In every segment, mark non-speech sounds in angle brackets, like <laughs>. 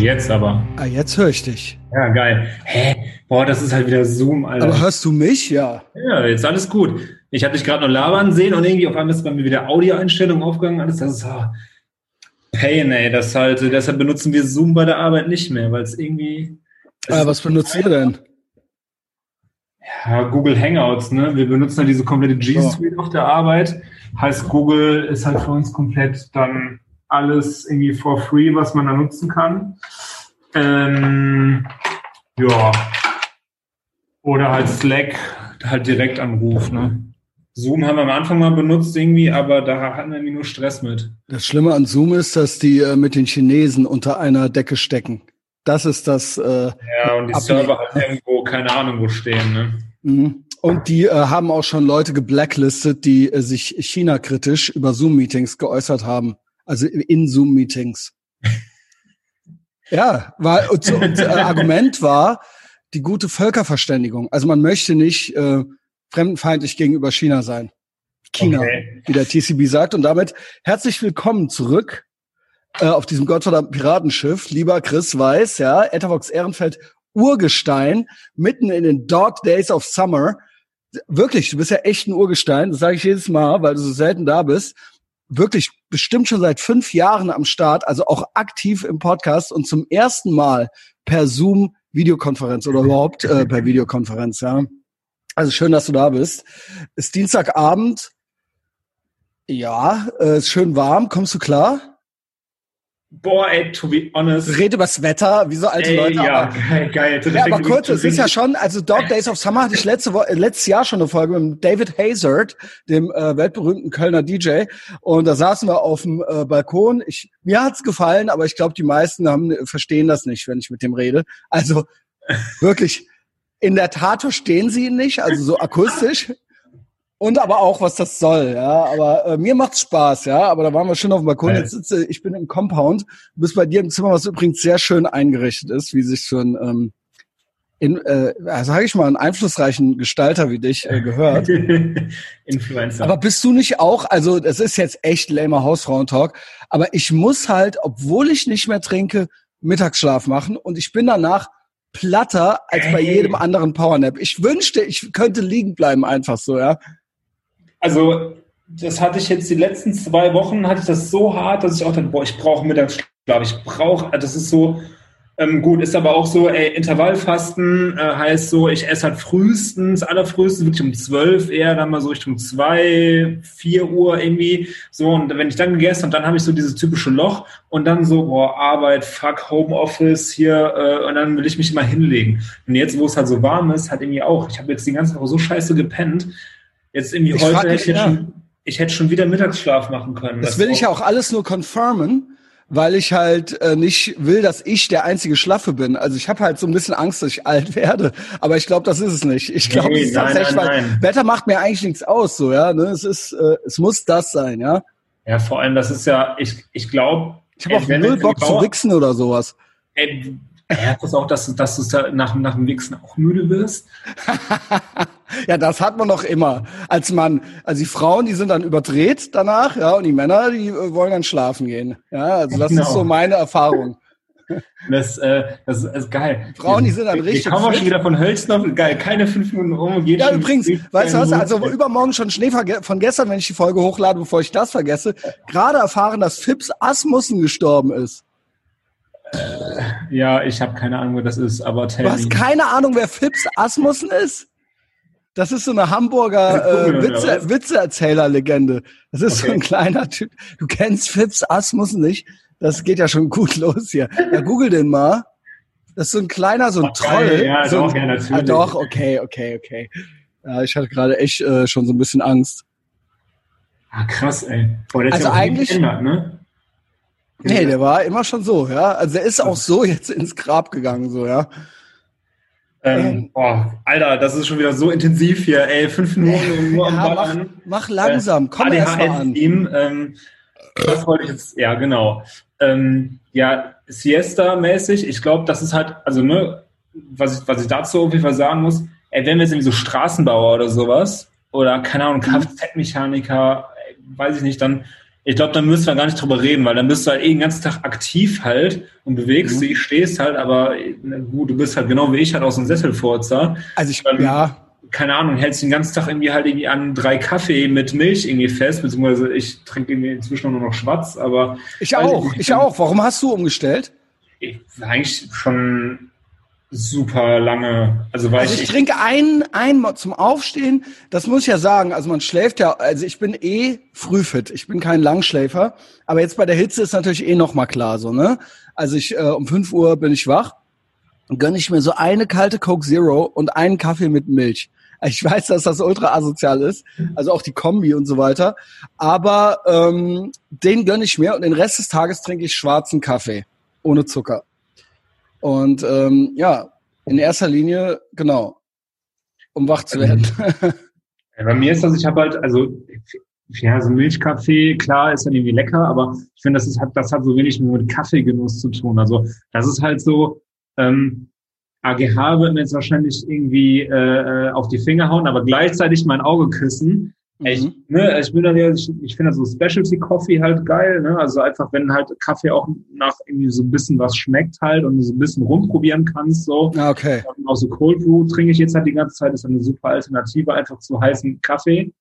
jetzt aber. Ah, jetzt höre ich dich. Ja, geil. Hä? Boah, das ist halt wieder Zoom, Alter. Aber hörst du mich? Ja. Ja, jetzt alles gut. Ich hatte dich gerade noch labern sehen und irgendwie auf einmal ist bei mir wieder Audioeinstellung aufgegangen. Alles, das ist oh, Pain, ey. Das halt, deshalb benutzen wir Zoom bei der Arbeit nicht mehr, weil es irgendwie. Ah, was benutzt ihr denn? Ja, Google Hangouts, ne? Wir benutzen halt diese komplette G Suite oh. auf der Arbeit. Heißt, Google ist halt für uns komplett dann alles irgendwie for free, was man da nutzen kann. Ähm, ja. Oder halt Slack, halt direkt Anruf, ne? Zoom haben wir am Anfang mal benutzt irgendwie, aber da hatten wir irgendwie nur Stress mit. Das Schlimme an Zoom ist, dass die äh, mit den Chinesen unter einer Decke stecken. Das ist das. Äh, ja, und die Ablegen. Server halt irgendwo, keine Ahnung, wo stehen, ne? Mhm. Und die äh, haben auch schon Leute geblacklistet, die äh, sich China-kritisch über Zoom-Meetings geäußert haben. Also in Zoom-Meetings. <laughs> ja, war, und, und äh, Argument war die gute Völkerverständigung. Also man möchte nicht äh, fremdenfeindlich gegenüber China sein. China, okay. wie der TCB sagt. Und damit herzlich willkommen zurück äh, auf diesem gottverdammten Piratenschiff. Lieber Chris Weiß, ja, Etavox Ehrenfeld Urgestein, mitten in den Dog Days of Summer. Wirklich, du bist ja echt ein Urgestein. Das sage ich jedes Mal, weil du so selten da bist wirklich bestimmt schon seit fünf Jahren am Start, also auch aktiv im Podcast und zum ersten Mal per Zoom Videokonferenz oder überhaupt äh, per Videokonferenz, ja. Also schön, dass du da bist. Ist Dienstagabend. Ja, äh, ist schön warm. Kommst du klar? Boah, ey, to be honest. Rede übers Wetter, wie so alte ey, Leute. Ja, aber, <laughs> geil, geil. Ja, aber kurz, es ist ja schon, also Dog Days of Summer hatte ich letzte Woche, letztes Jahr schon eine Folge mit David Hazard, dem äh, weltberühmten Kölner DJ. Und da saßen wir auf dem äh, Balkon. Ich, mir hat's gefallen, aber ich glaube, die meisten haben, verstehen das nicht, wenn ich mit dem rede. Also wirklich, in der Tat verstehen sie ihn nicht, also so akustisch. Und aber auch, was das soll, ja. Aber äh, mir macht's Spaß, ja. Aber da waren wir schon auf dem Balkon. Jetzt sitze ich bin im Compound. Du bist bei dir im Zimmer, was übrigens sehr schön eingerichtet ist, wie sich so ein ähm, in, äh, sage ich mal, einen einflussreichen Gestalter wie dich äh, gehört. <laughs> Influencer. Aber bist du nicht auch, also das ist jetzt echt lamer Hausfrauentalk, aber ich muss halt, obwohl ich nicht mehr trinke, Mittagsschlaf machen und ich bin danach platter als bei jedem anderen Powernap. Ich wünschte, ich könnte liegen bleiben einfach so, ja. Also, das hatte ich jetzt die letzten zwei Wochen, hatte ich das so hart, dass ich auch dachte, boah, ich brauche Mittagsschlaf. Ich brauche, das ist so, ähm, gut, ist aber auch so, ey, Intervallfasten äh, heißt so, ich esse halt frühestens, allerfrühestens wirklich um zwölf, eher dann mal so Richtung zwei, vier Uhr irgendwie. So, und wenn ich dann gegessen habe, dann habe ich so dieses typische Loch und dann so, boah, Arbeit, fuck, Homeoffice hier, äh, und dann will ich mich immer hinlegen. Und jetzt, wo es halt so warm ist, halt irgendwie auch. Ich habe jetzt die ganze Woche so scheiße gepennt, Jetzt irgendwie ich heute hätte ich, ja. schon, ich hätte schon wieder Mittagsschlaf machen können. Das, das will ich ja auch alles nur confirmen, weil ich halt äh, nicht will, dass ich der einzige Schlaffe bin. Also ich habe halt so ein bisschen Angst, dass ich alt werde. Aber ich glaube, das ist es nicht. Ich glaube, nee, es ist nein, tatsächlich, nein, nein. weil Wetter macht mir eigentlich nichts aus, so ja. Ne? Es ist, äh, es muss das sein, ja. Ja, vor allem, das ist ja, ich, ich glaube. Ich habe auch null Bock zu wichsen oder sowas. Ey, Merkst du auch, dass du, dass du da nach, nach dem Wichsen auch müde wirst? <laughs> ja, das hat man doch immer. Als Mann, also die Frauen, die sind dann überdreht danach, ja, und die Männer, die äh, wollen dann schlafen gehen. Ja, also das genau. ist so meine Erfahrung. <laughs> Das, äh, das ist geil. Frauen, die sind dann richtig. Ich komme schon wieder von Hölzner, geil, keine fünf Minuten um. Geht ja, übrigens, weißt du was, also übermorgen schon Schnee von gestern, wenn ich die Folge hochlade, bevor ich das vergesse, gerade erfahren, dass Phipps Asmussen gestorben ist. Äh, ja, ich habe keine Ahnung, wer das ist, aber tell Du hast keine Ahnung, wer Phipps Asmussen ist? Das ist so eine Hamburger äh, Witze, Witzeerzähler-Legende. Das ist okay. so ein kleiner Typ. Du kennst Phipps Asmussen nicht? Das geht ja schon gut <laughs> los hier. Ja, google den mal. Das ist so ein kleiner, so ein Ach, Troll. Ja, so doch, ein, ja, natürlich. Ah, doch, okay, okay, okay. Ja, ich hatte gerade echt äh, schon so ein bisschen Angst. Ah, krass, ey. Boah, also eigentlich, geändert, ne? Nee, der war immer schon so, ja. Also der ist auch so jetzt ins Grab gegangen, so, ja. Ähm, ähm, boah, Alter, das ist schon wieder so intensiv hier, ey, fünf Minuten nur am ja. Mach, mach langsam, äh, komm erst mal an. Ihm, ähm, das wollte ich jetzt, ja, genau. Ähm, ja, Siesta-mäßig, ich glaube, das ist halt, also, ne, was ich, was ich dazu auf jeden Fall sagen muss, ey, wenn wir jetzt irgendwie so Straßenbauer oder sowas, oder, keine Ahnung, mhm. Kfz-Mechaniker, weiß ich nicht, dann Ich glaube, da müssen wir gar nicht drüber reden, weil dann bist du halt eh den ganzen Tag aktiv halt und bewegst mhm. dich, stehst halt, aber gut, du bist halt genau wie ich halt aus dem Sesselfurzer. Also ich, ähm, ja. Keine Ahnung, hältst den ganzen Tag irgendwie halt irgendwie an drei Kaffee mit Milch irgendwie fest, beziehungsweise ich trinke irgendwie inzwischen nur noch schwarz, aber. Ich auch, ich, ich auch. Warum hast du umgestellt? Ich, eigentlich schon super lange. Also, weil also ich, ich trinke ein, ein zum Aufstehen. Das muss ich ja sagen. Also man schläft ja. Also ich bin eh frühfit. Ich bin kein Langschläfer. Aber jetzt bei der Hitze ist natürlich eh noch mal klar so ne. Also ich äh, um fünf Uhr bin ich wach. und Gönne ich mir so eine kalte Coke Zero und einen Kaffee mit Milch. Ich weiß, dass das ultra asozial ist, also auch die Kombi und so weiter. Aber ähm, den gönne ich mir und den Rest des Tages trinke ich schwarzen Kaffee ohne Zucker. Und ähm, ja, in erster Linie, genau, um wach zu werden. Ja, bei mir ist das, ich habe halt, also ja, so Milchkaffee, klar, ist dann irgendwie lecker, aber ich finde, das ist, hat, das hat so wenig mit Kaffeegenuss zu tun. Also das ist halt so, ähm, AGH wird mir jetzt wahrscheinlich irgendwie äh, äh, auf die Finger hauen, aber gleichzeitig mein Auge küssen. Ich, mhm. ne, ich bin dann ja, ich, ich finde so Specialty Coffee halt geil, ne? Also einfach, wenn halt Kaffee auch nach irgendwie so ein bisschen was schmeckt halt und so ein bisschen rumprobieren kannst, so. Ah, okay. Und auch so Cold Brew trinke ich jetzt halt die ganze Zeit, ist eine super Alternative einfach zu heißen Kaffee.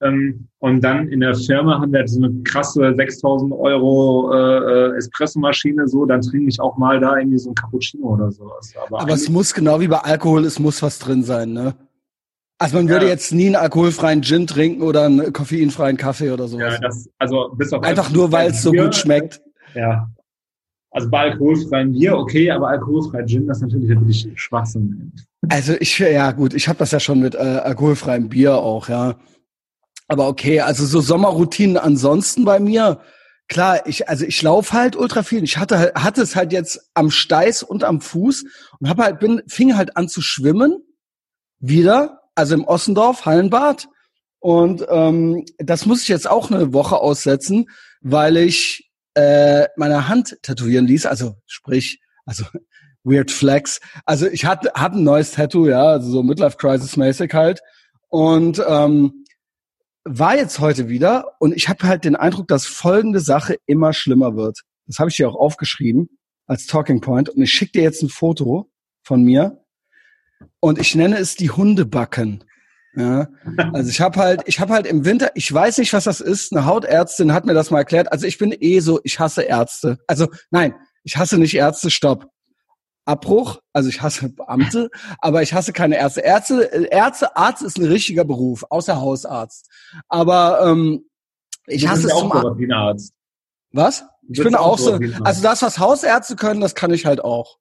Ähm, und dann in der Firma haben wir halt so eine krasse 6000 Euro äh, äh, Espressomaschine, so, dann trinke ich auch mal da irgendwie so ein Cappuccino oder sowas. Aber, Aber es muss genau wie bei Alkohol, es muss was drin sein, ne? Also man würde ja. jetzt nie einen alkoholfreien Gin trinken oder einen koffeinfreien Kaffee oder sowas. Ja, das, also bis auf Einfach nur, weil es so gut schmeckt. Ja. Also bei alkoholfreien Bier, okay, aber alkoholfreien Gin, das ist natürlich wirklich Schwachsinn. Also ich, ja gut, ich habe das ja schon mit äh, alkoholfreiem Bier auch, ja. Aber okay, also so Sommerroutinen ansonsten bei mir, klar, ich also ich laufe halt ultra viel. Ich hatte hatte es halt jetzt am Steiß und am Fuß und habe halt bin fing halt an zu schwimmen wieder also im Ossendorf, Hallenbad. Und ähm, das muss ich jetzt auch eine Woche aussetzen, weil ich äh, meine Hand tätowieren ließ. Also sprich, also <laughs> Weird Flex. Also ich hatte, hatte ein neues Tattoo, ja, also so Midlife Crisis mäßig halt. Und ähm, war jetzt heute wieder und ich habe halt den Eindruck, dass folgende Sache immer schlimmer wird. Das habe ich dir auch aufgeschrieben als Talking Point und ich schicke dir jetzt ein Foto von mir und ich nenne es die Hundebacken. Ja, also ich habe halt, ich habe halt im Winter, ich weiß nicht, was das ist. Eine Hautärztin hat mir das mal erklärt. Also ich bin eh so, ich hasse Ärzte. Also nein, ich hasse nicht Ärzte. Stopp. Abbruch. Also ich hasse Beamte, aber ich hasse keine Ärzte. Ärzte, Ärzte, Arzt ist ein richtiger Beruf, außer Hausarzt. Aber ähm, ich hasse es auch zum Arzt. Was? Ich bin auch so. Also das, was Hausärzte können, das kann ich halt auch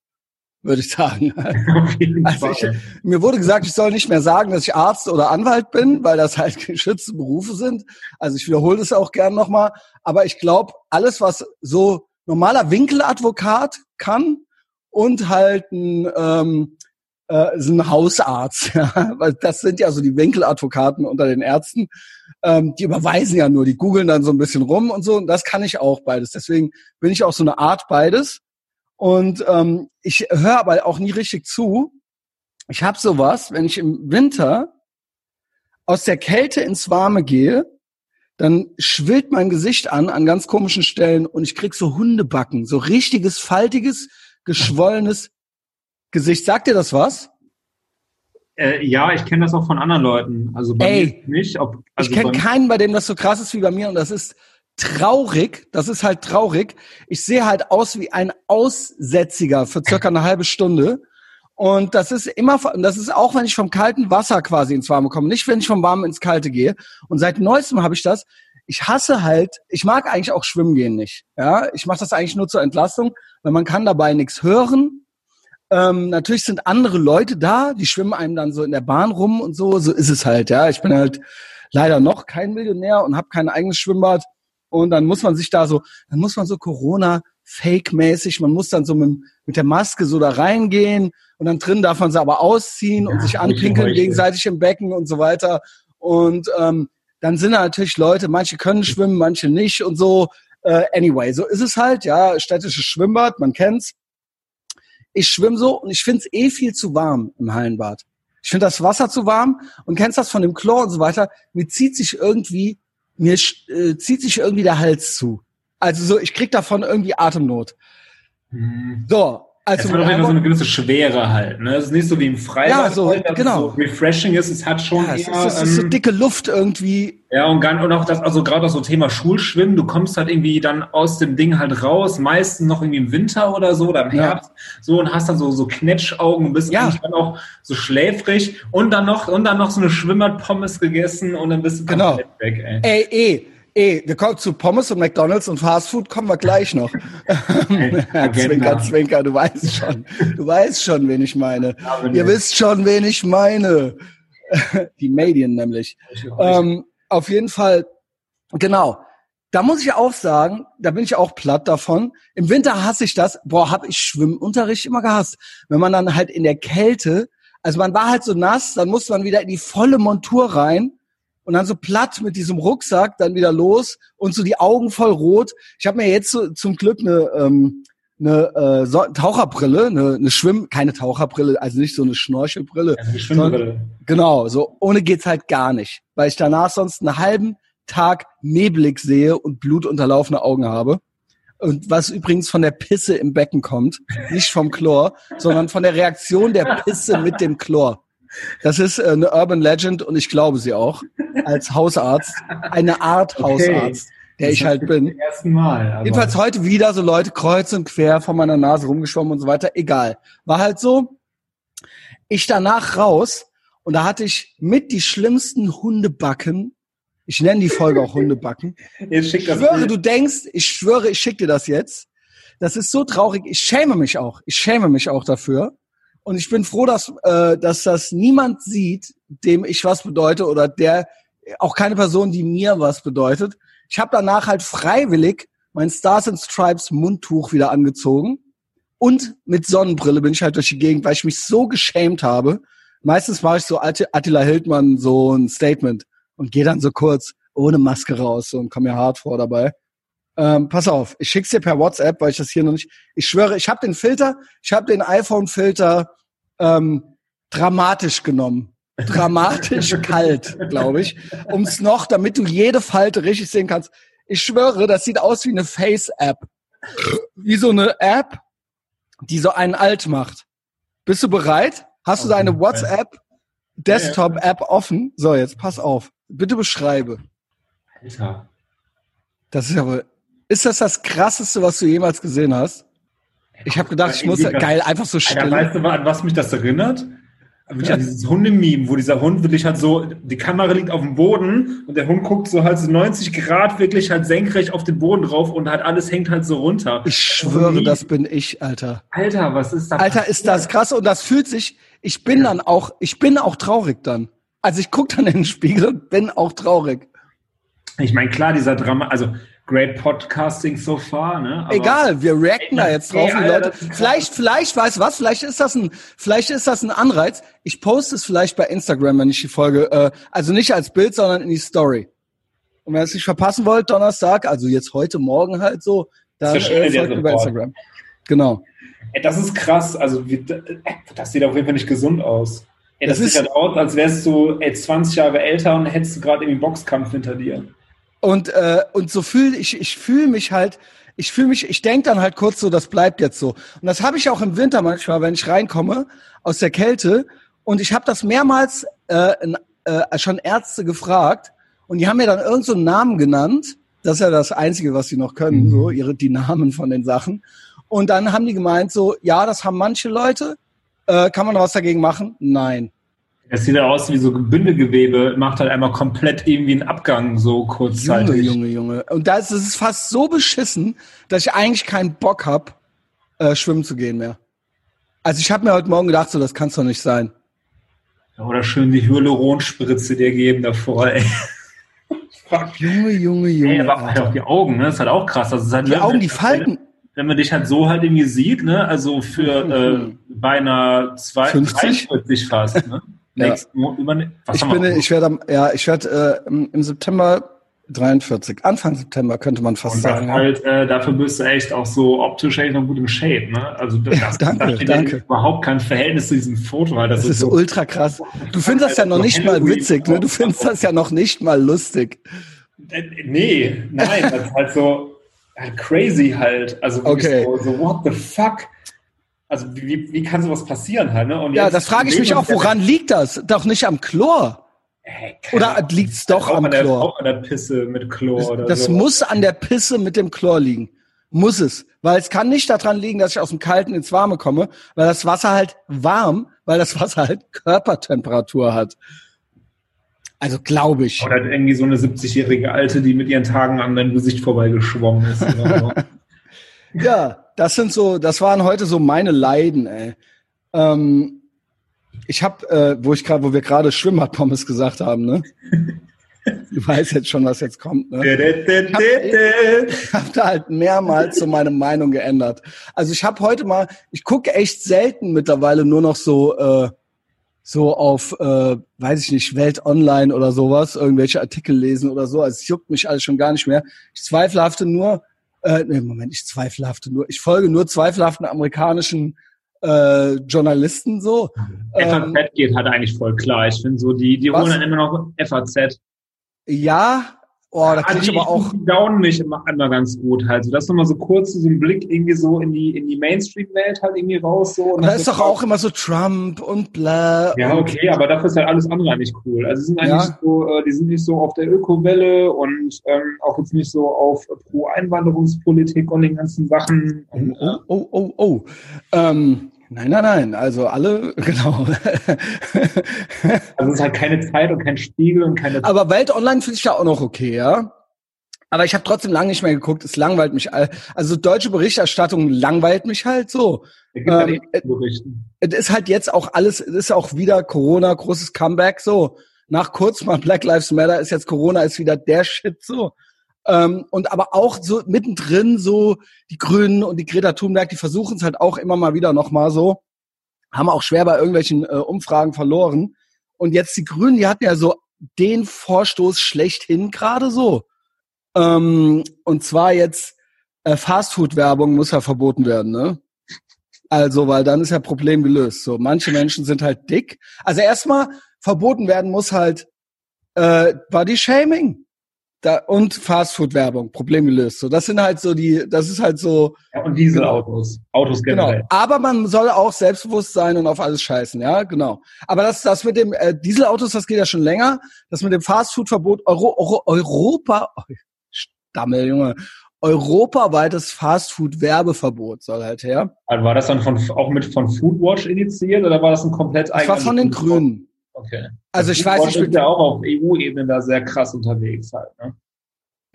würde ich sagen. <laughs> also ich, mir wurde gesagt, ich soll nicht mehr sagen, dass ich Arzt oder Anwalt bin, weil das halt <laughs> geschützte Berufe sind. Also ich wiederhole das auch gern nochmal. Aber ich glaube, alles, was so normaler Winkeladvokat kann und halt ein, ähm, äh, ist ein Hausarzt, <laughs> ja, weil das sind ja so die Winkeladvokaten unter den Ärzten, ähm, die überweisen ja nur, die googeln dann so ein bisschen rum und so. Und das kann ich auch beides. Deswegen bin ich auch so eine Art beides. Und ähm, ich höre aber auch nie richtig zu. Ich habe sowas, wenn ich im Winter aus der Kälte ins Warme gehe, dann schwillt mein Gesicht an an ganz komischen Stellen und ich krieg so Hundebacken, so richtiges faltiges, geschwollenes Gesicht. Sagt dir das was? Äh, ja, ich kenne das auch von anderen Leuten. Also bei Ey, mir nicht. Ob, also ich kenne keinen, bei dem das so krass ist wie bei mir und das ist traurig, das ist halt traurig. Ich sehe halt aus wie ein Aussätziger für circa eine halbe Stunde. Und das ist immer, das ist auch, wenn ich vom kalten Wasser quasi ins Warme komme, nicht wenn ich vom Warmen ins Kalte gehe. Und seit neuestem habe ich das. Ich hasse halt, ich mag eigentlich auch Schwimmen gehen nicht. Ja, ich mache das eigentlich nur zur Entlastung, weil man kann dabei nichts hören. Ähm, natürlich sind andere Leute da, die schwimmen einem dann so in der Bahn rum und so. So ist es halt. Ja, ich bin halt leider noch kein Millionär und habe kein eigenes Schwimmbad. Und dann muss man sich da so, dann muss man so Corona Fake-mäßig, man muss dann so mit, mit der Maske so da reingehen und dann drin darf man sie aber ausziehen ja, und sich anpinkeln gegenseitig im Becken und so weiter. Und ähm, dann sind da natürlich Leute, manche können schwimmen, manche nicht und so. Äh, anyway, so ist es halt, ja, städtisches Schwimmbad, man kennt's. Ich schwimme so und ich find's eh viel zu warm im Hallenbad. Ich finde das Wasser zu warm und kennst das von dem Chlor und so weiter. Mir zieht sich irgendwie mir äh, zieht sich irgendwie der Hals zu. Also so, ich krieg davon irgendwie Atemnot. Mhm. So, also es hat auf jeden Fall so eine gewisse Schwere halt. Ne? Es ist nicht so wie im Freibad, ja, so, halt, genau. so refreshing ist. Es hat schon ja, eher, es, ist, es ist so ähm, dicke Luft irgendwie. Ja, und, gar, und auch das, also gerade auch so Thema Schulschwimmen, du kommst halt irgendwie dann aus dem Ding halt raus, meistens noch irgendwie im Winter oder so oder im Ja. Herbst, so und hast dann so, so Knetschaugen und bist Ja. eigentlich dann auch so schläfrig und dann noch, und dann noch so eine Schwimmerpommes gegessen und dann bist du Genau. komplett weg, ey. Ey, eh, eh, wir kommen zu Pommes und McDonalds und Fast Food kommen wir gleich noch. <laughs> <laughs> Zwinker, zwinker, du weißt schon. Du weißt schon, wen ich meine. Aber Ihr wisst schon, wen ich meine. <laughs> Die Medien nämlich. Ähm, auf jeden Fall, genau. Da muss ich auch sagen, da bin ich auch platt davon. Im Winter hasse ich das. Boah, hab ich Schwimmunterricht immer gehasst. Wenn man dann halt in der Kälte, also man war halt so nass, dann musste man wieder in die volle Montur rein und dann so platt mit diesem Rucksack dann wieder los und so die Augen voll rot. Ich habe mir jetzt so, zum Glück eine, ähm, eine äh, so Taucherbrille, eine, eine Schwimm, keine Taucherbrille, also nicht so eine Schnorchelbrille, Also die Schwimmbrille. Genau, so ohne geht's halt gar nicht, weil ich danach sonst einen halben Tag neblig sehe und blutunterlaufene Augen habe. Und was übrigens von der Pisse im Becken kommt, nicht vom Chlor, sondern von der Reaktion der Pisse mit dem Chlor. Das ist äh, eine Urban Legend und ich glaube sie auch als Hausarzt, eine Art Okay. Hausarzt, der ich Das halt ist bin. Zum ersten Mal. Jedenfalls heute wieder so Leute kreuz und quer vor meiner Nase rumgeschwommen und so weiter. Egal. War halt so. Ich danach raus und da hatte ich mit die schlimmsten Hundebacken. Ich nenne die Folge auch Hundebacken. <laughs> Ich schwöre, Bild. du denkst, ich schwöre, ich schicke dir das jetzt. Das ist so traurig. Ich schäme mich auch. Ich schäme mich auch dafür. Und ich bin froh, dass, äh, dass das niemand sieht, dem ich was bedeute oder der auch keine Person, die mir was bedeutet. Ich habe danach halt freiwillig mein Stars and Stripes Mundtuch wieder angezogen und mit Sonnenbrille bin ich halt durch die Gegend, weil ich mich so geschämt habe. Meistens mache ich so Atti- Attila Hildmann so ein Statement und gehe dann so kurz ohne Maske raus und komme mir hart vor dabei. Ähm, pass auf, ich schick's dir per WhatsApp, weil ich das hier noch nicht. Ich schwöre, ich habe den Filter, ich habe den iPhone-Filter ähm, dramatisch genommen. Dramatisch <laughs> kalt, glaube ich. Um's noch, damit du jede Falte richtig sehen kannst. Ich schwöre, das sieht aus wie eine Face-App. Wie so eine App, die so einen alt macht. Bist du bereit? Hast du deine jeden Fall. WhatsApp Desktop-App offen? So, jetzt pass auf. Bitte beschreibe. Alter. Das ist ja wohl. Ist das das krasseste, was du jemals gesehen hast? Ich habe gedacht, ich muss Irgendwie geil einfach so Alter, still. weißt du, an was mich das erinnert? Wirklich an dieses Hundememe, wo dieser Hund wirklich halt so, die Kamera liegt auf dem Boden und der Hund guckt so halt so 90 Grad wirklich halt senkrecht auf den Boden drauf und halt alles hängt halt so runter. Ich schwöre, das bin ich, Alter. Alter, was ist da Alter, ist das krass und das fühlt sich. Ich bin dann auch, ich bin auch traurig dann. Also ich guck dann in den Spiegel und bin auch traurig. Ich meine, klar, dieser Drama, also great podcasting so far, ne? Aber Egal, wir reacten da jetzt drauf. Alter, Leute, vielleicht, vielleicht, weißt du was? Vielleicht ist das ein, vielleicht ist das ein Anreiz. Ich poste es vielleicht bei Instagram, wenn ich die Folge, äh, also nicht als Bild, sondern in die Story. Und wenn ihr es nicht verpassen wollt, Donnerstag, also jetzt heute Morgen halt so, dann äh, folgt Support. Instagram. Genau. Ey, das ist krass. Also, wie, äh, das sieht auf jeden Fall nicht gesund aus. Ey, das, Das sieht ist- halt aus, als wärst du ey, 20 Jahre älter und hättest du gerade irgendwie einen Boxkampf hinter dir. Und äh, und so fühle ich ich fühle mich halt ich fühle mich ich denke dann halt kurz so das bleibt jetzt so. Und das habe ich auch im Winter manchmal wenn ich reinkomme aus der Kälte. Und ich habe das mehrmals äh, äh, schon Ärzte gefragt. Und die haben mir dann irgend so einen Namen genannt. Das ist ja das einzige was sie noch können Mhm. so ihre die Namen von den Sachen. Und dann haben die gemeint so ja das haben manche Leute. Äh, kann man was dagegen machen? Nein Das sieht ja aus wie so Bindegewebe, macht halt einmal komplett irgendwie einen Abgang so Junge, kurzzeitig. Junge, Junge. Und da ist es fast so beschissen, dass ich eigentlich keinen Bock hab, äh, schwimmen zu gehen mehr. Also ich habe mir heute Morgen gedacht, so das kann's doch nicht sein. Oder schön die Hyaluronspritze dir geben davor, ey. Fuck. Junge, Junge, Junge. Ey, aber halt auch die Augen, ne? Das ist halt auch krass. Ist halt, die Augen, die falten. Wenn man dich halt so halt irgendwie sieht, ne? Also für <laughs> äh, beinahe zwei, 50? 43 fast, ne? Ja. Nächsten über, was Ich bin, ich werde, ja, ich werde äh, im September 43, Anfang September könnte man fast Und das sagen. ja. halt, äh, dafür bist du echt auch so optisch echt noch gut im Shape, ne? Also das, <laughs> das, danke, das danke. ja überhaupt kein Verhältnis zu diesem Foto. Halt. Das ist so ultra krass. Du findest das ja noch nicht mal witzig, ne? Du findest das ja noch nicht mal lustig. Äh, nee, nein, das ist halt so halt crazy halt. Also okay. so, so, what the fuck? Also wie, wie kann sowas passieren halt, ne? Und ja, das frage ich mich auch, woran liegt das? Doch nicht am Chlor. Hey, oder liegt es doch am an der, Chlor? Auch an der Pisse mit Chlor oder Das so. muss an der Pisse mit dem Chlor liegen. Muss es. Weil es kann nicht daran liegen, dass ich aus dem Kalten ins Warme komme, weil das Wasser halt warm, weil das Wasser halt Körpertemperatur hat. Also glaube ich. Oder irgendwie so eine 70-jährige Alte, die mit ihren Tagen an deinem Gesicht vorbeigeschwommen ist. <laughs> ja, das sind so, das waren heute so meine Leiden, ey. Ähm, ich habe, äh, wo ich gerade, wo wir gerade Schwimmbadpommes gesagt haben, ne? Du weißt jetzt schon, was jetzt kommt. Ne? Ich habe hab da halt mehrmals so meine Meinung geändert. Also ich habe heute mal, ich gucke echt selten mittlerweile nur noch so äh, so auf, äh, weiß ich nicht, Welt Online oder sowas, irgendwelche Artikel lesen oder so. Also es juckt mich alles schon gar nicht mehr. Ich zweifelhafte nur, äh, nee, Moment, ich zweifelhafte nur, ich folge nur zweifelhaften amerikanischen äh, Journalisten so. FAZ ähm, geht halt eigentlich voll klar. Ich finde so, die, die holen dann immer noch FAZ. Ja, oh, da kriege ich aber auch. Die down mich immer, immer ganz gut halt. So, das ist nochmal so kurz so ein Blick irgendwie so in die, in die Mainstream-Welt halt irgendwie raus. So. Und da ist doch auch immer so Trump und bla. Ja, okay, aber dafür ist halt alles andere nicht cool. Also, die sind eigentlich ja. so, äh, die sind nicht so auf der Ökowelle und ähm, auch jetzt nicht so auf Pro-Einwanderungspolitik und den ganzen Sachen. Und, oh, oh, oh, oh. oh. Ähm, Nein, nein, nein. Also alle, <laughs> genau. also es ist halt keine Zeit und kein Spiegel und keine. Aber Welt Online finde ich ja auch noch okay, ja. Aber ich habe trotzdem lange nicht mehr geguckt. Es langweilt mich. Also deutsche Berichterstattung langweilt mich halt so. Ähm, es ist halt jetzt auch alles, es ist auch wieder Corona, großes Comeback so. Nach kurz mal Black Lives Matter ist jetzt Corona ist wieder der Shit so. Ähm, und aber auch so mittendrin so die Grünen und die Greta Thunberg, die versuchen es halt auch immer mal wieder nochmal so, haben auch schwer bei irgendwelchen äh, Umfragen verloren. Und jetzt die Grünen, die hatten ja so den Vorstoß schlechthin gerade so. Ähm, und zwar jetzt äh, Fastfood-Werbung muss ja verboten werden, ne? Also, weil dann ist ja Problem gelöst. So, manche Menschen sind halt dick. Also erstmal verboten werden muss halt äh, Body Shaming da, und Fastfood-Werbung, Problem gelöst. So, das sind halt so die, das ist halt so. Ja, und Dieselautos, Autos genau. generell. Genau. Aber man soll auch selbstbewusst sein und auf alles scheißen, ja, genau. Aber das, das mit dem äh, Dieselautos, das geht ja schon länger. Das mit dem Fastfood-Verbot Euro, Euro, Europa, Stammel, Junge. Europaweites Fastfood-Werbeverbot soll halt her. Also war das dann von, auch mit von Foodwatch initiiert oder war das ein komplett eigenes? Das war von den Grünen. Okay. Also ich weiß nicht. ist ja auch auf EU-Ebene da sehr krass unterwegs halt. Ne?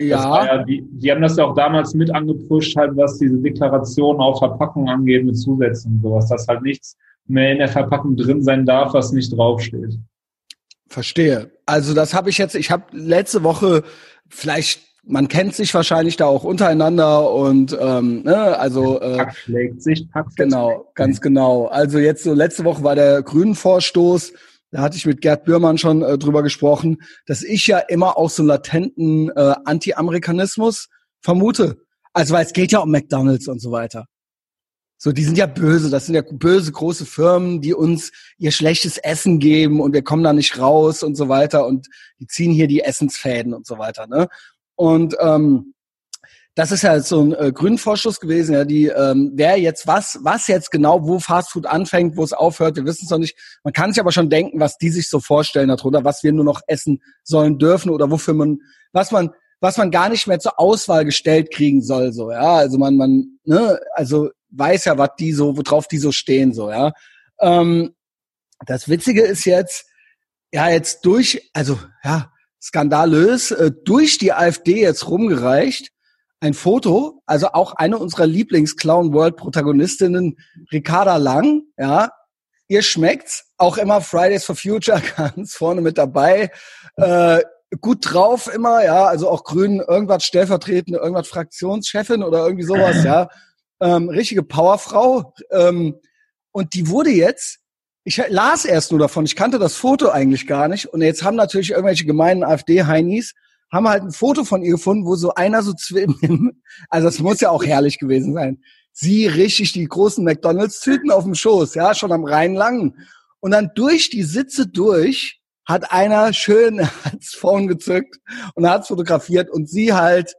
Ja. ja die, die, haben das ja auch damals mit angepusht, halt, was diese Deklaration auf Verpackung angeht mit Zusätzen und sowas, dass halt nichts mehr in der Verpackung drin sein darf, was nicht draufsteht. Verstehe. Also das habe ich jetzt, ich habe letzte Woche vielleicht man kennt sich wahrscheinlich da auch untereinander und ähm, ne, also äh, Pack schlägt sich, Pack genau, ganz genau. Also jetzt so letzte Woche war der Grünen Vorstoß, da hatte ich mit Gerd Bührmann schon äh, drüber gesprochen, dass ich ja immer auch so latenten äh, Anti-Amerikanismus vermute. Also weil es geht ja um McDonalds und so weiter. So, die sind ja böse, das sind ja böse große Firmen, die uns ihr schlechtes Essen geben und wir kommen da nicht raus und so weiter und die ziehen hier die Essensfäden und so weiter. Ne? Und ähm, das ist ja so ein äh, Grünvorschuss gewesen, ja, die ähm, wer jetzt was, was jetzt genau, wo Fastfood anfängt, wo es aufhört, wir wissen es noch nicht. Man kann sich aber schon denken, was die sich so vorstellen darunter, was wir nur noch essen sollen dürfen oder wofür man, was man, was man gar nicht mehr zur Auswahl gestellt kriegen soll, so, ja. Also man, man, ne, also weiß ja, was die so, worauf die so stehen, so, ja. Ähm, das Witzige ist jetzt, ja, jetzt durch, also ja, skandalös, äh, durch die AfD jetzt rumgereicht ein Foto, also auch eine unserer Lieblings-Clown World Protagonistinnen, Ricarda Lang, ja, ihr schmeckt's, auch immer Fridays for Future <laughs> ganz vorne mit dabei, äh, gut drauf immer, ja, also auch Grünen, irgendwas stellvertretende, irgendwas Fraktionschefin oder irgendwie sowas, ja, ähm, richtige Powerfrau, ähm, und die wurde jetzt, ich las erst nur davon, ich kannte das Foto eigentlich gar nicht, und jetzt haben natürlich irgendwelche gemeinen AfD-Heinis haben halt ein Foto von ihr gefunden, wo so einer so zwischen, also das muss ja auch herrlich gewesen sein. Sie richtig die großen McDonalds-Tüten auf dem Schoß, ja, schon am Rhein lang. Und dann durch die Sitze durch hat einer schön <laughs> das Phone gezückt und hat fotografiert und sie halt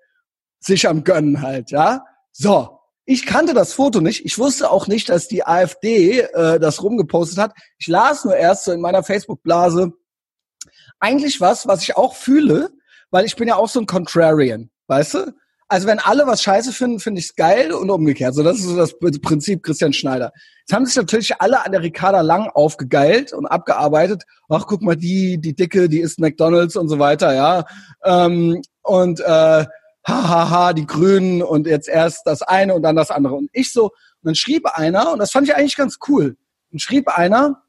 sich am Gönnen halt, ja. So, ich kannte das Foto nicht. Ich wusste auch nicht, dass die AfD äh, das rumgepostet hat. Ich las nur erst so in meiner Facebook-Blase eigentlich was, was ich auch fühle, weil ich bin ja auch so ein Contrarian, weißt du? Also wenn alle was scheiße finden, finde ich es geil und umgekehrt. So, das ist so das Prinzip Christian Schneider. Jetzt haben sich natürlich alle an der Ricarda Lang aufgegeilt und abgearbeitet. Ach, guck mal, die, die Dicke, die isst McDonalds und so weiter, ja. Ähm, und äh, hahaha, ha, ha, die Grünen und jetzt erst das eine und dann das andere. Und ich so, und dann schrieb einer, und das fand ich eigentlich ganz cool, und schrieb einer,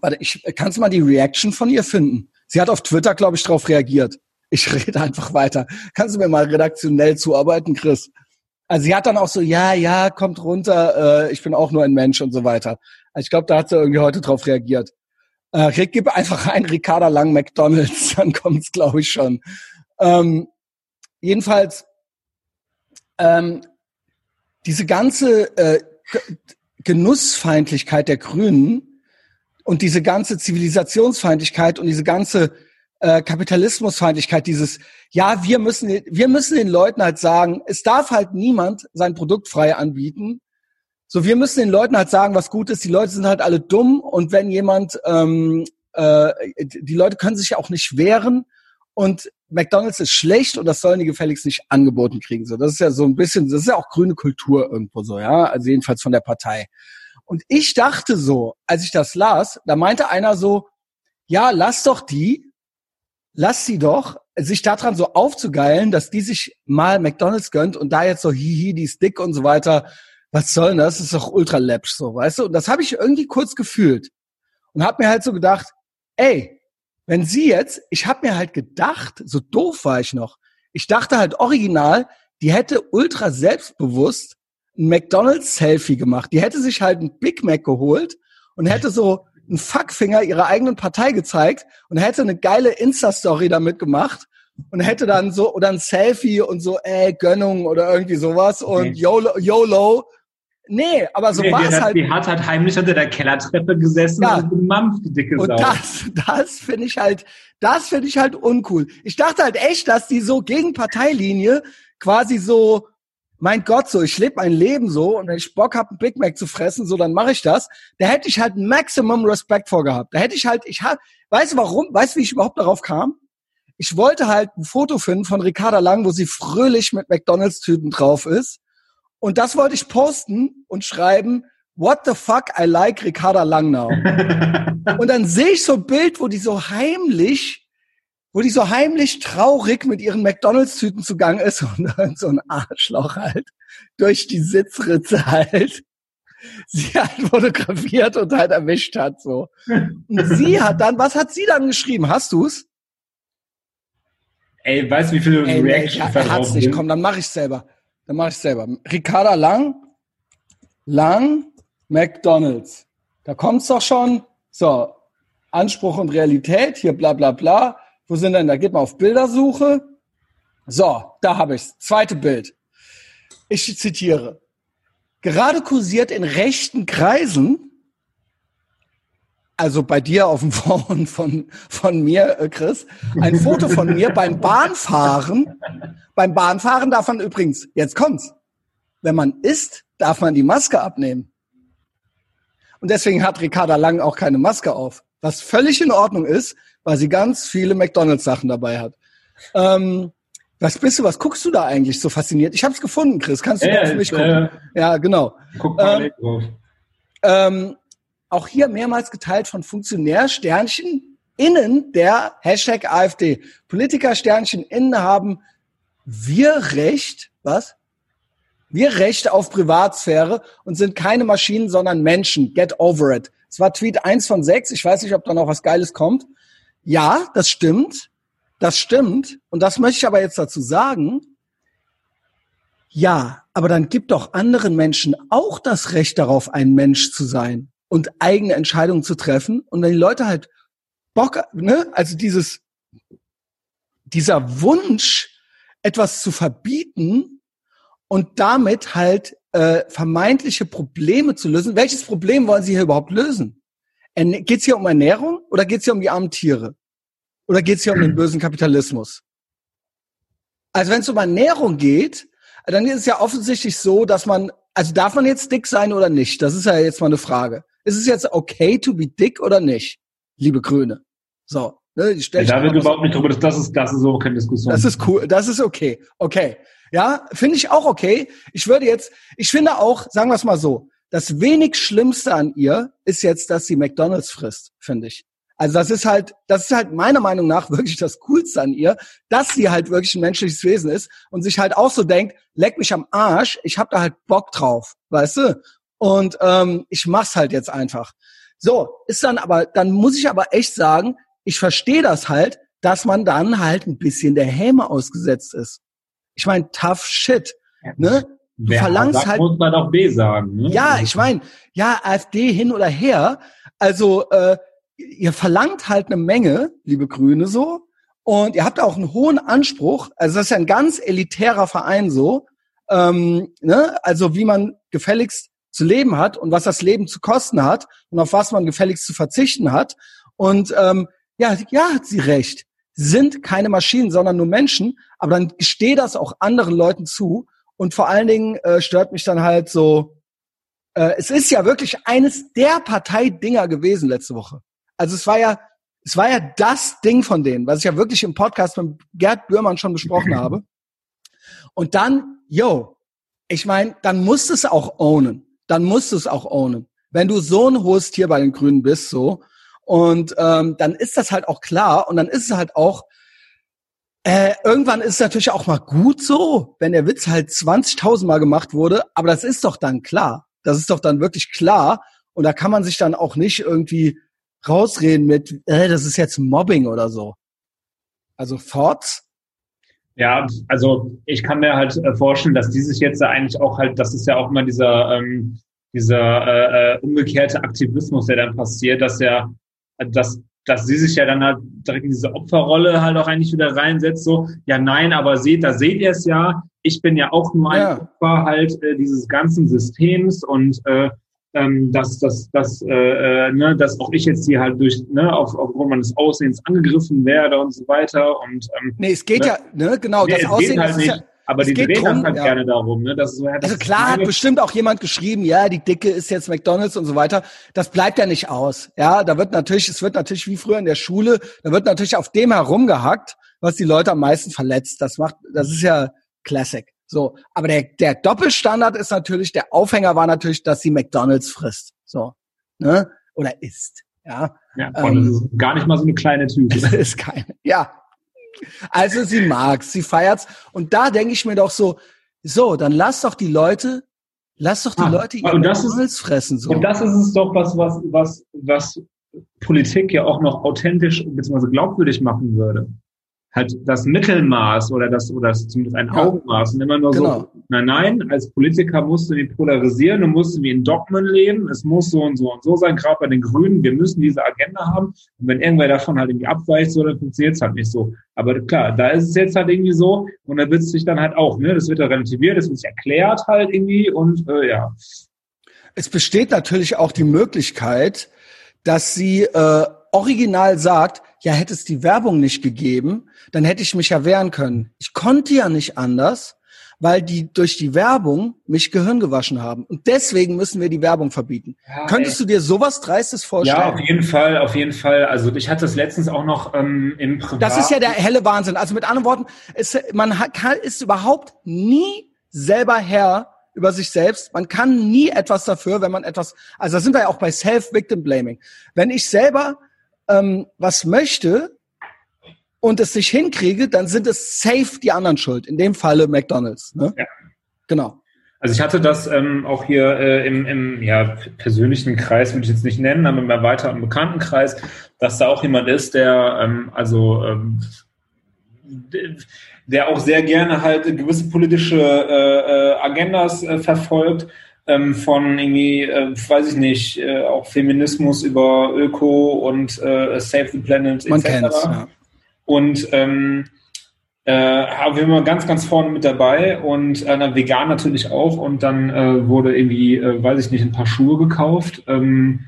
warte, ich, kannst du mal die Reaction von ihr finden? Sie hat auf Twitter, glaube ich, darauf reagiert. Ich rede einfach weiter. Kannst du mir mal redaktionell zuarbeiten, Chris? Also sie hat dann auch so, ja, ja, kommt runter, äh, ich bin auch nur ein Mensch und so weiter. Also ich glaube, da hat sie irgendwie heute drauf reagiert. Äh, Rick, gib einfach ein Ricarda Lang McDonalds, <laughs> dann kommt's, glaube ich, schon. Ähm, jedenfalls, ähm, diese ganze äh, Genussfeindlichkeit der Grünen und diese ganze Zivilisationsfeindlichkeit und diese ganze äh, Kapitalismusfeindlichkeit, dieses, ja, wir müssen, wir müssen den Leuten halt sagen, es darf halt niemand sein Produkt frei anbieten. So, wir müssen den Leuten halt sagen, was gut ist. Die Leute sind halt alle dumm und wenn jemand, ähm, äh, die Leute können sich auch nicht wehren und McDonald's ist schlecht und das sollen die gefälligst nicht angeboten kriegen. So, das ist ja so ein bisschen, das ist ja auch grüne Kultur irgendwo so, ja, also jedenfalls von der Partei. Und ich dachte so, als ich das las, da meinte einer so, ja, lass doch die, lass sie doch, sich daran so aufzugeilen, dass die sich mal McDonalds gönnt und da jetzt so hihi, die ist dick und so weiter. Was soll denn das? Das ist doch ultra läppsch, so, weißt du? Und das habe ich irgendwie kurz gefühlt und habe mir halt so gedacht, ey, wenn sie jetzt, ich habe mir halt gedacht, so doof war ich noch, ich dachte halt original, die hätte ultra selbstbewusst ein McDonalds-Selfie gemacht. Die hätte sich halt ein Big Mac geholt und hätte so einen Fuckfinger ihrer eigenen Partei gezeigt und hätte eine geile Insta-Story damit gemacht und hätte dann so, oder ein Selfie und so, äh, Gönnung oder irgendwie sowas und. YOLO, YOLO. Nee, aber so nee, war es halt. Die hat halt heimlich unter der Kellertreppe gesessen ja. und gemampft, die dicke Sau. Und das, das finde ich halt, das finde ich halt uncool. Ich dachte halt echt, dass die so gegen Parteilinie quasi so mein Gott, so, ich lebe mein Leben so und wenn ich Bock habe, einen Big Mac zu fressen, so, dann mache ich das. Da hätte ich halt Maximum Respekt vorgehabt. Da hätte ich halt, ich hab, weißt du warum? Weißt du, wie ich überhaupt darauf kam? Ich wollte halt ein Foto finden von Ricarda Lang, wo sie fröhlich mit McDonalds-Tüten drauf ist. Und das wollte ich posten und schreiben, what the fuck, I like Ricarda Lang now. <laughs> und dann sehe ich so ein Bild, wo die so heimlich wo die so heimlich traurig mit ihren McDonalds-Tüten zugange ist und dann so ein Arschloch halt durch die Sitzritze halt sie halt fotografiert und halt erwischt hat so. Und sie hat dann, was hat sie dann geschrieben? Hast du's? Ey, weißt du, wie viele Ey, Reactions nee, hat's nicht. Komm, dann mach ich selber. Dann mach ich selber. Ricarda Lang, Lang, McDonalds. Da kommt's doch schon. So, Anspruch und Realität, hier bla bla bla. Wo sind denn? Da geht man auf Bildersuche. So, da habe ich's. Zweite Bild. Ich zitiere. Gerade kursiert in rechten Kreisen, also bei dir auf dem <laughs> Phone von, von mir, äh, Chris, ein Foto von mir beim Bahnfahren. Beim Bahnfahren darf man übrigens, jetzt kommt's, wenn man isst, darf man die Maske abnehmen. Und deswegen hat Ricarda Lang auch keine Maske auf. Was völlig in Ordnung ist, weil sie ganz viele McDonalds-Sachen dabei hat. Ähm, was bist du, was guckst du da eigentlich so fasziniert? Ich habe es gefunden, Chris. Kannst du ja, auf mich gucken? Äh, ja, genau. Guck mal ähm, drauf. Ähm, auch hier mehrmals geteilt von Funktionär Sternchen innen der Hashtag AfD. Politiker Sternchen innen haben wir Recht, was? Wir Recht auf Privatsphäre und sind keine Maschinen, sondern Menschen. Get over it. Es war Tweet eins von sechs. Ich weiß nicht, ob da noch was Geiles kommt. Ja, das stimmt. Das stimmt. Und das möchte ich aber jetzt dazu sagen. Ja, aber dann gibt doch anderen Menschen auch das Recht darauf, ein Mensch zu sein und eigene Entscheidungen zu treffen. Und wenn die Leute halt Bock, ne, also dieses, dieser Wunsch, etwas zu verbieten und damit halt äh, vermeintliche Probleme zu lösen. Welches Problem wollen Sie hier überhaupt lösen? Geht es hier um Ernährung oder geht es hier um die armen Tiere? Oder geht es hier um den bösen Kapitalismus? Also wenn es um Ernährung geht, dann ist es ja offensichtlich so, dass man, also darf man jetzt dick sein oder nicht? Das ist ja jetzt mal eine Frage. Ist es jetzt okay to be dick oder nicht, liebe Grüne? So. Ne, ich ja, da wird überhaupt nicht drüber, das ist, das ist so keine Diskussion. Das ist cool, das ist okay. Okay. Ja, finde ich auch okay. Ich würde jetzt, ich finde auch, sagen wir es mal so, das wenig Schlimmste an ihr ist jetzt, dass sie McDonalds frisst, finde ich. Also das ist halt, das ist halt meiner Meinung nach wirklich das Coolste an ihr, dass sie halt wirklich ein menschliches Wesen ist und sich halt auch so denkt, leck mich am Arsch, ich hab da halt Bock drauf, weißt du? Und ähm, ich mach's halt jetzt einfach. So, ist dann aber, dann muss ich aber echt sagen, ich verstehe das halt, dass man dann halt ein bisschen der Häme ausgesetzt ist. Ich meine, tough shit. Ne? Du Wer verlangst sagt, halt. Muss man auch B sagen. Ne? Ja, ich meine, ja, AfD hin oder her. Also äh, ihr verlangt halt eine Menge, liebe Grüne, so. Und ihr habt auch einen hohen Anspruch. Also das ist ja ein ganz elitärer Verein so. Ähm, ne? Also wie man gefälligst zu leben hat und was das Leben zu kosten hat und auf was man gefälligst zu verzichten hat. Und ähm, ja, ja, hat sie recht. Sind keine Maschinen, sondern nur Menschen. Aber dann gestehe das auch anderen Leuten zu. Und vor allen Dingen äh, stört mich dann halt so, äh, es ist ja wirklich eines der Parteidinger gewesen letzte Woche. Also es war ja, es war ja das Ding von denen, was ich ja wirklich im Podcast mit Gerd Bührmann schon besprochen habe. Und dann, yo, ich meine, dann musst du es auch ownen. Dann musst du es auch ownen. Wenn du so ein hohes Tier bei den Grünen bist, so, und ähm, dann ist das halt auch klar und dann ist es halt auch, äh, irgendwann ist es natürlich auch mal gut so, wenn der Witz halt 20.000 Mal gemacht wurde, aber das ist doch dann klar. Das ist doch dann wirklich klar und da kann man sich dann auch nicht irgendwie rausreden mit, äh, das ist jetzt Mobbing oder so. Also Thoughts? Ja, also ich kann mir halt äh, vorstellen, dass dieses jetzt eigentlich auch halt, das ist ja auch immer dieser, ähm, dieser äh, äh umgekehrte Aktivismus, der dann passiert, dass ja dass, dass sie sich ja dann halt direkt in diese Opferrolle halt auch eigentlich wieder reinsetzt, so, ja nein, aber seht, da seht ihr es ja, ich bin ja auch nur ein ja. Opfer halt äh, dieses ganzen Systems und äh, ähm, dass, dass, dass, äh, äh, ne, dass auch ich jetzt hier halt durch, ne, auf, aufgrund meines Aussehens angegriffen werde und so weiter. Und, ähm, nee, es geht ne, ja, ne, genau, nee, das Aussehen halt ist ja, aber die drehen drum, halt ja. gerne darum. Ne? Das so, ja, das also klar hat bestimmt auch jemand geschrieben, ja, die Dicke ist jetzt McDonalds und so weiter. Das bleibt ja nicht aus. Ja, da wird natürlich, es wird natürlich wie früher in der Schule, da wird natürlich auf dem herumgehackt, was die Leute am meisten verletzt. Das macht, das ist ja Classic. So, aber der, der Doppelstandard ist natürlich, der Aufhänger war natürlich, dass sie McDonalds frisst. So, ne? Oder isst. Ja, ja ähm, gar nicht mal so eine kleine Tüte. <laughs> Das ist keine. Ja, also sie mag's, sie feiert's. Und da denke ich mir doch so, so, dann lass doch die Leute, lass doch die ah, Leute ihr Holz fressen. So. Und das ist es doch, was, was, was, was Politik ja auch noch authentisch bzw. glaubwürdig machen würde halt das Mittelmaß oder das oder das zumindest ein ja. Augenmaß und immer nur genau. so, nein, nein, als Politiker musst du nicht polarisieren, du musst wie in Dogmen leben, es muss so und so und so sein, gerade bei den Grünen, wir müssen diese Agenda haben und wenn irgendwer davon halt irgendwie abweicht, so, dann funktioniert es halt nicht so. Aber klar, da ist es jetzt halt irgendwie so und da wird es sich dann halt auch, ne, das wird ja relativiert, das wird sich erklärt halt irgendwie und äh, ja. Es besteht natürlich auch die Möglichkeit, dass sie äh, original sagt, ja, hätte es die Werbung nicht gegeben, dann hätte ich mich ja wehren können. Ich konnte ja nicht anders, weil die durch die Werbung mich Gehirn gewaschen haben. Und deswegen müssen wir die Werbung verbieten. Ja, Könntest ey. du dir sowas Dreistes vorstellen? Ja, auf jeden Fall, auf jeden Fall. Also ich hatte es letztens auch noch ähm, im Privat. Das ist ja der helle Wahnsinn. Also mit anderen Worten, ist, man kann, ist überhaupt nie selber Herr über sich selbst. Man kann nie etwas dafür, wenn man etwas, also da sind wir ja auch bei Self-Victim-Blaming. Wenn ich selber ähm, was möchte und es nicht hinkriege, dann sind es safe die anderen schuld. In dem Falle McDonalds. Ne? Ja. Genau. Also ich hatte das ähm, auch hier äh, im, im ja, persönlichen Kreis, würde ich jetzt nicht nennen, aber im erweiterten Bekanntenkreis, dass da auch jemand ist, der ähm, also ähm, der auch sehr gerne halt gewisse politische äh, äh Agendas äh, verfolgt ähm, von irgendwie, äh, weiß ich nicht, äh, auch Feminismus über Öko und äh, Save the Planet Man etc. Ja. Und ähm, äh, haben wir immer ganz, ganz vorne mit dabei und äh, vegan natürlich auch. Und dann äh, wurde irgendwie, äh, weiß ich nicht, ein paar Schuhe gekauft. Ähm,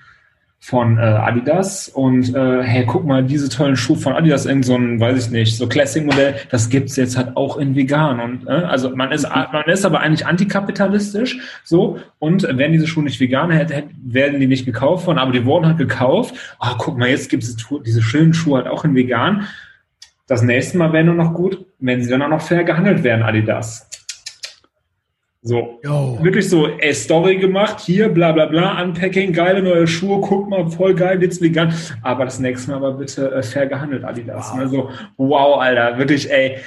von äh, Adidas und äh, hey, guck mal, diese tollen Schuhe von Adidas, irgend so ein, weiß ich nicht, so Classic-Modell, das gibt's jetzt halt auch in vegan und äh, also man ist man ist aber eigentlich antikapitalistisch so und wären diese Schuhe nicht vegan, hätte, werden die nicht gekauft worden, aber die wurden halt gekauft. Oh, guck mal, jetzt gibt's diese schönen Schuhe halt auch in vegan. Das nächste Mal wäre nur noch gut, wenn sie dann auch noch fair gehandelt werden, Adidas. So, Yo. wirklich so, ey, Story gemacht, hier, bla bla bla, Unpacking, geile neue Schuhe, guck mal, voll geil, jetzt vegan. Aber das nächste Mal aber bitte äh, fair gehandelt, Adidas. Wow. Also, wow, Alter, wirklich, ey.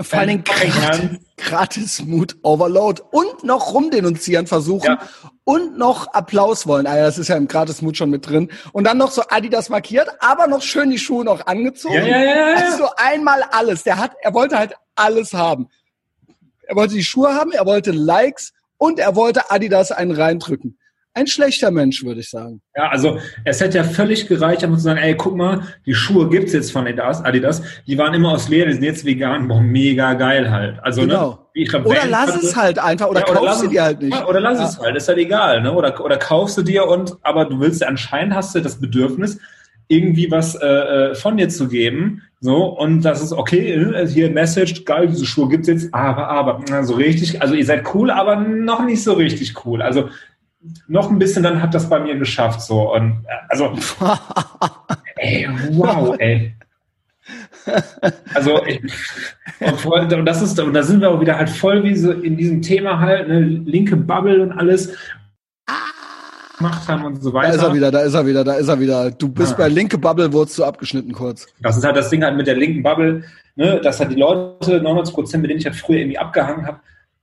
Vor allen Dingen gratis Mood Overload und noch rumdenunzieren versuchen ja. und noch Applaus wollen. Also das ist ja im gratis Mood schon mit drin. Und dann noch so Adidas markiert, aber noch schön die Schuhe noch angezogen. Ja, ja, ja, ja. Also einmal alles. Der hat, er wollte halt alles haben. Er wollte die Schuhe haben, er wollte Likes und er wollte Adidas einen reindrücken. Ein schlechter Mensch, würde ich sagen. Ja, also es hätte ja völlig gereicht, einfach zu sagen, ey, guck mal, die Schuhe gibt's jetzt von Adidas, Adidas, die waren immer aus Leder, die sind jetzt vegan, boah, mega geil halt. Also, ne, genau. Ne, glaub, oder lass es halt einfach, oder, ja, kaufst du dir halt nicht. Oder lass ja. es halt, ist halt egal, ne? Oder, oder kaufst du dir und, aber du willst, anscheinend hast du das Bedürfnis, irgendwie was äh, äh, von dir zu geben. So, und das ist okay, äh, hier Message, geil, diese Schuhe gibt's jetzt, aber, aber, so also richtig, also ihr seid cool, aber noch nicht so richtig cool. Also noch ein bisschen, dann hat das bei mir geschafft, so. Und äh, also, <laughs> ey, wow, ey. Also, ich, und, voll, und das ist, und da sind wir auch wieder halt voll wie so in diesem Thema halt, ne, linke Bubble und alles gemacht haben und so weiter. Da ist er wieder, da ist er wieder, da ist er wieder. Du bist ja. bei linke Bubble, wurdest du abgeschnitten kurz. Das ist halt das Ding halt mit der linken Bubble, ne, dass halt die Leute, 99 Prozent, mit denen ich halt früher irgendwie abgehangen habe,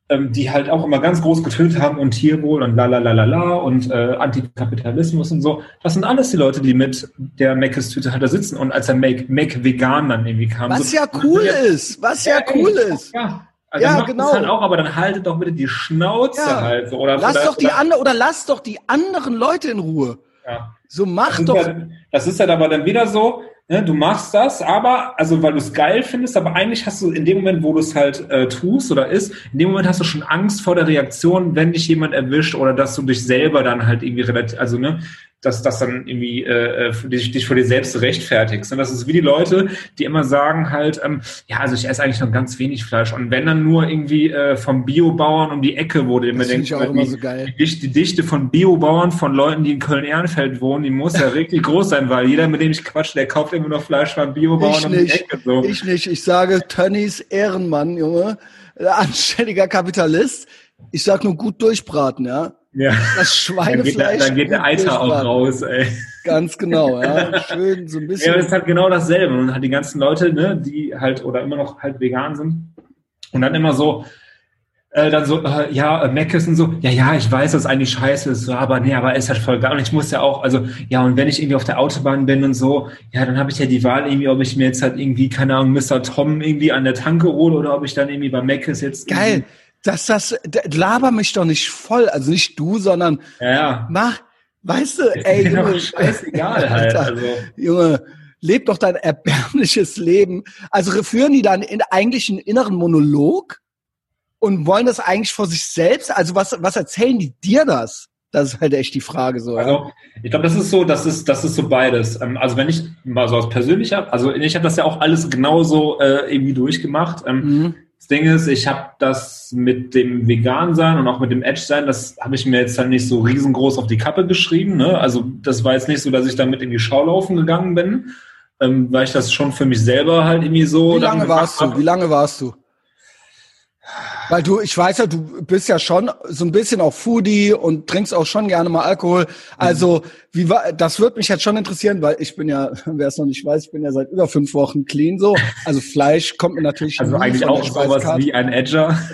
ähm, die halt auch immer ganz groß getönt haben und Tierwohl und la la la la la und äh, Antikapitalismus und so. Das sind alles die Leute, die mit der Meckes-Tüte halt da sitzen und als der Make, Make Vegan dann irgendwie kam. Was so, ja cool ist, was ja, ja cool ist. Ja, also ja, genau. Halt auch, aber dann haltet doch bitte die Schnauze ja. halt so. Oder, lass doch die andere oder lass doch die anderen Leute in Ruhe. Ja. So mach das doch. Ja, das ist halt aber dann wieder so, ne, du machst das, aber, also weil du es geil findest, aber eigentlich hast du in dem Moment, wo du es halt äh, tust oder ist, in dem Moment hast du schon Angst vor der Reaktion, wenn dich jemand erwischt oder dass du dich selber dann halt irgendwie relativ, also ne, dass das dann irgendwie äh, äh dich, dich vor dir selbst rechtfertigst. Und das ist wie die Leute, die immer sagen halt, ähm, ja, also ich esse eigentlich noch ganz wenig Fleisch. Und wenn dann nur irgendwie äh, vom Biobauern um die Ecke, du immer denkst, ich auch immer so geil. Die, die Dichte von Biobauern, von Leuten, die in Köln-Ehrenfeld wohnen, die muss ja <laughs> richtig groß sein, weil jeder, mit dem ich quatsche, der kauft immer noch Fleisch von Biobauern ich um die Ecke. So. Ich nicht. Ich sage Tönnies Ehrenmann, Junge. Anständiger Kapitalist. Ich sag nur gut durchbraten, ja. Ja. Das Schweinefleisch. Dann geht, der, dann geht der Eiter auch raus, ey. Ganz genau, ja. <laughs> Schön so ein bisschen. Ja, das ist halt genau dasselbe. Und halt die ganzen Leute, ne, die halt oder immer noch halt vegan sind. Und dann immer so, äh, dann so, äh, ja, äh, Meckes und so, ja, ja, ich weiß, dass eigentlich scheiße ist, so, aber nee, aber ist halt voll geil. Und ich muss ja auch, also, ja, und wenn ich irgendwie auf der Autobahn bin und so, ja, dann habe ich ja die Wahl irgendwie, ob ich mir jetzt halt irgendwie, keine Ahnung, Mr. Tom irgendwie an der Tanke hole oder ob ich dann irgendwie bei Meckes jetzt. Geil dass das, laber mich doch nicht voll, also nicht du, sondern ja. mach, weißt du, ey, Junge, scheißegal <laughs> halt, also. Junge, leb doch dein erbärmliches Leben. Also führen die dann in, eigentlich einen inneren Monolog und wollen das eigentlich vor sich selbst? Also was, was erzählen die dir das? Das ist halt echt die Frage so. Also ich glaube, das ist so, das ist, das ist so beides. Ähm, also wenn ich mal so aus persönlicher, also ich habe das ja auch alles genauso äh, irgendwie durchgemacht. Ähm, mhm. Das Ding ist, ich habe das mit dem Vegan-Sein und auch mit dem Edge-Sein, das habe ich mir jetzt halt nicht so riesengroß auf die Kappe geschrieben. Ne? Also das war jetzt nicht so, dass ich damit in die Schaulaufen gegangen bin, ähm, weil ich das schon für mich selber halt irgendwie so. Wie lange warst du? Wie lange warst du? Weil du, ich weiß ja, du bist ja schon so ein bisschen auch Foodie und trinkst auch schon gerne mal Alkohol. Also, wie war, das würde mich jetzt schon interessieren, weil ich bin ja, <laughs> wer es noch nicht weiß, ich bin ja seit über fünf Wochen clean so. Also Fleisch kommt mir natürlich Also eigentlich auch sowas wie ein Edger. <laughs>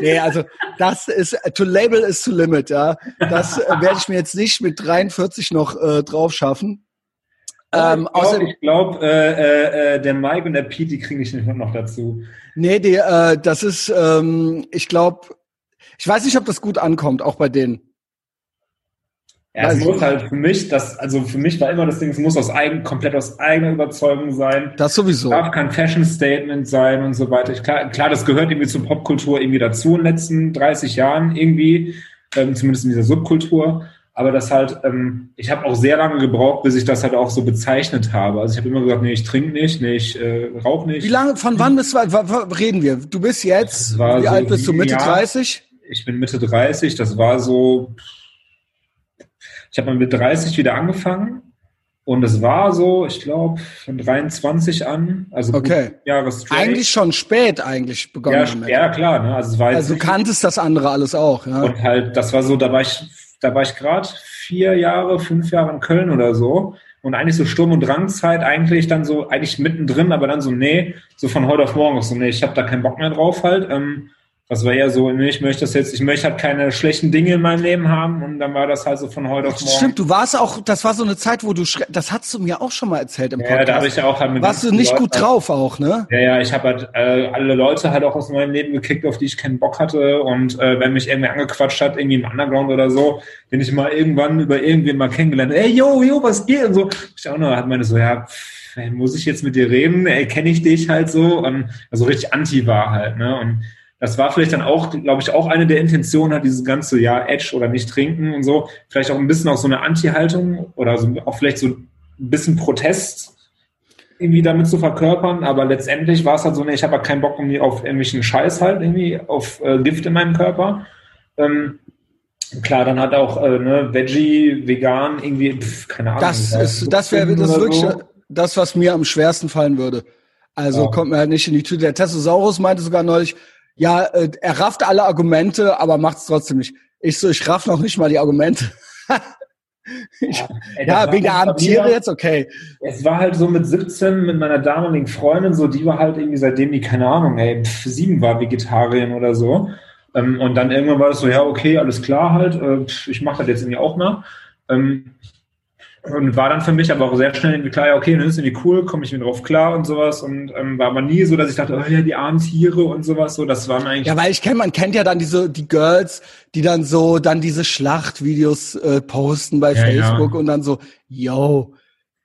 Nee, also das ist, to label is to limit, ja. Das äh, werde ich mir jetzt nicht mit 43 noch äh, drauf schaffen. Ähm, ich glaube, glaub, äh, äh, äh, der Mike und der Pete, die kriege ich nicht noch dazu. Nee, die, äh, das ist, ähm, ich glaube, ich weiß nicht, ob das gut ankommt, auch bei denen. Ja, es muss halt für mich, das, also für mich war immer das Ding, es muss aus eigen, komplett aus eigener Überzeugung sein. Das sowieso. Es darf kein Fashion-Statement sein und so weiter. Ich, klar, klar, das gehört irgendwie zur Popkultur irgendwie dazu in den letzten 30 Jahren irgendwie, ähm, zumindest in dieser Subkultur. Aber das halt, ähm, ich habe auch sehr lange gebraucht, bis ich das halt auch so bezeichnet habe. Also ich habe immer gesagt, nee, ich trinke nicht, nee, ich äh, rauche nicht. Wie lange, von wann bis wann reden wir? Du bist jetzt, wie so alt bist du, Mitte Jahr, 30? Ich bin Mitte 30, das war so, ich habe mal mit 30 wieder angefangen und es war so, ich glaube, von 23 an, also okay. Jahres Eigentlich schon spät eigentlich begonnen ja. Ja, klar. Ne? Also, es war also du kanntest das andere alles auch. Ja? Und halt, das war so, da war ich, da war ich gerade vier Jahre, fünf Jahre in Köln oder so. Und eigentlich so Sturm- und Drangzeit, eigentlich dann so, eigentlich mittendrin, aber dann so, nee, so von heute auf morgen so, nee, ich habe da keinen Bock mehr drauf halt. Ähm, das war eher so, ich möchte das jetzt, ich möchte halt keine schlechten Dinge in meinem Leben haben und dann war das halt so von heute auf morgen. Stimmt, du warst auch, das war so eine Zeit, wo du, das hast du mir auch schon mal erzählt im Podcast. Ja, da habe ich ja auch halt mit Warst du nicht Leuten gut drauf auch, ne? Ja, ja, ich habe halt äh, alle Leute halt auch aus meinem Leben gekickt, auf die ich keinen Bock hatte und äh, wenn mich irgendwer angequatscht hat, irgendwie im Underground oder so, den ich mal irgendwann über irgendwen mal kennengelernt ey, yo, yo, was geht und so. Ich auch noch, hat meine so, ja, pff, muss ich jetzt mit dir reden? Ey, kenne ich dich halt so? Und also richtig anti war halt, ne? Und das war vielleicht dann auch, glaube ich, auch eine der Intentionen, hat dieses ganze, ja, Edge oder nicht trinken und so, vielleicht auch ein bisschen auch so eine Anti-Haltung oder so, auch vielleicht so ein bisschen Protest irgendwie damit zu verkörpern, aber letztendlich war es halt so, ne, ich habe halt keinen Bock irgendwie auf irgendwelchen Scheiß halt irgendwie, auf äh, Gift in meinem Körper. Ähm, klar, dann hat auch äh, ne, Veggie, Vegan, irgendwie, pf, keine Ahnung. Das ist, das wäre das wirklich so. das, was mir am schwersten fallen würde. Also ja. kommt mir halt nicht in die Tüte. Der Testosaurus meinte sogar neulich, ja, äh, er rafft alle Argumente, aber macht es trotzdem nicht. Ich so, ich raff noch nicht mal die Argumente. <laughs> ich, ja, ey, ja wegen der armen Tiere jetzt, okay. Es war halt so mit 17 mit meiner damaligen Freundin, so, die war halt irgendwie seitdem die, keine Ahnung, ey, pf, sieben war Vegetarierin oder so. Ähm, und dann irgendwann war das so, ja, okay, alles klar halt, äh, ich mache das jetzt irgendwie auch mal. Ähm, und war dann für mich aber auch sehr schnell irgendwie klar, ja, okay, das ist irgendwie cool, komme ich mir drauf klar und sowas. Und ähm, war aber nie so, dass ich dachte, oh ja, die armen Tiere und sowas. So, das war mir eigentlich. Ja, weil ich kenne, man kennt ja dann diese, die Girls, die dann so, dann diese Schlachtvideos äh, posten bei ja, Facebook ja. und dann so, yo,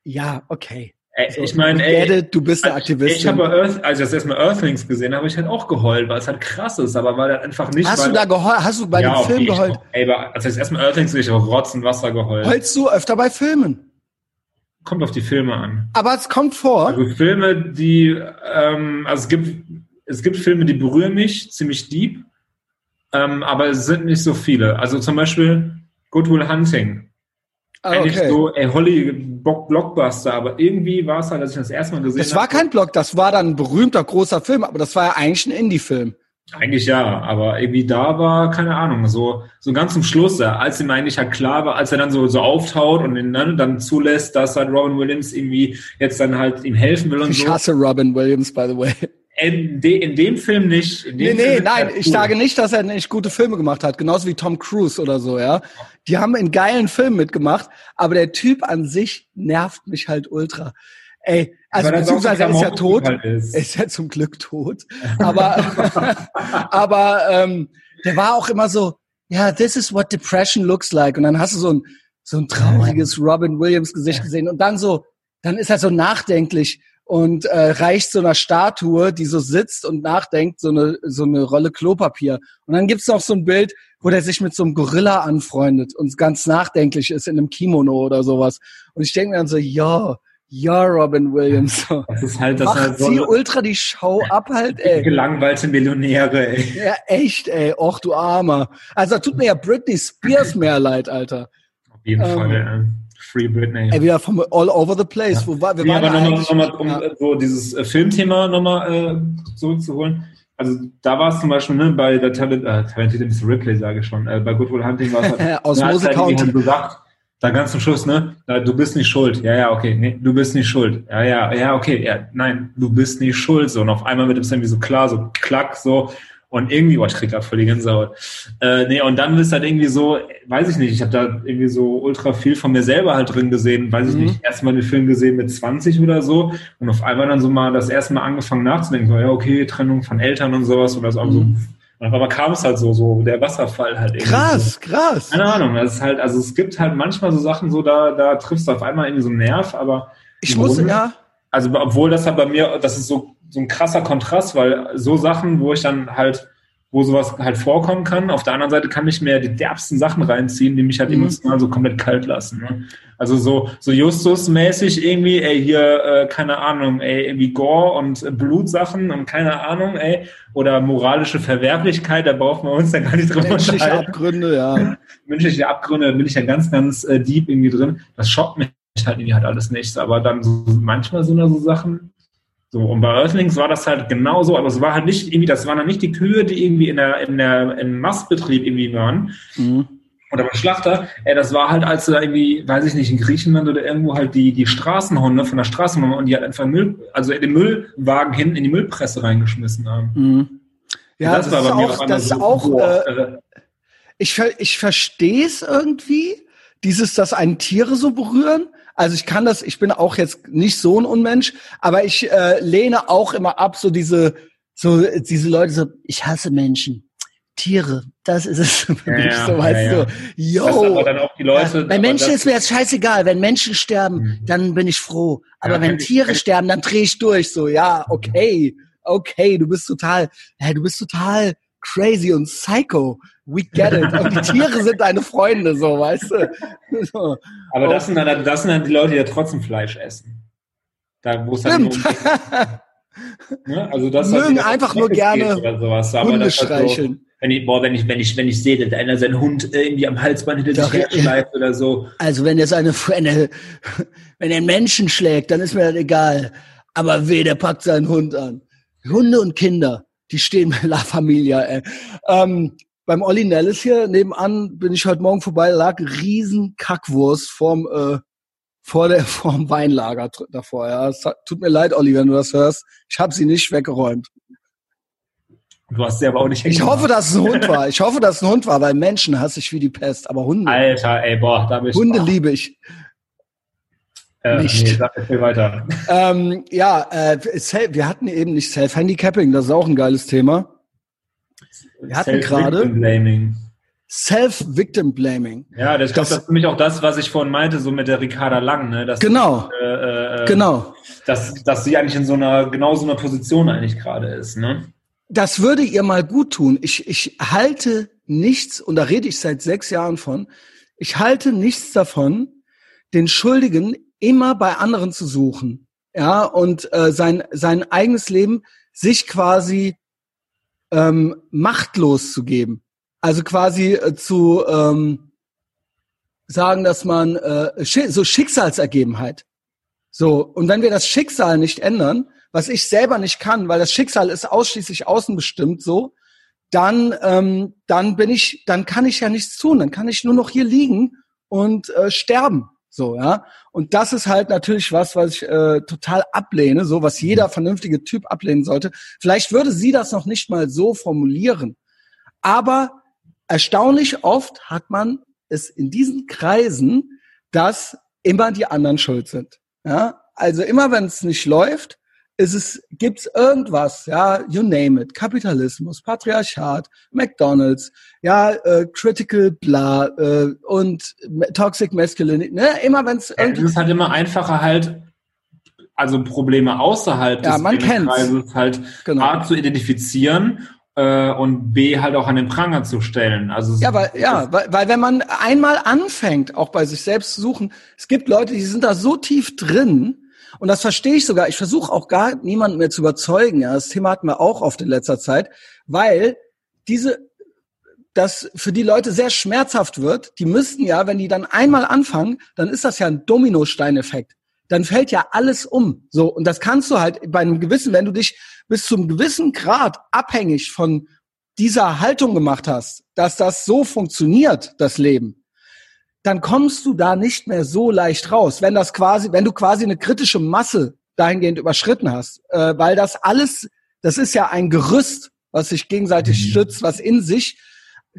ja, okay. Ey, so, ich meine, ey, du bist der Aktivist. Ich habe Earth, als ich das erstmal Earthlings gesehen habe, ich halt auch geheult, weil es halt krass ist, aber weil er einfach nicht. Hast du da geheult? Hast du bei ja, dem Film geheult? Ich, ey, als ich das erstmal Earthlings gesehen habe, Rotz und Wasser geheult. Heulst du öfter bei Filmen? Kommt auf die Filme an. Aber es kommt vor. Also Filme, die, ähm, also es gibt, es gibt Filme, die berühren mich ziemlich deep, ähm, aber es sind nicht so viele. Also zum Beispiel Good Will Hunting Ah, okay. Eigentlich so, ey, Holly, Blockbuster, aber irgendwie war es halt, als ich das erste Mal gesehen habe. Das war kein Block, das war dann ein berühmter, großer Film, aber das war ja eigentlich ein Indie-Film. Eigentlich ja, aber irgendwie da war, keine Ahnung, so, so ganz zum Schluss, ja, als ihm eigentlich halt klar war, als er dann so, so auftaut und ihn dann, dann zulässt, dass halt Robin Williams irgendwie jetzt dann halt ihm helfen will und ich so. Ich hasse Robin Williams, by the way. In, de, in dem Film nicht. In dem nee, Film nee, nein, ich sage nicht, dass er nicht gute Filme gemacht hat, genauso wie Tom Cruise oder so, ja. Die haben in geilen Filmen mitgemacht, aber der Typ an sich nervt mich halt ultra. Ey, also beziehungsweise er ist ja tot. Halt ist. Er ist ja zum Glück tot. Aber, <laughs> aber ähm, der war auch immer so, ja, this is what depression looks like. Und dann hast du so ein, so ein trauriges Robin Williams Gesicht gesehen und dann so, dann ist er so nachdenklich und äh, reicht so einer Statue, die so sitzt und nachdenkt, so eine, so eine Rolle Klopapier. Und dann gibt's noch so ein Bild, wo der sich mit so einem Gorilla anfreundet und ganz nachdenklich ist in einem Kimono oder sowas. Und ich denke mir dann so, ja, ja, Robin Williams. <laughs> Das ist halt, das Macht halt so ultra die Show ab halt, ey. Gelangweilte Millionäre, ey. Ja, echt, ey. Och, du Armer. Also, tut mir ja Britney Spears mehr leid, Alter. Auf jeden ähm, Fall, ja. Free Britney. Ey, wieder vom All Over the Place. Ja. Wo war, wir waren aber nochmal, noch mal, um ja. so dieses äh, Filmthema nochmal äh, zurückzuholen. Also da war es zum Beispiel ne, bei der Talent, äh, Talented Mr. Ripley, sage ich schon, äh, bei Good Will Hunting war es halt, <laughs> Aus Mose County. gesagt, da ganz zum Schluss, ne, du bist nicht schuld. Ja, ja, okay, nee, du bist nicht schuld. Ja, ja, ja, okay, ja, nein, du bist nicht schuld. So, und auf einmal wird es irgendwie so klar, so klack, so, und irgendwie, boah, ich krieg gerade voll die Gänsehaut. Äh, nee, und dann ist halt irgendwie so, weiß ich nicht, ich habe da irgendwie so ultra viel von mir selber halt drin gesehen, weiß ich mhm. nicht, erstmal den Film gesehen mit 20 oder so und auf einmal dann so mal das erste Mal angefangen nachzudenken, so, ja, okay, Trennung von Eltern und sowas oder so, mhm. so und auf einmal kam es halt so, so der Wasserfall halt irgendwie. Krass, so. krass. Keine Ahnung, das ist halt, also es gibt halt manchmal so Sachen, so da, da triffst du auf einmal irgendwie so einen Nerv, aber ich muss ja. Also obwohl das halt bei mir, das ist so so ein krasser Kontrast, weil so Sachen, wo ich dann halt wo sowas halt vorkommen kann. Auf der anderen Seite kann ich mir die derbsten Sachen reinziehen, die mich halt mhm. emotional so komplett kalt lassen. Ne? Also so, so Justus-mäßig irgendwie, ey, hier, äh, keine Ahnung, ey, irgendwie Gore und äh, Blutsachen und keine Ahnung, ey, oder moralische Verwerflichkeit, da brauchen wir uns ja gar nicht drüber Menschliche Abgründe, ja. <laughs> Menschliche Abgründe, da bin ich ja ganz, ganz äh, deep irgendwie drin. Das schockt mich halt irgendwie halt alles nichts, aber dann so, manchmal sind da so Sachen, so, und bei Earthlings war das halt genauso, aber es war halt nicht irgendwie, das waren dann nicht die Kühe, die irgendwie in der, in der, im Mastbetrieb irgendwie waren. Mhm oder beim Schlachter, ey, das war halt, als du da irgendwie, weiß ich nicht, in Griechenland oder irgendwo halt die, die Straßenhunde von der Straßenmama und die halt einfach Müll, also in den Müllwagen hinten in die Müllpresse reingeschmissen haben. Mhm. Ja, das, das, ist auch, das so, auch, boah, äh, ich, ich verstehe es irgendwie, dieses, dass einen Tiere so berühren. Also ich kann das, ich bin auch jetzt nicht so ein Unmensch, aber ich äh, lehne auch immer ab, so diese, so diese Leute so, ich hasse Menschen. Tiere, das ist es <laughs> für mich, ja, so weißt ja, du. Yo, Leute, bei Menschen ist mir jetzt scheißegal. Wenn Menschen sterben, mhm. dann bin ich froh. Aber wenn Tiere ich, sterben, dann drehe ich durch. So, ja, okay, okay, du bist total, hey, du bist total crazy und psycho. We get it. Und die Tiere sind deine Freunde, so, weißt du. So. Aber das sind, dann, das sind dann die Leute, die ja trotzdem Fleisch essen. Da, wo es dann ne? also das mögen einfach nur gerne Hunde streicheln. So, wenn ich, boah, wenn ich, wenn ich, wenn ich sehe, dass einer seinen Hund irgendwie am Halsband hinter sich herschleift oder so. Also wenn jetzt eine, <laughs> eine, wenn er einen Menschen schlägt, dann ist mir das egal. Aber weh, der packt seinen Hund an. Hunde und Kinder, die stehen La Familia, ey. Ähm, beim Olli Nellis hier nebenan bin ich heute Morgen vorbei, lag riesen Kackwurst vorm, äh, vor der, <laughs> vorm Weinlager davor, ja. Es tut mir leid, Olli, wenn du das hörst. Ich habe sie nicht weggeräumt. Du hast sie aber auch nicht Ich hoffe, dass es ein Hund <laughs> war. Ich hoffe, dass es ein Hund war, weil Menschen hasse ich wie die Pest, aber Hunde. Alter, ey, boah, da bist Hunde liebe ich. Äh, nicht. Nee, sag viel weiter. Ähm, ja, äh, wir hatten eben nicht Self-Handicapping, das ist auch ein geiles Thema. Wir hatten gerade Self-Victim-Blaming. Ja, das, das, das ist für mich auch das, was ich vorhin meinte, so mit der Ricarda Lang. Ne? Dass genau. äh, äh, genau. Dass, dass sie eigentlich in so einer, genau so einer Position eigentlich gerade ist. Ne? das würde ihr mal gut tun. Ich, ich halte nichts, und da rede ich seit sechs Jahren von, ich halte nichts davon, den Schuldigen immer bei anderen zu suchen. Ja, und äh, sein, sein eigenes Leben sich quasi ähm, machtlos zu geben. Also quasi äh, zu ähm, sagen, dass man äh, so Schicksalsergebenheit. So, und wenn wir das Schicksal nicht ändern, was ich selber nicht kann, weil das Schicksal ist ausschließlich außen bestimmt so, dann, ähm, dann bin ich, dann kann ich ja nichts tun. Dann kann ich nur noch hier liegen und äh, sterben. So, ja. Und das ist halt natürlich was, was ich äh, total ablehne, so was jeder vernünftige Typ ablehnen sollte. Vielleicht würde sie das noch nicht mal so formulieren. Aber erstaunlich oft hat man es in diesen Kreisen, dass immer die anderen schuld sind. Ja, also immer wenn es nicht läuft, ist es, gibt's irgendwas, ja, you name it, Kapitalismus, Patriarchat, McDonalds, ja, äh, Critical Bla äh, und Toxic Masculinity, ne, immer wenn's irgendwie... Es ist halt immer einfacher halt, also Probleme außerhalb ja, des Kreises halt genau. A zu identifizieren äh, und B halt auch an den Pranger zu stellen. Also ja, weil, ja, weil, weil wenn man einmal anfängt, auch bei sich selbst zu suchen, es gibt Leute, die sind da so tief drin, und das verstehe ich sogar. Ich versuche auch gar niemanden mehr zu überzeugen. Ja, das Thema hatten wir auch oft in letzter Zeit, weil diese das für die Leute sehr schmerzhaft wird. Die müssten ja, wenn die dann einmal anfangen, dann ist das ja ein Dominosteineffekt. Dann fällt ja alles um. So und das kannst du halt bei einem gewissen, wenn du dich bis zum gewissen Grad abhängig von dieser Haltung gemacht hast, dass das so funktioniert, das Leben, dann kommst du da nicht mehr so leicht raus, wenn das quasi, wenn du quasi eine kritische Masse dahingehend überschritten hast, äh, weil das alles, das ist ja ein Gerüst, was sich gegenseitig mhm. stützt, was in sich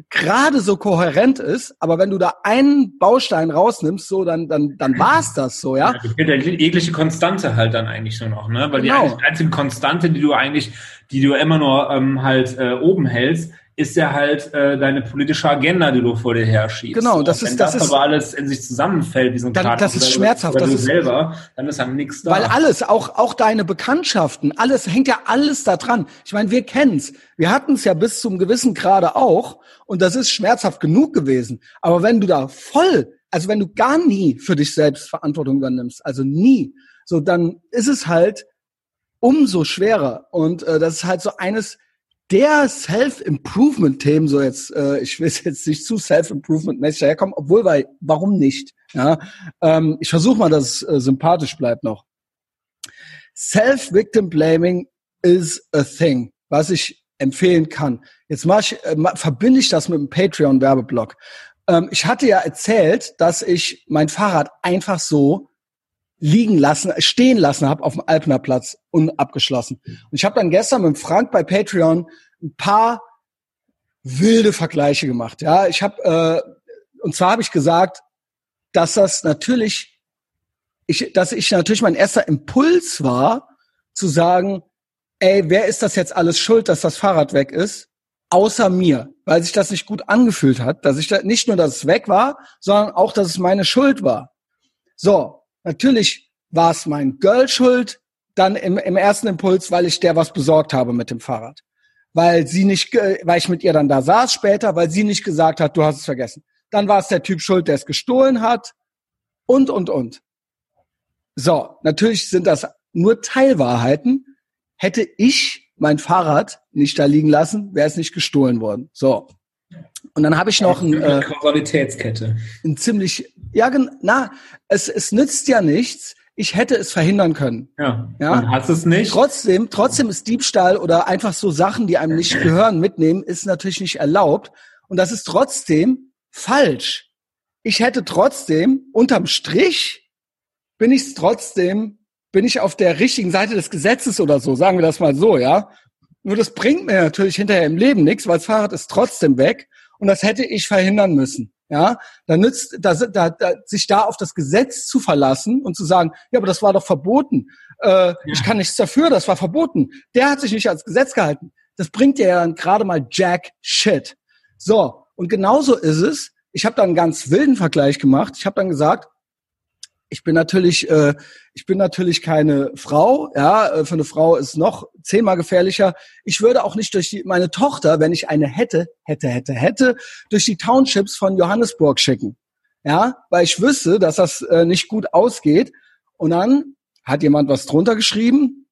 gerade so kohärent ist, aber wenn du da einen Baustein rausnimmst, so dann dann dann war's das so, ja. ja fehlt ja jegliche Konstante halt dann eigentlich nur noch, ne? Weil genau. die einzige Konstante, die du eigentlich, die du immer nur ähm, halt äh, oben hältst, ist ja halt äh, deine politische Agenda, die du vor dir herschiebst. Genau, das ist das, das ist aber alles in sich zusammenfällt wie so ein dann, Das ist schmerzhaft. Das du ist selber, dann ist dann nichts da. Weil alles, auch auch deine Bekanntschaften, alles hängt ja alles da dran. Ich meine, wir kennen's. Wir hatten es ja bis zum gewissen Grade auch und das ist schmerzhaft genug gewesen. Aber wenn du da voll, also wenn du gar nie für dich selbst Verantwortung übernimmst, also nie, so dann ist es halt umso schwerer und äh, das ist halt so eines der Self-Improvement-Themen, so jetzt, äh, ich will jetzt nicht zu Self-Improvement-mäßig daherkommen, obwohl, weil, warum nicht? Ja, ähm, ich versuche mal, dass es äh, sympathisch bleibt noch. Self-Victim-Blaming is a thing, was ich empfehlen kann. Jetzt mach ich, äh, verbinde ich das mit dem Patreon-Werbeblock. Ähm, ich hatte ja erzählt, dass ich mein Fahrrad einfach so liegen lassen, stehen lassen habe auf dem Alpener Platz unabgeschlossen. Und ich habe dann gestern mit Frank bei Patreon ein paar wilde Vergleiche gemacht. Ja, ich habe äh, und zwar habe ich gesagt, dass das natürlich, ich, dass ich natürlich mein erster Impuls war, zu sagen, ey, wer ist das jetzt alles schuld, dass das Fahrrad weg ist? Außer mir, weil sich das nicht gut angefühlt hat, dass ich da nicht nur, dass es weg war, sondern auch, dass es meine Schuld war. So, Natürlich war es mein Girl schuld, dann im, im ersten Impuls, weil ich der was besorgt habe mit dem Fahrrad. Weil sie nicht, weil ich mit ihr dann da saß später, weil sie nicht gesagt hat, du hast es vergessen. Dann war es der Typ schuld, der es gestohlen hat und, und, und. So, natürlich sind das nur Teilwahrheiten. Hätte ich mein Fahrrad nicht da liegen lassen, wäre es nicht gestohlen worden. So. Und dann habe ich noch ein, äh, Kausalitätskette. Ein ziemlich, ja, na, es, es nützt ja nichts. Ich hätte es verhindern können. Ja. ja? Und hast es nicht. Trotzdem, trotzdem ist Diebstahl oder einfach so Sachen, die einem nicht gehören, mitnehmen, ist natürlich nicht erlaubt. Und das ist trotzdem falsch. Ich hätte trotzdem, unterm Strich, bin ich trotzdem, bin ich auf der richtigen Seite des Gesetzes oder so, sagen wir das mal so, ja. Nur das bringt mir natürlich hinterher im Leben nichts, weil das Fahrrad ist trotzdem weg und das hätte ich verhindern müssen. Ja, da nützt, da, da, da, sich da auf das Gesetz zu verlassen und zu sagen, ja, aber das war doch verboten. Äh, ja. Ich kann nichts dafür, das war verboten. Der hat sich nicht als Gesetz gehalten. Das bringt dir ja dann gerade mal Jack Shit. So, und genauso ist es. Ich habe da einen ganz wilden Vergleich gemacht. Ich habe dann gesagt, ich bin natürlich, äh, ich bin natürlich keine Frau. Ja, äh, für eine Frau ist noch zehnmal gefährlicher. Ich würde auch nicht durch die, meine Tochter, wenn ich eine hätte, hätte, hätte, hätte, durch die Townships von Johannesburg schicken. Ja, weil ich wüsste, dass das äh, nicht gut ausgeht. Und dann hat jemand was drunter geschrieben.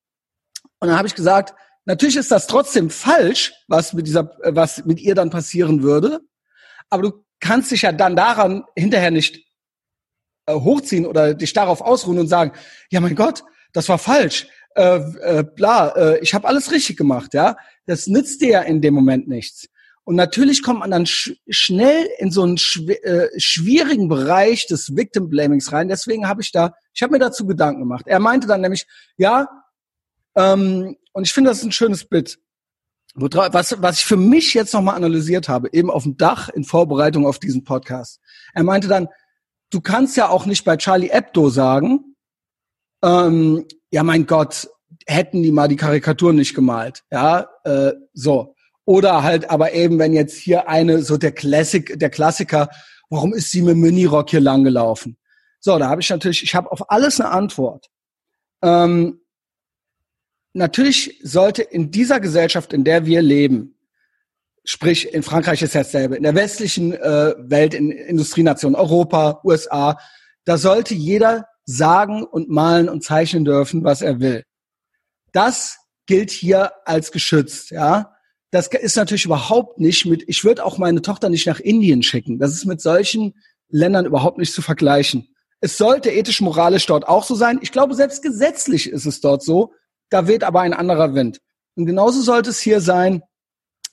Und dann habe ich gesagt, natürlich ist das trotzdem falsch, was mit dieser, äh, was mit ihr dann passieren würde. Aber du kannst dich ja dann daran hinterher nicht hochziehen oder dich darauf ausruhen und sagen, ja mein Gott, das war falsch, äh, äh, bla, äh, ich habe alles richtig gemacht, ja. Das nützt dir ja in dem Moment nichts. Und natürlich kommt man dann sch schnell in so einen schw äh, schwierigen Bereich des Victim Blamings rein. Deswegen habe ich da, ich habe mir dazu Gedanken gemacht. Er meinte dann nämlich, ja, ähm, und ich finde, das ist ein schönes Bit. Was, was ich für mich jetzt nochmal analysiert habe, eben auf dem Dach in Vorbereitung auf diesen Podcast. Er meinte dann, du kannst ja auch nicht bei Charlie Hebdo sagen, ähm, ja mein Gott, hätten die mal die Karikaturen nicht gemalt, ja, äh, so. Oder halt, aber eben, wenn jetzt hier eine, so der Klassik, der Klassiker, warum ist sie mit Minirock hier langgelaufen? So, da habe ich natürlich, ich habe auf alles eine Antwort. Ähm, natürlich sollte in dieser Gesellschaft, in der wir leben, Sprich, in Frankreich ist dasselbe. In der westlichen äh, Welt, in Industrienationen, Europa, USA, da sollte jeder sagen und malen und zeichnen dürfen, was er will. Das gilt hier als geschützt, ja. Das ist natürlich überhaupt nicht mit, ich würde auch meine Tochter nicht nach Indien schicken. Das ist mit solchen Ländern überhaupt nicht zu vergleichen. Es sollte ethisch-moralisch dort auch so sein. Ich glaube, selbst gesetzlich ist es dort so. Da weht aber ein anderer Wind. Und genauso sollte es hier sein,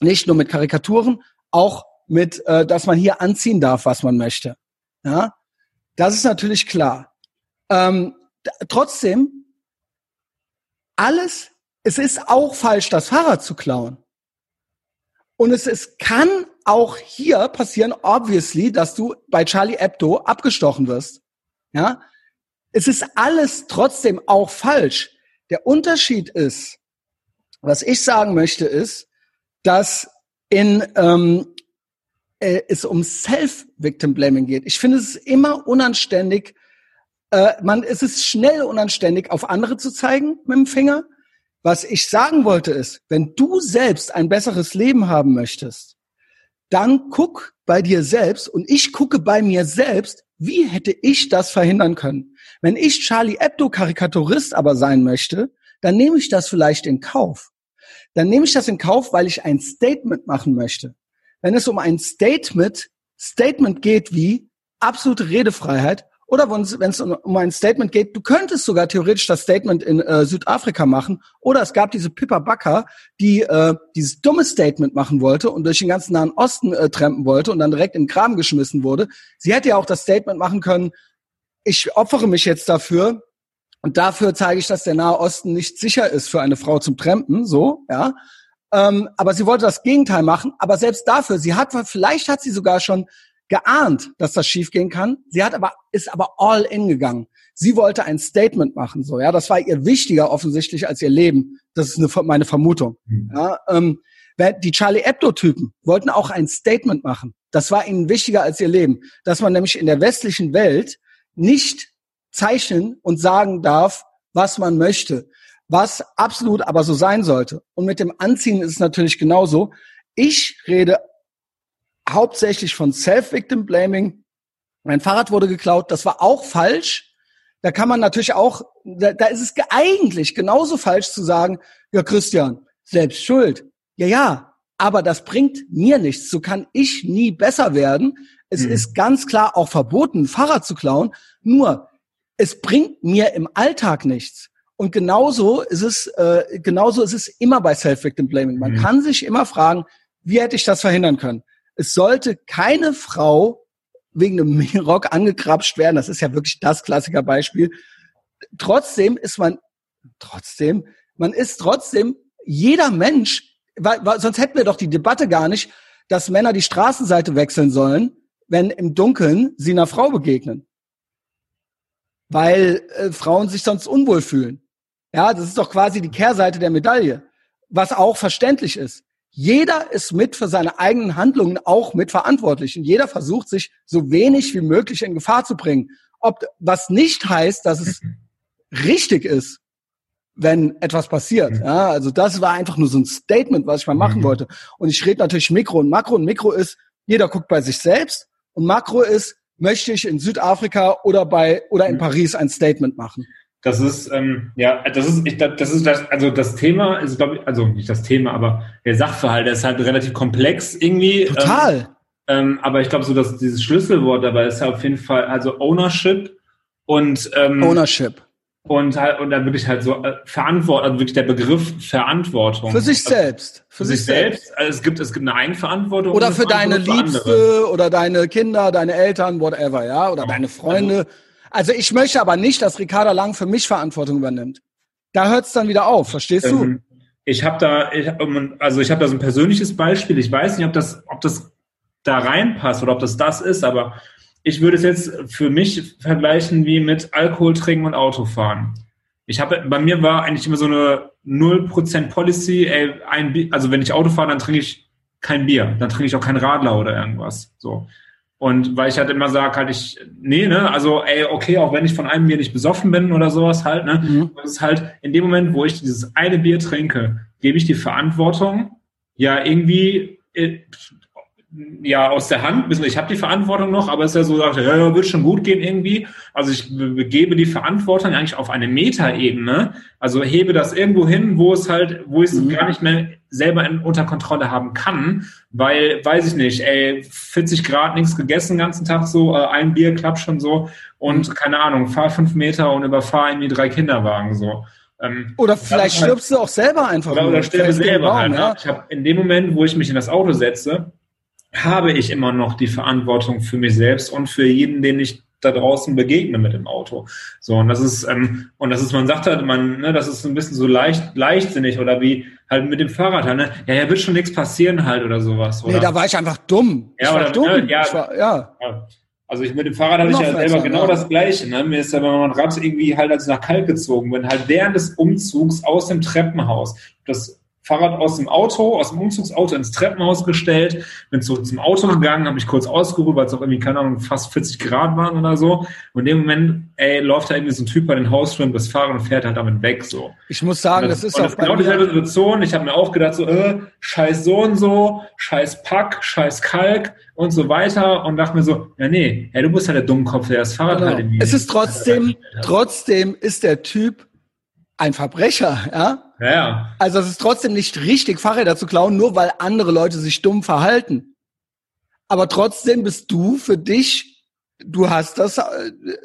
nicht nur mit Karikaturen, auch mit, äh, dass man hier anziehen darf, was man möchte. Ja, das ist natürlich klar. Ähm, trotzdem, alles, es ist auch falsch, das Fahrrad zu klauen. Und es, es kann auch hier passieren, obviously, dass du bei Charlie Hebdo abgestochen wirst. Ja, es ist alles trotzdem auch falsch. Der Unterschied ist, was ich sagen möchte, ist, dass in ähm, äh, es um Self-Victim-Blaming geht. Ich finde es immer unanständig, äh, man, es ist schnell unanständig, auf andere zu zeigen mit dem Finger. Was ich sagen wollte ist, wenn du selbst ein besseres Leben haben möchtest, dann guck bei dir selbst und ich gucke bei mir selbst, wie hätte ich das verhindern können? Wenn ich Charlie Hebdo Karikaturist aber sein möchte, dann nehme ich das vielleicht in Kauf. Dann nehme ich das in Kauf, weil ich ein Statement machen möchte. Wenn es um ein Statement, Statement geht wie absolute Redefreiheit, oder wenn es um ein Statement geht, du könntest sogar theoretisch das Statement in äh, Südafrika machen. Oder es gab diese Pippa Backer, die äh, dieses dumme Statement machen wollte und durch den ganzen Nahen Osten äh, trampen wollte und dann direkt in den Kram geschmissen wurde. Sie hätte ja auch das Statement machen können, ich opfere mich jetzt dafür und dafür zeige ich, dass der Nahe Osten nicht sicher ist für eine Frau zum Trampen, so, ja. Ähm, aber sie wollte das Gegenteil machen. Aber selbst dafür, sie hat, vielleicht hat sie sogar schon geahnt, dass das schiefgehen kann. Sie hat aber, ist aber all in gegangen. Sie wollte ein Statement machen, so, ja. Das war ihr wichtiger offensichtlich als ihr Leben. Das ist eine, meine Vermutung. Mhm. Ja, ähm, die Charlie Hebdo-Typen wollten auch ein Statement machen. Das war ihnen wichtiger als ihr Leben. Dass man nämlich in der westlichen Welt nicht zeichnen und sagen darf, was man möchte. Was absolut aber so sein sollte. Und mit dem Anziehen ist es natürlich genauso. Ich rede hauptsächlich von Self-Victim Blaming. Mein Fahrrad wurde geklaut, das war auch falsch. Da kann man natürlich auch, da, da ist es eigentlich genauso falsch zu sagen, ja Christian, selbst schuld. Ja, ja, aber das bringt mir nichts. So kann ich nie besser werden. Es hm. ist ganz klar auch verboten, Fahrrad zu klauen. Nur, es bringt mir im Alltag nichts. Und genauso ist es, äh, genauso ist es immer bei Self-Victim Blaming. Man hm. kann sich immer fragen, wie hätte ich das verhindern können? es sollte keine Frau wegen einem <laughs> Rock angekrapscht werden. Das ist ja wirklich das Klassikerbeispiel. Trotzdem ist man, trotzdem, man ist trotzdem jeder Mensch, weil, weil, sonst hätten wir doch die Debatte gar nicht, dass Männer die Straßenseite wechseln sollen, wenn im Dunkeln sie einer Frau begegnen. Weil äh, Frauen sich sonst unwohl fühlen. Ja, das ist doch quasi die Kehrseite der Medaille. Was auch verständlich ist. Jeder ist mit für seine eigenen Handlungen auch mitverantwortlich und jeder versucht sich so wenig wie möglich in Gefahr zu bringen. Ob, was nicht heißt, dass es <laughs> richtig ist, wenn etwas passiert. Mhm. Ja, also das war einfach nur so ein Statement, was ich mal machen mhm. wollte. Und ich rede natürlich Mikro und Makro. Und Mikro ist, jeder guckt bei sich selbst. Und Makro ist, möchte ich in Südafrika oder bei oder in mhm. Paris ein Statement machen. Das ist, ähm, ja, das ist, ich, das ist das, also das Thema ist, glaube ich, also nicht das Thema, aber der Sachverhalt, der ist halt relativ komplex irgendwie. Total. Ähm, ähm, aber ich glaube so, dass dieses Schlüsselwort dabei ist ja auf jeden Fall, also Ownership und ähm, Ownership. Und halt, und dann wirklich halt so äh, Verantwortung, also wirklich der Begriff Verantwortung. Für sich also, selbst. Für, für sich selbst. selbst. Also es gibt, es gibt eine Eigenverantwortung. Oder für deine Liebste oder deine Kinder, deine Eltern, whatever, ja, oder deine Freunde. Also, ich möchte aber nicht, dass Ricarda Lang für mich Verantwortung übernimmt. Da hört es dann wieder auf, verstehst du? Ähm, ich habe da, ich, also ich habe da so ein persönliches Beispiel. Ich weiß nicht, ob das, ob das da reinpasst oder ob das das ist, aber ich würde es jetzt für mich vergleichen wie mit Alkohol trinken und Autofahren. Ich habe, bei mir war eigentlich immer so eine 0% Policy, ey, ein Bier, also wenn ich Auto fahre, dann trinke ich kein Bier, dann trinke ich auch kein Radler oder irgendwas. So. Und weil ich halt immer sage, halt ich, nee, ne, also ey, okay, auch wenn ich von einem Bier nicht besoffen bin oder sowas halt, ne, mhm. das ist halt in dem Moment, wo ich dieses eine Bier trinke, gebe ich die Verantwortung ja irgendwie äh, ja aus der Hand. Ich habe die Verantwortung noch, aber es ist ja so, ja, ja, wird schon gut gehen irgendwie. Also ich gebe die Verantwortung eigentlich auf eine Metaebene. Also hebe das irgendwo hin, wo es halt, wo ich es mhm. gar nicht mehr selber in, unter Kontrolle haben kann, weil, weiß ich nicht, ey, 40 Grad, nichts gegessen den ganzen Tag so, äh, ein Bier klappt schon so und mhm. keine Ahnung, fahr fünf Meter und überfahr irgendwie drei Kinderwagen so. Ähm, oder vielleicht halt, stirbst du auch selber einfach. Oder, oder sterbe selber Baum, halt. Ja? Ich habe in dem Moment, wo ich mich in das Auto setze, habe ich immer noch die Verantwortung für mich selbst und für jeden, den ich da draußen begegne mit dem Auto. So, und das ist, ähm, und das ist, man sagt halt, man, ne, das ist ein bisschen so leicht, leichtsinnig oder wie halt mit dem Fahrrad halt, ne? Ja, ja, wird schon nichts passieren halt oder sowas. Oder? Nee, da war ich einfach dumm. Ja, ich oder, dumm. Ne, ja, war, ja. ja. Also ich mit dem Fahrrad hatte ich ja selber genau ja. das Gleiche. Ne? Mir ist ja mein Rad irgendwie halt als nach Kalk gezogen bin, halt während des Umzugs aus dem Treppenhaus. Das Fahrrad aus dem Auto, aus dem Umzugsauto ins Treppenhaus gestellt, bin zurück zum Auto gegangen, habe mich kurz ausgeruht, weil es auch irgendwie, keine Ahnung, fast 40 Grad waren oder so. Und in dem Moment, ey, läuft da irgendwie so ein Typ bei den Haustüren das Fahrrad und fährt halt damit weg, so. Ich muss sagen, das, das ist auch das genau dieselbe Situation. Ich habe mir auch gedacht, so, äh, scheiß so und so, scheiß Pack, scheiß Kalk und so weiter und dachte mir so, ja nee, ja, du bist halt der Dummkopf, der das Fahrrad genau. halt irgendwie... Es ist trotzdem, trotzdem ist der Typ ein Verbrecher, ja? Ja, ja. Also es ist trotzdem nicht richtig, Fahrräder zu klauen, nur weil andere Leute sich dumm verhalten. Aber trotzdem bist du für dich du hast das äh,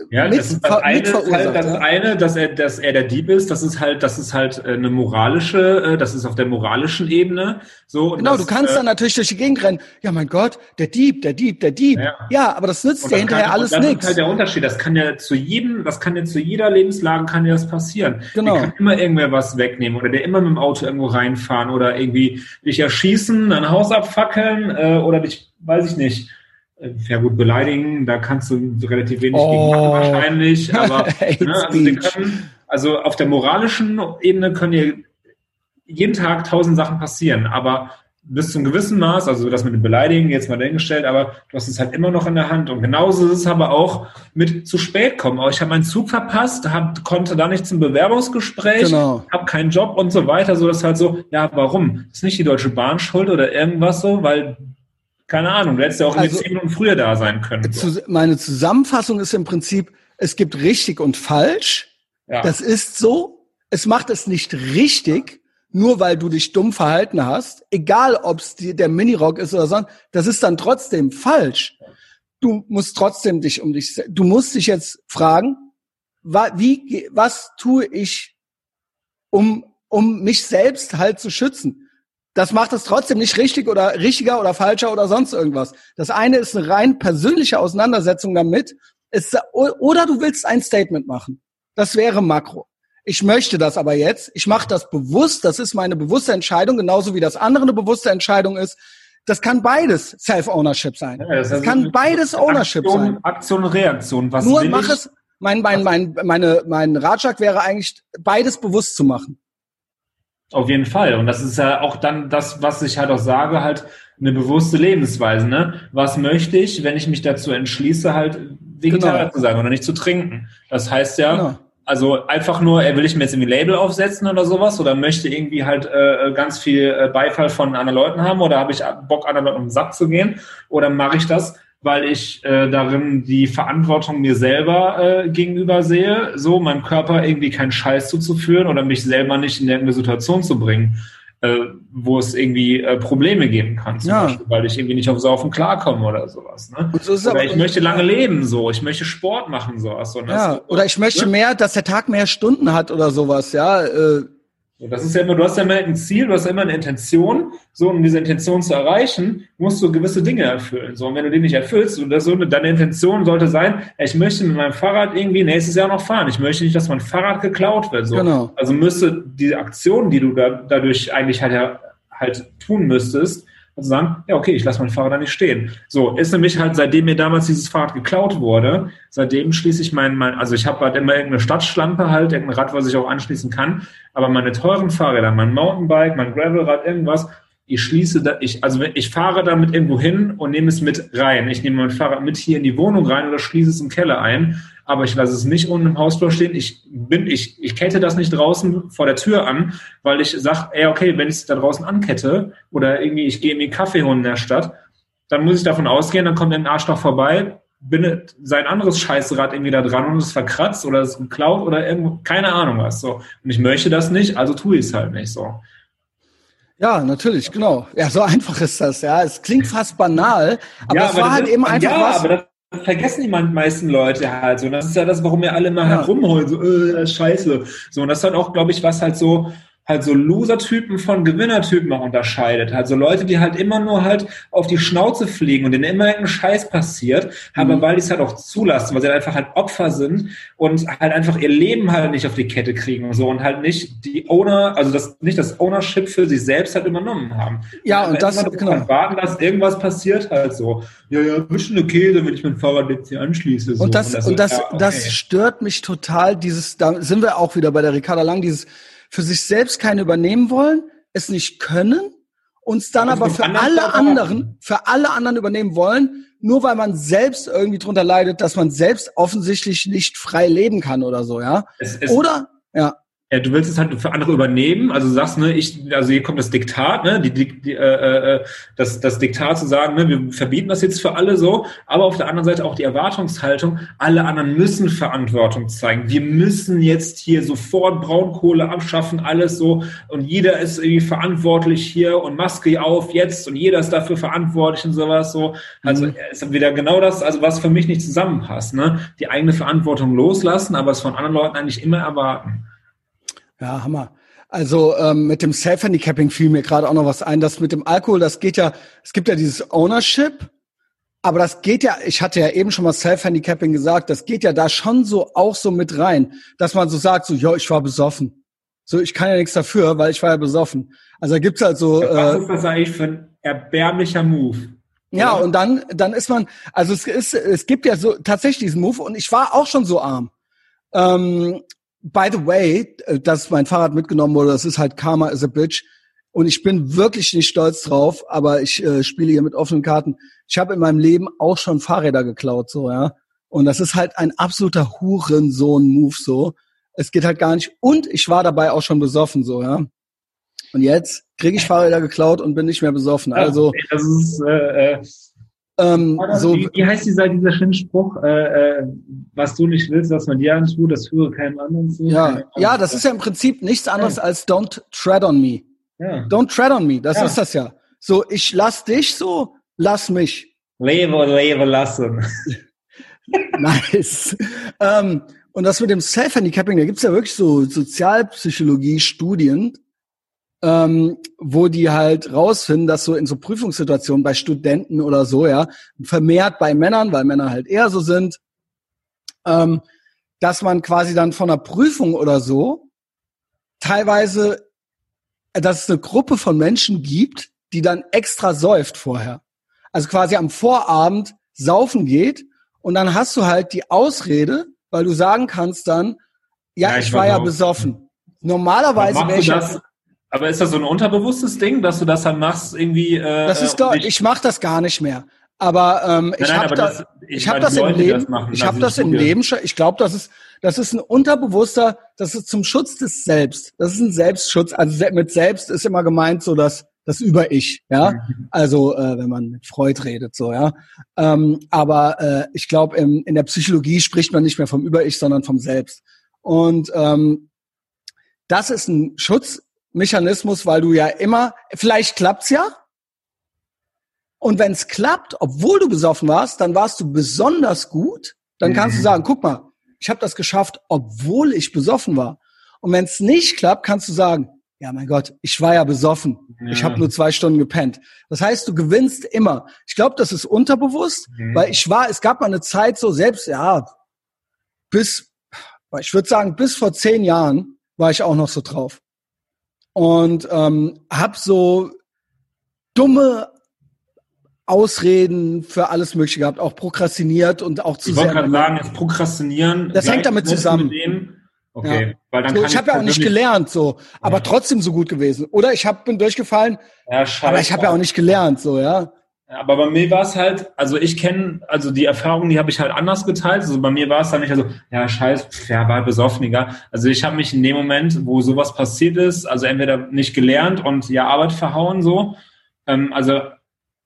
ja, mit, das, ist das eine halt das ja? eine, dass er, dass er der Dieb ist, das ist halt, das ist halt äh, eine moralische, äh, das ist auf der moralischen Ebene. So, genau, das, du kannst äh, dann natürlich durch die Gegend rennen. Ja, mein Gott, der Dieb, der Dieb, der Dieb. Ja, ja aber das nützt dir hinterher kann, alles nichts. Das ist halt der Unterschied. Das kann ja zu jedem, das kann ja zu jeder Lebenslage kann ja das passieren. Genau. Der kann immer irgendwer was wegnehmen oder der immer mit dem Auto irgendwo reinfahren oder irgendwie dich erschießen, ein Haus abfackeln äh, oder dich, weiß ich nicht ja gut, beleidigen, da kannst du relativ wenig oh. gegen machen wahrscheinlich. <laughs> Aber ne, also, können, also auf der moralischen Ebene können hier jeden Tag tausend Sachen passieren, aber bis zum gewissen Maß, also das mit dem Beleidigen jetzt mal dahingestellt, aber du hast es halt immer noch in der Hand. Und genauso ist es aber auch mit zu spät kommen. Aber ich habe meinen Zug verpasst, hab, konnte da nicht zum Bewerbungsgespräch, genau. habe keinen Job und so weiter. So dass halt so, ja, warum? Ist nicht die Deutsche Bahn schuld oder irgendwas so, weil keine Ahnung, du hättest ja auch also, zehn Minuten früher da sein können. Zu, meine Zusammenfassung ist im Prinzip, es gibt richtig und falsch. Ja. Das ist so. Es macht es nicht richtig, nur weil du dich dumm verhalten hast. Egal, ob es der Minirock ist oder sonst. Das ist dann trotzdem falsch. Du musst trotzdem dich um dich, du musst dich jetzt fragen, wie, was tue ich, um, um mich selbst halt zu schützen? Das macht es trotzdem nicht richtig oder richtiger oder falscher oder sonst irgendwas. Das eine ist eine rein persönliche Auseinandersetzung damit. Ist, oder du willst ein Statement machen. Das wäre Makro. Ich möchte das aber jetzt. Ich mache das bewusst. Das ist meine bewusste Entscheidung, genauso wie das andere eine bewusste Entscheidung ist. Das kann beides Self-Ownership sein. Ja, das, das kann beides Ownership Aktion, sein. Aktion, Reaktion. Was Nur mach ich? es. Mein, mein, mein, meine, mein Ratschlag wäre eigentlich, beides bewusst zu machen. Auf jeden Fall. Und das ist ja auch dann das, was ich halt auch sage, halt eine bewusste Lebensweise. Ne? Was möchte ich, wenn ich mich dazu entschließe, halt Vegetarier genau. zu sein oder nicht zu trinken? Das heißt ja, genau. also einfach nur, will ich mir jetzt irgendwie Label aufsetzen oder sowas oder möchte irgendwie halt äh, ganz viel äh, Beifall von anderen Leuten haben oder habe ich Bock, anderen Leuten um den Sack zu gehen oder mache ich das, weil ich äh, darin die Verantwortung mir selber äh, gegenüber sehe, so meinem Körper irgendwie keinen Scheiß zuzuführen oder mich selber nicht in irgendeine Situation zu bringen, äh, wo es irgendwie äh, Probleme geben kann, zum ja. Beispiel, weil ich irgendwie nicht auf Saufen klarkomme oder sowas. Ne? So oder ich möchte lange leben, so, ich möchte Sport machen, so. so ne? ja, oder ich möchte mehr, dass der Tag mehr Stunden hat oder sowas, ja. So, das ist ja immer, du hast ja immer ein Ziel, du hast ja immer eine Intention. So, um diese Intention zu erreichen, musst du gewisse Dinge erfüllen. So, und wenn du die nicht erfüllst, oder so, deine Intention sollte sein, ich möchte mit meinem Fahrrad irgendwie nächstes Jahr noch fahren. Ich möchte nicht, dass mein Fahrrad geklaut wird. So. Genau. Also müsste die Aktion, die du da, dadurch eigentlich halt, halt tun müsstest, also sagen, ja, okay, ich lasse mein Fahrrad da nicht stehen. So, ist nämlich halt, seitdem mir damals dieses Fahrrad geklaut wurde, seitdem schließe ich mein, mein also ich habe halt immer irgendeine Stadtschlampe halt, irgendein Rad, was ich auch anschließen kann, aber meine teuren Fahrräder, mein Mountainbike, mein Gravelrad, irgendwas, ich schließe da, ich, also ich fahre damit irgendwo hin und nehme es mit rein. Ich nehme mein Fahrrad mit hier in die Wohnung rein oder schließe es im Keller ein aber ich lasse es nicht unten im Hausflur stehen. Ich bin, ich, ich kette das nicht draußen vor der Tür an, weil ich sage, ey, okay, wenn ich es da draußen ankette oder irgendwie ich gehe mir Kaffee holen in der Stadt, dann muss ich davon ausgehen, dann kommt ein Arschloch vorbei, bindet sein anderes Scheißrad irgendwie da dran und es verkratzt oder es geklaut oder irgendwo, keine Ahnung was. So. Und ich möchte das nicht, also tue ich es halt nicht so. Ja, natürlich, genau. Ja, so einfach ist das, ja. Es klingt fast banal, aber ja, es war halt eben einfach ja, was. Vergessen die meisten Leute halt so. Und das ist ja das, warum wir alle mal ja. herumholen, so, äh, das ist scheiße. So, und das ist halt auch, glaube ich, was halt so halt so Loser-Typen von Gewinnertypen auch unterscheidet. Also Leute, die halt immer nur halt auf die Schnauze fliegen und denen immer irgendein Scheiß passiert, mhm. aber weil die es halt auch zulassen, weil sie halt einfach halt Opfer sind und halt einfach ihr Leben halt nicht auf die Kette kriegen und so und halt nicht die Owner, also das nicht das Ownership für sich selbst halt übernommen haben. Ja, und, und das genau. Halt warten, dass irgendwas passiert halt so. Ja, ja, bisschen okay, wenn ich mein Fahrrad jetzt hier anschließe. So. Und das, und das, und das, ja, okay. das stört mich total, dieses, da sind wir auch wieder bei der Ricarda Lang, dieses, für sich selbst keine übernehmen wollen, es nicht können, uns dann aber für alle anderen, für alle anderen übernehmen wollen, nur weil man selbst irgendwie drunter leidet, dass man selbst offensichtlich nicht frei leben kann oder so, ja? Es, es, oder, ja. Ja, du willst es halt für andere übernehmen, also sagst, ne, ich, also hier kommt das Diktat, ne, die, die, äh, äh, das, das Diktat zu sagen, ne, wir verbieten das jetzt für alle so, aber auf der anderen Seite auch die Erwartungshaltung, alle anderen müssen Verantwortung zeigen. Wir müssen jetzt hier sofort Braunkohle abschaffen, alles so, und jeder ist irgendwie verantwortlich hier und Maske auf jetzt und jeder ist dafür verantwortlich und sowas so. Also mhm. ist wieder genau das, also was für mich nicht zusammenpasst, ne, die eigene Verantwortung loslassen, aber es von anderen Leuten eigentlich immer erwarten. Ja, Hammer. Also ähm, mit dem Self-Handicapping fiel mir gerade auch noch was ein. Das mit dem Alkohol, das geht ja, es gibt ja dieses Ownership, aber das geht ja, ich hatte ja eben schon mal Self-Handicapping gesagt, das geht ja da schon so auch so mit rein, dass man so sagt, so, ja, ich war besoffen. So, ich kann ja nichts dafür, weil ich war ja besoffen. Also da gibt's halt so. Ja, was äh, ist das eigentlich für ein erbärmlicher Move? Ja, oder? und dann, dann ist man, also es ist, es gibt ja so tatsächlich diesen Move und ich war auch schon so arm. Ähm, by the way, äh, dass mein Fahrrad mitgenommen wurde, das ist halt Karma is a Bitch. Und ich bin wirklich nicht stolz drauf, aber ich äh, spiele hier mit offenen Karten. Ich habe in meinem Leben auch schon Fahrräder geklaut, so, ja. Und das ist halt ein absoluter Hurensohn-Move, so. Es geht halt gar nicht. Und ich war dabei auch schon besoffen, so, ja. Und jetzt kriege ich Fahrräder geklaut und bin nicht mehr besoffen. Also, das ist, äh, äh ähm, so, wie, wie, heißt dieser, dieser schöne Spruch, äh, äh, was du nicht willst, was man dir antut, das führe keinem anderen zu? Ja, ja das ist ja im Prinzip nichts anderes ja. als don't tread on me. Ja. Don't tread on me, das ja. ist das ja. So, ich lass dich so, lass mich. Lebe, lebe, lassen. <laughs> nice. ähm, und das mit dem Self-Handicapping, da gibt's ja wirklich so Sozialpsychologie-Studien, ähm, wo die halt rausfinden, dass so in so Prüfungssituationen bei Studenten oder so, ja, vermehrt bei Männern, weil Männer halt eher so sind, ähm, dass man quasi dann von einer Prüfung oder so teilweise, dass es eine Gruppe von Menschen gibt, die dann extra säuft vorher. Also quasi am Vorabend saufen geht und dann hast du halt die Ausrede, weil du sagen kannst dann, ja, ja ich, ich war ja besoffen. Normalerweise wäre ich das, aber ist das so ein unterbewusstes Ding, dass du das dann machst irgendwie? Äh, das ist doch, ich mache das gar nicht mehr. Aber ähm, ich habe das, ich, ich habe das im Leben, das machen, ich habe das im Leben schon. Ich glaube, das ist, das ist ein unterbewusster, das ist zum Schutz des Selbst. Das ist ein Selbstschutz. Also mit Selbst ist immer gemeint so das, das über Ich, ja. Mhm. Also äh, wenn man mit Freud redet, so ja. Ähm, aber äh, ich glaube, in der Psychologie spricht man nicht mehr vom über Ich, sondern vom Selbst. Und ähm, das ist ein Schutz Mechanismus, weil du ja immer, vielleicht klappt's ja. Und wenn es klappt, obwohl du besoffen warst, dann warst du besonders gut. Dann kannst mhm. du sagen, guck mal, ich habe das geschafft, obwohl ich besoffen war. Und wenn es nicht klappt, kannst du sagen, ja mein Gott, ich war ja besoffen. Ja. Ich habe nur zwei Stunden gepennt. Das heißt, du gewinnst immer. Ich glaube, das ist unterbewusst, mhm. weil ich war, es gab mal eine Zeit so selbst, ja, bis, ich würde sagen, bis vor zehn Jahren war ich auch noch so drauf und ähm, habe so dumme Ausreden für alles Mögliche gehabt, auch prokrastiniert und auch zu ich sehr. Ich wollte gerade sagen, jetzt prokrastinieren. Das hängt damit zusammen. Okay, ja. weil dann so, ich habe ja auch nicht gelernt, so, aber ja. trotzdem so gut gewesen. Oder ich hab, bin durchgefallen, ja, aber ich habe ja auch nicht gelernt, so ja. Aber bei mir war es halt, also ich kenne, also die Erfahrungen, die habe ich halt anders geteilt. Also bei mir war es dann nicht so, ja, scheiß, ja, war besoffen, egal. Also ich habe mich in dem Moment, wo sowas passiert ist, also entweder nicht gelernt und ja, Arbeit verhauen so. Ähm, also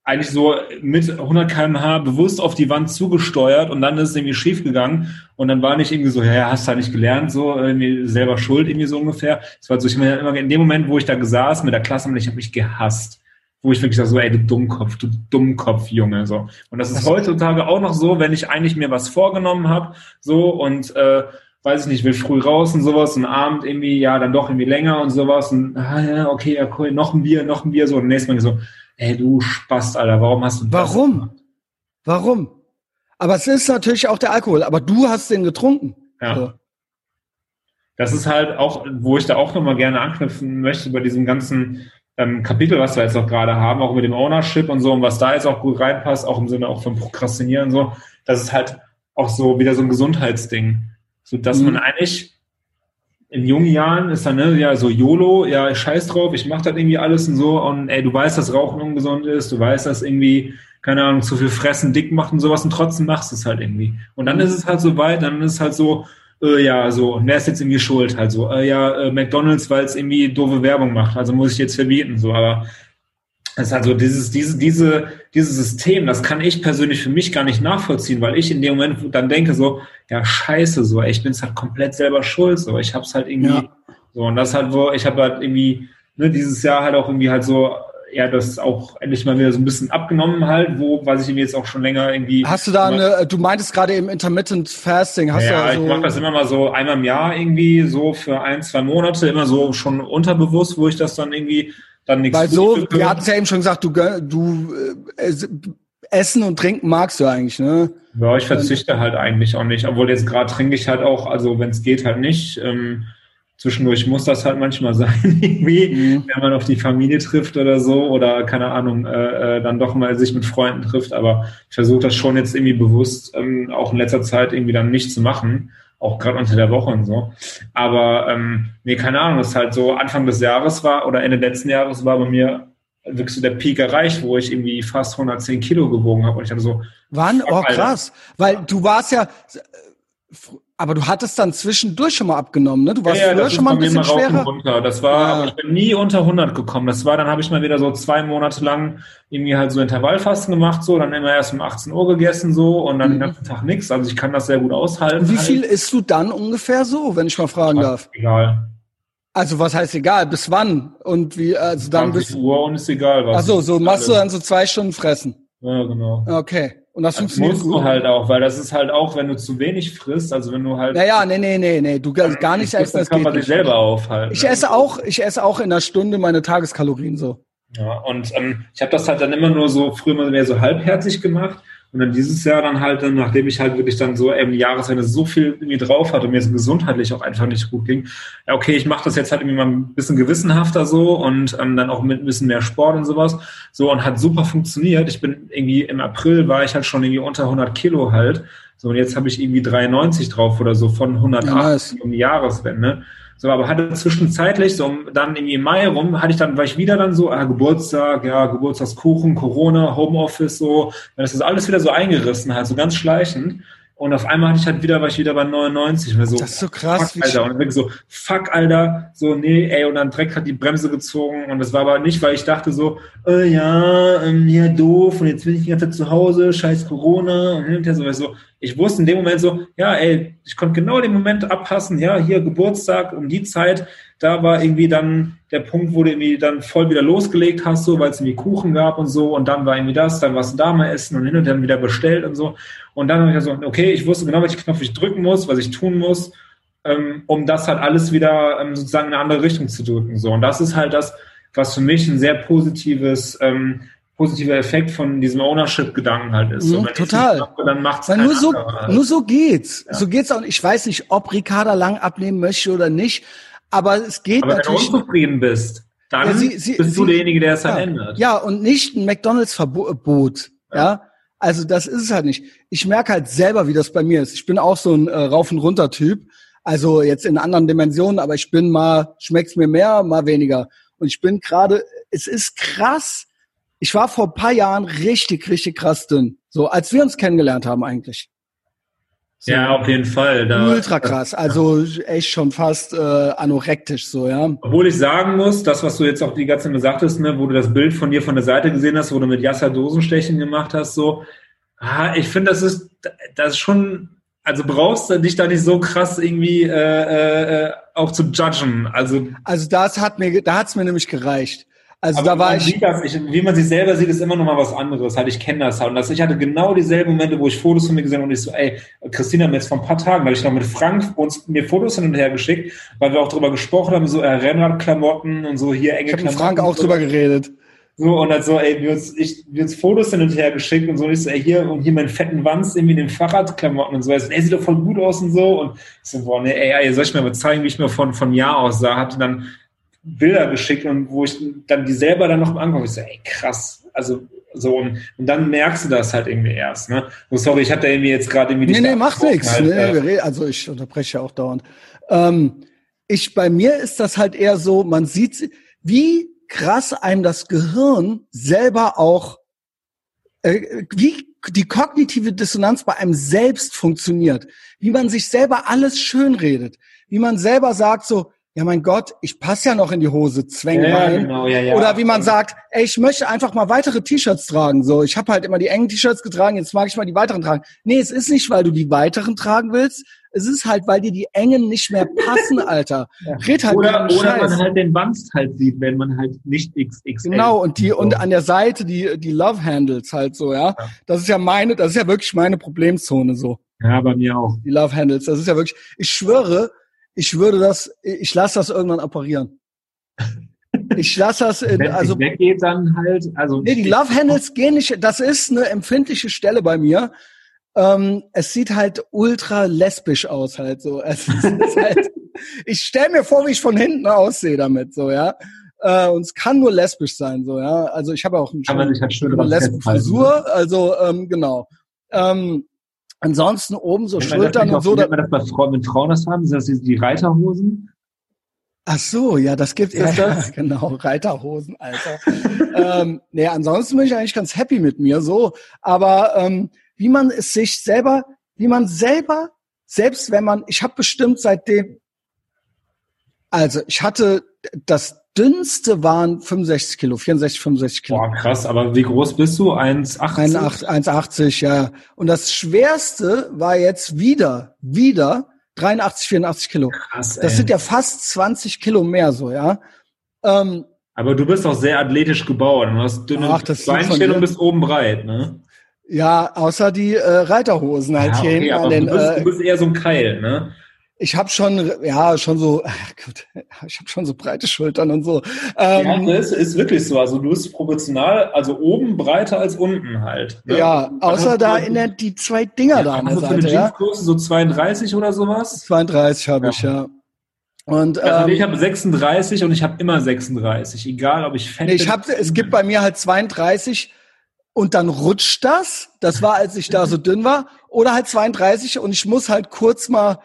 eigentlich so mit 100 kmh bewusst auf die Wand zugesteuert und dann ist es irgendwie schief gegangen und dann war nicht irgendwie so, ja, hast du nicht gelernt, so irgendwie selber schuld irgendwie so ungefähr. Es war so, ich meine, immer in dem Moment, wo ich da gesaß mit der Klasse, ich habe mich gehasst wo ich wirklich sage, so, ey, du Dummkopf, du Dummkopf, Junge, so. Und das ist heutzutage auch noch so, wenn ich eigentlich mir was vorgenommen habe, so, und, äh, weiß ich nicht, will früh raus und sowas, und Abend irgendwie, ja, dann doch irgendwie länger und sowas, und, ah, ja, okay, ja, cool, noch ein Bier, noch ein Bier, so, und nächstes Mal so, ey, du Spast, Alter, warum hast du das Warum? Gemacht? Warum? Aber es ist natürlich auch der Alkohol, aber du hast den getrunken. Ja. So. Das ist halt auch, wo ich da auch nochmal gerne anknüpfen möchte bei diesem ganzen ähm, Kapitel, was wir jetzt auch gerade haben, auch mit dem Ownership und so und was da jetzt auch gut reinpasst, auch im Sinne auch von Prokrastinieren so, das ist halt auch so wieder so ein Gesundheitsding, so dass mhm. man eigentlich in jungen Jahren ist dann, ne, ja, so YOLO, ja, ich scheiß drauf, ich mach das irgendwie alles und so und ey, du weißt, dass Rauchen ungesund ist, du weißt, dass irgendwie, keine Ahnung, zu viel fressen dick macht und sowas und trotzdem machst du es halt irgendwie. Und dann mhm. ist es halt so weit, dann ist es halt so, äh, ja, so, und wer ist jetzt irgendwie schuld? Halt so, äh, ja, äh, McDonalds, weil es irgendwie doofe Werbung macht, also muss ich jetzt verbieten, so, aber es ist also dieses, diese, diese, dieses System, das kann ich persönlich für mich gar nicht nachvollziehen, weil ich in dem Moment dann denke so, ja, scheiße, so, ich bin es halt komplett selber schuld, so, ich hab's halt irgendwie, ja. so, und das halt, wo, ich habe halt irgendwie, ne, dieses Jahr halt auch irgendwie halt so, ja, das auch endlich mal wieder so ein bisschen abgenommen halt, wo, was ich irgendwie jetzt auch schon länger irgendwie. Hast du da eine, du meintest gerade eben Intermittent Fasting, hast ja, du ja so ich mache das immer mal so einmal im Jahr irgendwie, so für ein, zwei Monate, immer so schon unterbewusst, wo ich das dann irgendwie dann nichts. Weil so, wir hatten es ja eben schon gesagt, du, du äh, Essen und Trinken magst du eigentlich, ne? Ja, ich verzichte halt eigentlich auch nicht, obwohl jetzt gerade trinke ich halt auch, also wenn es geht halt nicht. Ähm, zwischendurch muss das halt manchmal sein, <laughs> irgendwie, mhm. wenn man auf die Familie trifft oder so oder keine Ahnung, äh, äh, dann doch mal sich mit Freunden trifft. Aber ich versuche das schon jetzt irgendwie bewusst ähm, auch in letzter Zeit irgendwie dann nicht zu machen, auch gerade unter der Woche und so. Aber ähm, nee, keine Ahnung, das ist halt so Anfang des Jahres war oder Ende letzten Jahres war bei mir wirklich so der Peak erreicht, wo ich irgendwie fast 110 Kilo gewogen habe und ich hatte so. Wann? Oh krass, weil du warst ja aber du hattest dann zwischendurch schon mal abgenommen, ne? Du warst ja, ja, schon mal ein bisschen schwerer. Runter. Das war, ja. aber ich bin nie unter 100 gekommen. Das war, dann habe ich mal wieder so zwei Monate lang irgendwie halt so Intervallfasten gemacht, so, dann immer erst um 18 Uhr gegessen, so, und dann mhm. den ganzen Tag nichts. Also ich kann das sehr gut aushalten. Wie halt. viel isst du dann ungefähr so, wenn ich mal fragen ja, darf? Egal. Also was heißt egal? Bis wann? Und wie, also dann bis Uhr und ist egal was. Ach so, so machst du dann so zwei Stunden fressen. Ja, genau. Okay. Und das, das funktioniert musst gut. du halt auch, weil das ist halt auch, wenn du zu wenig frisst, also wenn du halt. Naja, nee, nee, nee, nee, du gar nicht essen, das kann man sich selber aufhalten. Ich esse auch, ich esse auch in einer Stunde meine Tageskalorien so. Ja, und ähm, ich habe das halt dann immer nur so früher mal mehr so halbherzig gemacht und dann dieses Jahr dann halt, dann, nachdem ich halt wirklich dann so im Jahresende so viel irgendwie drauf hatte und mir so gesundheitlich auch einfach nicht gut ging, ja, okay, ich mache das jetzt halt irgendwie mal ein bisschen gewissenhafter so und ähm, dann auch mit ein bisschen mehr Sport und sowas. So und hat super funktioniert. Ich bin irgendwie im April war ich halt schon irgendwie unter 100 Kilo halt. So und jetzt habe ich irgendwie 93 drauf oder so von 108 ja, nice. um die Jahreswende. So, aber hatte zwischenzeitlich, so dann im Mai rum, hatte ich dann, war ich wieder dann so, ah, Geburtstag, ja, Geburtstagskuchen, Corona, Homeoffice, so, das ist alles wieder so eingerissen, halt, so ganz schleichend. Und auf einmal hatte ich halt wieder, war ich wieder bei 99. Und so, das ist so krass. Fuck, Alter. Und dann bin ich so, fuck, Alter. So, nee, ey. Und dann direkt hat die Bremse gezogen. Und das war aber nicht, weil ich dachte so, äh, ja, ähm, ja, doof. Und jetzt bin ich die ganze Zeit zu Hause, scheiß Corona. Und hinterher so, so, ich wusste in dem Moment so, ja, ey, ich konnte genau den Moment abpassen. Ja, hier Geburtstag um die Zeit da war irgendwie dann der Punkt, wo du irgendwie dann voll wieder losgelegt hast, so, weil es irgendwie Kuchen gab und so, und dann war irgendwie das, dann warst du da mal essen und hin und dann wieder bestellt und so. Und dann habe ich so, okay, ich wusste genau, welchen Knopf ich drücken muss, was ich tun muss, ähm, um das halt alles wieder ähm, sozusagen in eine andere Richtung zu drücken. So. Und das ist halt das, was für mich ein sehr positives ähm, positiver Effekt von diesem Ownership-Gedanken halt ist. So, total. Mache, dann macht's Weil nur so, halt. nur so geht's. Ja. So geht's auch. Ich weiß nicht, ob Ricarda lang abnehmen möchte oder nicht. Aber es geht Aber natürlich. Wenn du unzufrieden bist, dann ja, sie, sie, bist du sie, derjenige, der es dann ja, ändert. Ja, und nicht ein McDonalds-Verbot. Ja. ja. Also das ist es halt nicht. Ich merke halt selber, wie das bei mir ist. Ich bin auch so ein äh, Rauf- und Runter-Typ. Also jetzt in anderen Dimensionen, aber ich bin mal, schmeckt's mir mehr, mal weniger. Und ich bin gerade, es ist krass. Ich war vor paar Jahren richtig, richtig krass dünn. So, als wir uns kennengelernt haben eigentlich. So ja, auf jeden Fall. Da, ultra krass. Also echt schon fast äh, anorektisch so, ja. Obwohl ich sagen muss, das, was du jetzt auch die ganze Zeit sagtest, ne, wo du das Bild von dir von der Seite gesehen hast, wo du mit Yasser Dosenstechen gemacht hast, so, ah, ich finde, das ist, das ist schon, also brauchst du dich da nicht so krass irgendwie äh, äh, auch zu judgen. Also, also das hat mir, da hat's mir nämlich gereicht. Also aber da war ich, das, ich, Wie man sich selber sieht, ist immer noch mal was anderes. Halt, ich kenne das halt. Und das, ich hatte genau dieselben Momente, wo ich Fotos von mir gesehen habe und ich so, ey, Christina hat mir jetzt vor ein paar Tagen, weil ich noch mit Frank uns mir Fotos hin und her geschickt, weil wir auch drüber gesprochen haben, so äh, Rennradklamotten und so hier enge ich Klamotten. Ich Frank auch so. drüber geredet. So, und dann so, ey, wir uns, ich, wir uns Fotos hin und her geschickt und so, und ich so, ey, hier, und hier meinen fetten Wanz irgendwie in den Fahrradklamotten und so, also, ey, sieht doch voll gut aus und so, und ich so, boah, nee, ey, ey soll ich mir mal zeigen, wie ich mir von, von Jahr aus sah, hatte dann Bilder geschickt und wo ich dann die selber dann noch angucke, ich so, ey, krass, also so und, und dann merkst du das halt irgendwie erst, ne? So, sorry, ich hatte irgendwie jetzt gerade irgendwie Nee, nee, macht nichts. Halt, nee, äh, also ich unterbreche ja auch dauernd. Ähm, ich, bei mir ist das halt eher so, man sieht, wie krass einem das Gehirn selber auch, äh, wie die kognitive Dissonanz bei einem selbst funktioniert, wie man sich selber alles schönredet, wie man selber sagt so, ja mein Gott, ich passe ja noch in die Hose, zwäng ja, rein. Genau, ja, ja. Oder wie man sagt, ey, ich möchte einfach mal weitere T-Shirts tragen. So, ich habe halt immer die engen T-Shirts getragen, jetzt mag ich mal die weiteren tragen. Nee, es ist nicht, weil du die weiteren tragen willst. Es ist halt, weil dir die engen nicht mehr passen, <laughs> Alter. ja. Red halt oder oder man halt den Wanst halt sieht, wenn man halt nicht XXL. Genau, und die, so. und an der Seite die, die Love Handles halt so, ja? ja. Das ist ja meine, das ist ja wirklich meine Problemzone so. Ja, bei mir auch. Die Love Handles, das ist ja wirklich, ich schwöre, ich würde das, ich lasse das irgendwann operieren. Ich lasse das in, Wenn also weggeht dann halt, also nee, die Love Handles gehen nicht. Das ist eine empfindliche Stelle bei mir. Ähm, es sieht halt ultra lesbisch aus halt so. <laughs> Halt, ich stelle mir vor, wie ich von hinten aussehe damit so ja. Äh, und es kann nur lesbisch sein so ja. Also ich habe auch eine schöne Lesben-Frisur. Also ähm, genau. Ähm, Ansonsten oben so Schultern und so. Nennt man das bei Frauen, wenn Frauen das haben? Sind das die, die Reiterhosen? Ach so, ja, das gibt es. Ja, <laughs> genau, Reiterhosen, Alter. ähm, nee, ansonsten bin ich eigentlich ganz happy mit mir so. Aber ähm, wie man es sich selber, wie man selber, selbst wenn man, ich habe bestimmt seitdem, also ich hatte das dünnste waren 65 Kilo, 64, 65 Kilo. Boah, krass, aber wie groß bist du? 1,80? 1,80, ja. Und das schwerste war jetzt wieder, wieder 83, 84 Kilo. Krass, ey. Das sind ja fast 20 Kilo mehr so, ja. Ähm, aber du bist auch sehr athletisch gebaut. Du hast dünne Ach, Beinchen und bist oben breit, ne? Ja, außer die äh, Reiterhosen halt ja, hier okay, hinten an den. Du bist, äh, du bist eher so ein Keil, ne? Ich habe schon, ja, schon so, <laughs> gut, ich habe schon so breite Schultern und so. Ähm, ja, das ist wirklich so. Also du bist proportional, also oben breiter als unten halt. Ne? Ja, außer da in der, die zwei Dinger ja, da an der Seite. Für eine ja? so 32 oder sowas? 32 habe ja. ich, ja. Und, also ähm, ich habe 36 und ich habe immer 36, egal ob ich fett nee, ich hab, Es gibt bei mir halt 32 und dann rutscht das. Das war, als ich da so dünn war. Oder halt 32 und ich muss halt kurz mal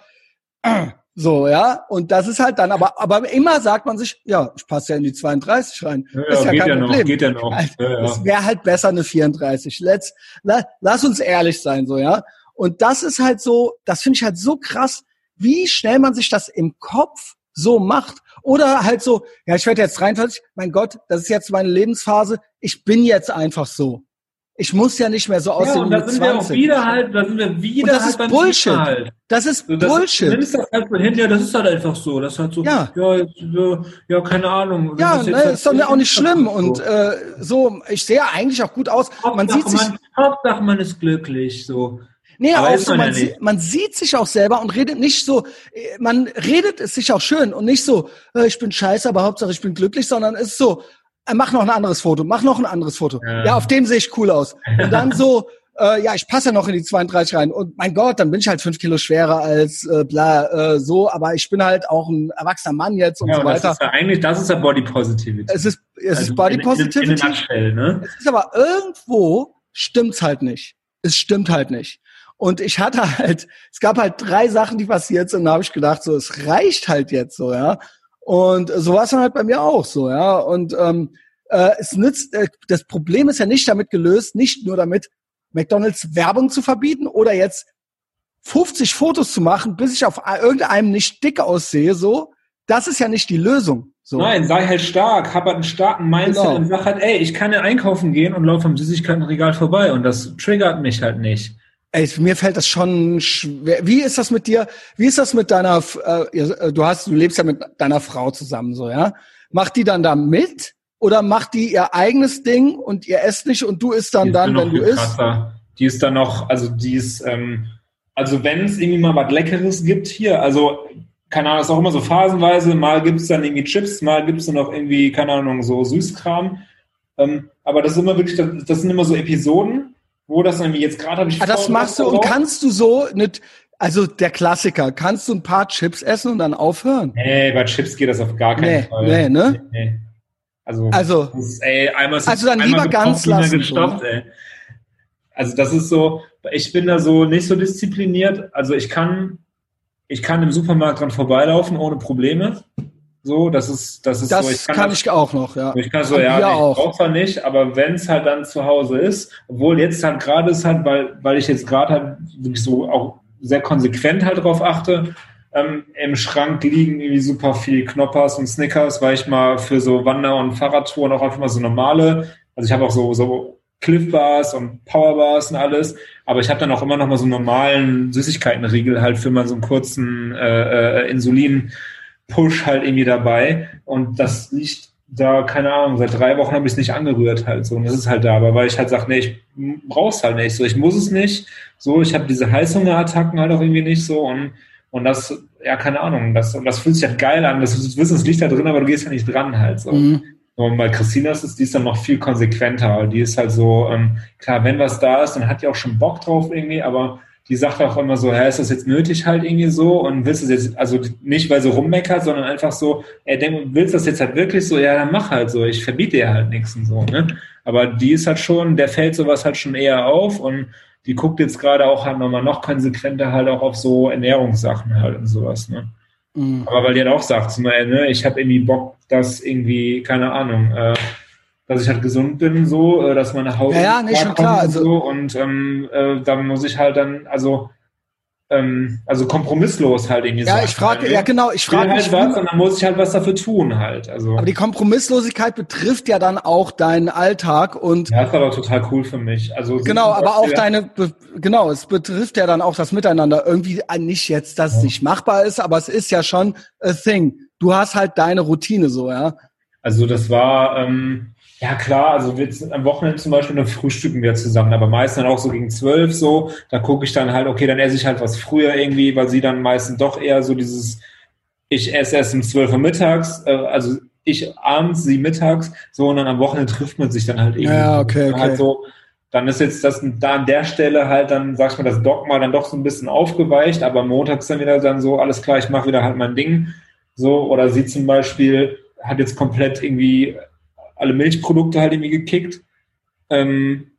so, ja. Und das ist halt dann, aber, aber immer sagt man sich, ja, ich passe ja in die 32 rein. Ja, ist ja geht kein ja Problem. Noch, geht ja noch. Ja, Es wäre halt besser eine 34. Let's, la, lass uns ehrlich sein, so, ja. Und das ist halt so, das finde ich halt so krass, wie schnell man sich das im Kopf so macht. Oder halt so, ja, ich werde jetzt 43, mein Gott, das ist jetzt meine Lebensphase, ich bin jetzt einfach so. Ich muss ja nicht mehr so aussehen ja, und da sind 20. wir auch wieder halt, da sind wir wieder und das halt ist Bullshit. Halt. Das ist das, Bullshit. Ist das halt so hin, ja, das ist halt einfach so. Das ist halt so, ja, ja, jetzt, ja keine Ahnung. Ja, ne, halt ist doch auch nicht schlimm. Und äh, so, ich sehe ja eigentlich auch gut aus. Hauptsache, man sieht sich. Man, Hauptsache, man ist glücklich, so. Nee, aber auch so, man, ja man, sieht sich auch selber und redet nicht so, man redet es sich auch schön und nicht so, äh, ich bin scheiße, aber Hauptsache ich bin glücklich, sondern es ist so, äh, mach noch ein anderes Foto, mach noch ein anderes Foto. Ja, ja auf dem sehe ich cool aus. <laughs> Und dann so, äh, ja, ich passe ja noch in die 32 rein. Und mein Gott, dann bin ich halt fünf Kilo schwerer als äh, bla äh, so, aber ich bin halt auch ein erwachsener Mann jetzt und ja, so weiter. Das ist ja eigentlich, das ist ja Body Positivity. Es ist, es also ist Body Positivity. In, in, in Nutshell, ne? Es ist aber irgendwo stimmt's halt nicht. Es stimmt halt nicht. Und ich hatte halt, es gab halt drei Sachen, die passiert sind, und da habe ich gedacht, so, es reicht halt jetzt so, ja. Und so war es dann halt bei mir auch so, ja. Und ähm, äh, es nützt, äh, das Problem ist ja nicht damit gelöst, nicht nur damit, McDonalds Werbung zu verbieten oder jetzt 50 Fotos zu machen, bis ich auf irgendeinem nicht dick aussehe, so. Das ist ja nicht die Lösung. So. Nein, sei halt stark, hab halt einen starken Mindset genau. und sag halt, ey, ich kann ja einkaufen gehen und laufe am Süßigkeitenregal vorbei und das triggert mich halt nicht. Ey, mir fällt das schon schwer. Wie ist das mit dir? Wie ist das mit deiner, äh, äh, du hast, du lebst ja mit deiner Frau zusammen, so, ja? Macht die dann da mit? Oder macht die ihr eigenes Ding und ihr esst nicht und du isst dann dann, dann wenn du isst? Die ist dann noch, also die ist, ähm, also wenn es irgendwie mal was Leckeres gibt hier, also keine Ahnung, das ist auch immer so phasenweise, mal gibt es dann irgendwie Chips, mal gibt es dann noch irgendwie, keine Ahnung, so Süßkram. Ähm, aber das ist immer wirklich, das, das sind immer so Episoden, wo das irgendwie jetzt gerade habe ich. Ah, das machst du und kannst du so nicht. Also der Klassiker, kannst du ein paar Chips essen und dann aufhören? Nee, bei Chips geht das auf gar keinen nee, Fall. Nee, ne? Nee, nee. Also, also, ist, ey, einmal also dann lieber ganz lassen. Gestopft, so. ey. Also das ist so, ich bin da so nicht so diszipliniert. Also ich kann, ich kann im Supermarkt dran vorbeilaufen ohne Probleme. So, das ist, das ist das so. Ich kann, kann das, ich auch noch, ja. Ich kann so, ja, ich brauche zwar nicht, aber wenn es halt dann zu Hause ist, obwohl jetzt halt gerade ist halt, weil, weil ich jetzt gerade halt wirklich so auch sehr konsequent halt drauf achte, ähm, im Schrank liegen irgendwie super viel Knoppers und Snickers, weil ich mal für so Wander- und Fahrradtouren auch einfach mal so normale, also ich habe auch so, so Cliff Bars und Power Bars und alles, aber ich habe dann auch immer noch mal so einen normalen Süßigkeitenriegel halt für mal so einen kurzen äh, äh, Insulin-Push halt irgendwie dabei und das liegt da, keine Ahnung, seit drei Wochen habe ich es nicht angerührt halt so und das ist halt da, aber weil ich halt sage, nee, ich brauch's halt nicht, so ich muss es nicht, so ich habe diese Heißhungerattacken halt auch irgendwie nicht so und und das, ja, keine Ahnung, das, das fühlt sich halt geil an. Das, das Wissen, es liegt da drin, aber du gehst ja nicht dran halt so. Mhm. Und bei Christina ist es, die ist dann noch viel konsequenter. Die ist halt so, ähm, klar, wenn was da ist, dann hat die auch schon Bock drauf irgendwie, aber die sagt auch immer so, hä, ist das jetzt nötig halt irgendwie so und willst du jetzt, also nicht, weil sie rummeckert, sondern einfach so, ey, denk, willst du das jetzt halt wirklich so, ja, dann mach halt so, ich verbiete dir halt nichts und so, ne? Aber die ist halt schon, der fällt sowas halt schon eher auf und die guckt jetzt gerade auch halt nochmal noch konsequenter halt auch auf so Ernährungssachen halt und sowas, ne? Mhm. Aber weil die halt auch sagt, so, ne, ich habe irgendwie Bock, dass irgendwie, keine Ahnung, äh, dass ich halt gesund bin, so, äh, dass meine Haut ja, ja, nee, schon klar, also so und ähm, äh, dann muss ich halt dann, also ähm, also kompromisslos halt irgendwie Ja, ich frage, halt, ja genau, ich frage halt was und dann muss ich halt was dafür tun halt. Also. Aber die Kompromisslosigkeit betrifft ja dann auch deinen Alltag und. Ja, das war doch total cool für mich. Also genau, aber auch deine, genau, es betrifft ja dann auch das Miteinander. Irgendwie äh, nicht jetzt, dass es nicht machbar ist, aber es ist ja schon a thing. Du hast halt deine Routine so, ja. Also das war, ähm, ja klar, also wir am Wochenende zum Beispiel dann frühstücken wir zusammen, aber meistens dann auch so gegen zwölf so. Da gucke ich dann halt, okay, dann esse ich halt was früher irgendwie, weil sie dann meistens doch eher so dieses, ich esse erst um zwölf Uhr mittags, äh, also ich abends, sie mittags, so und dann am Wochenende trifft man sich dann halt irgendwie. Ja, okay, okay. Halt so, dann ist jetzt das da an der Stelle halt dann, sag ich mal, das Dogma dann doch so ein bisschen aufgeweicht, aber montags dann wieder dann so, alles klar, ich mache wieder halt mein Ding. So, oder sie zum Beispiel hat jetzt komplett irgendwie alle Milchprodukte halt irgendwie gekickt. Ähm,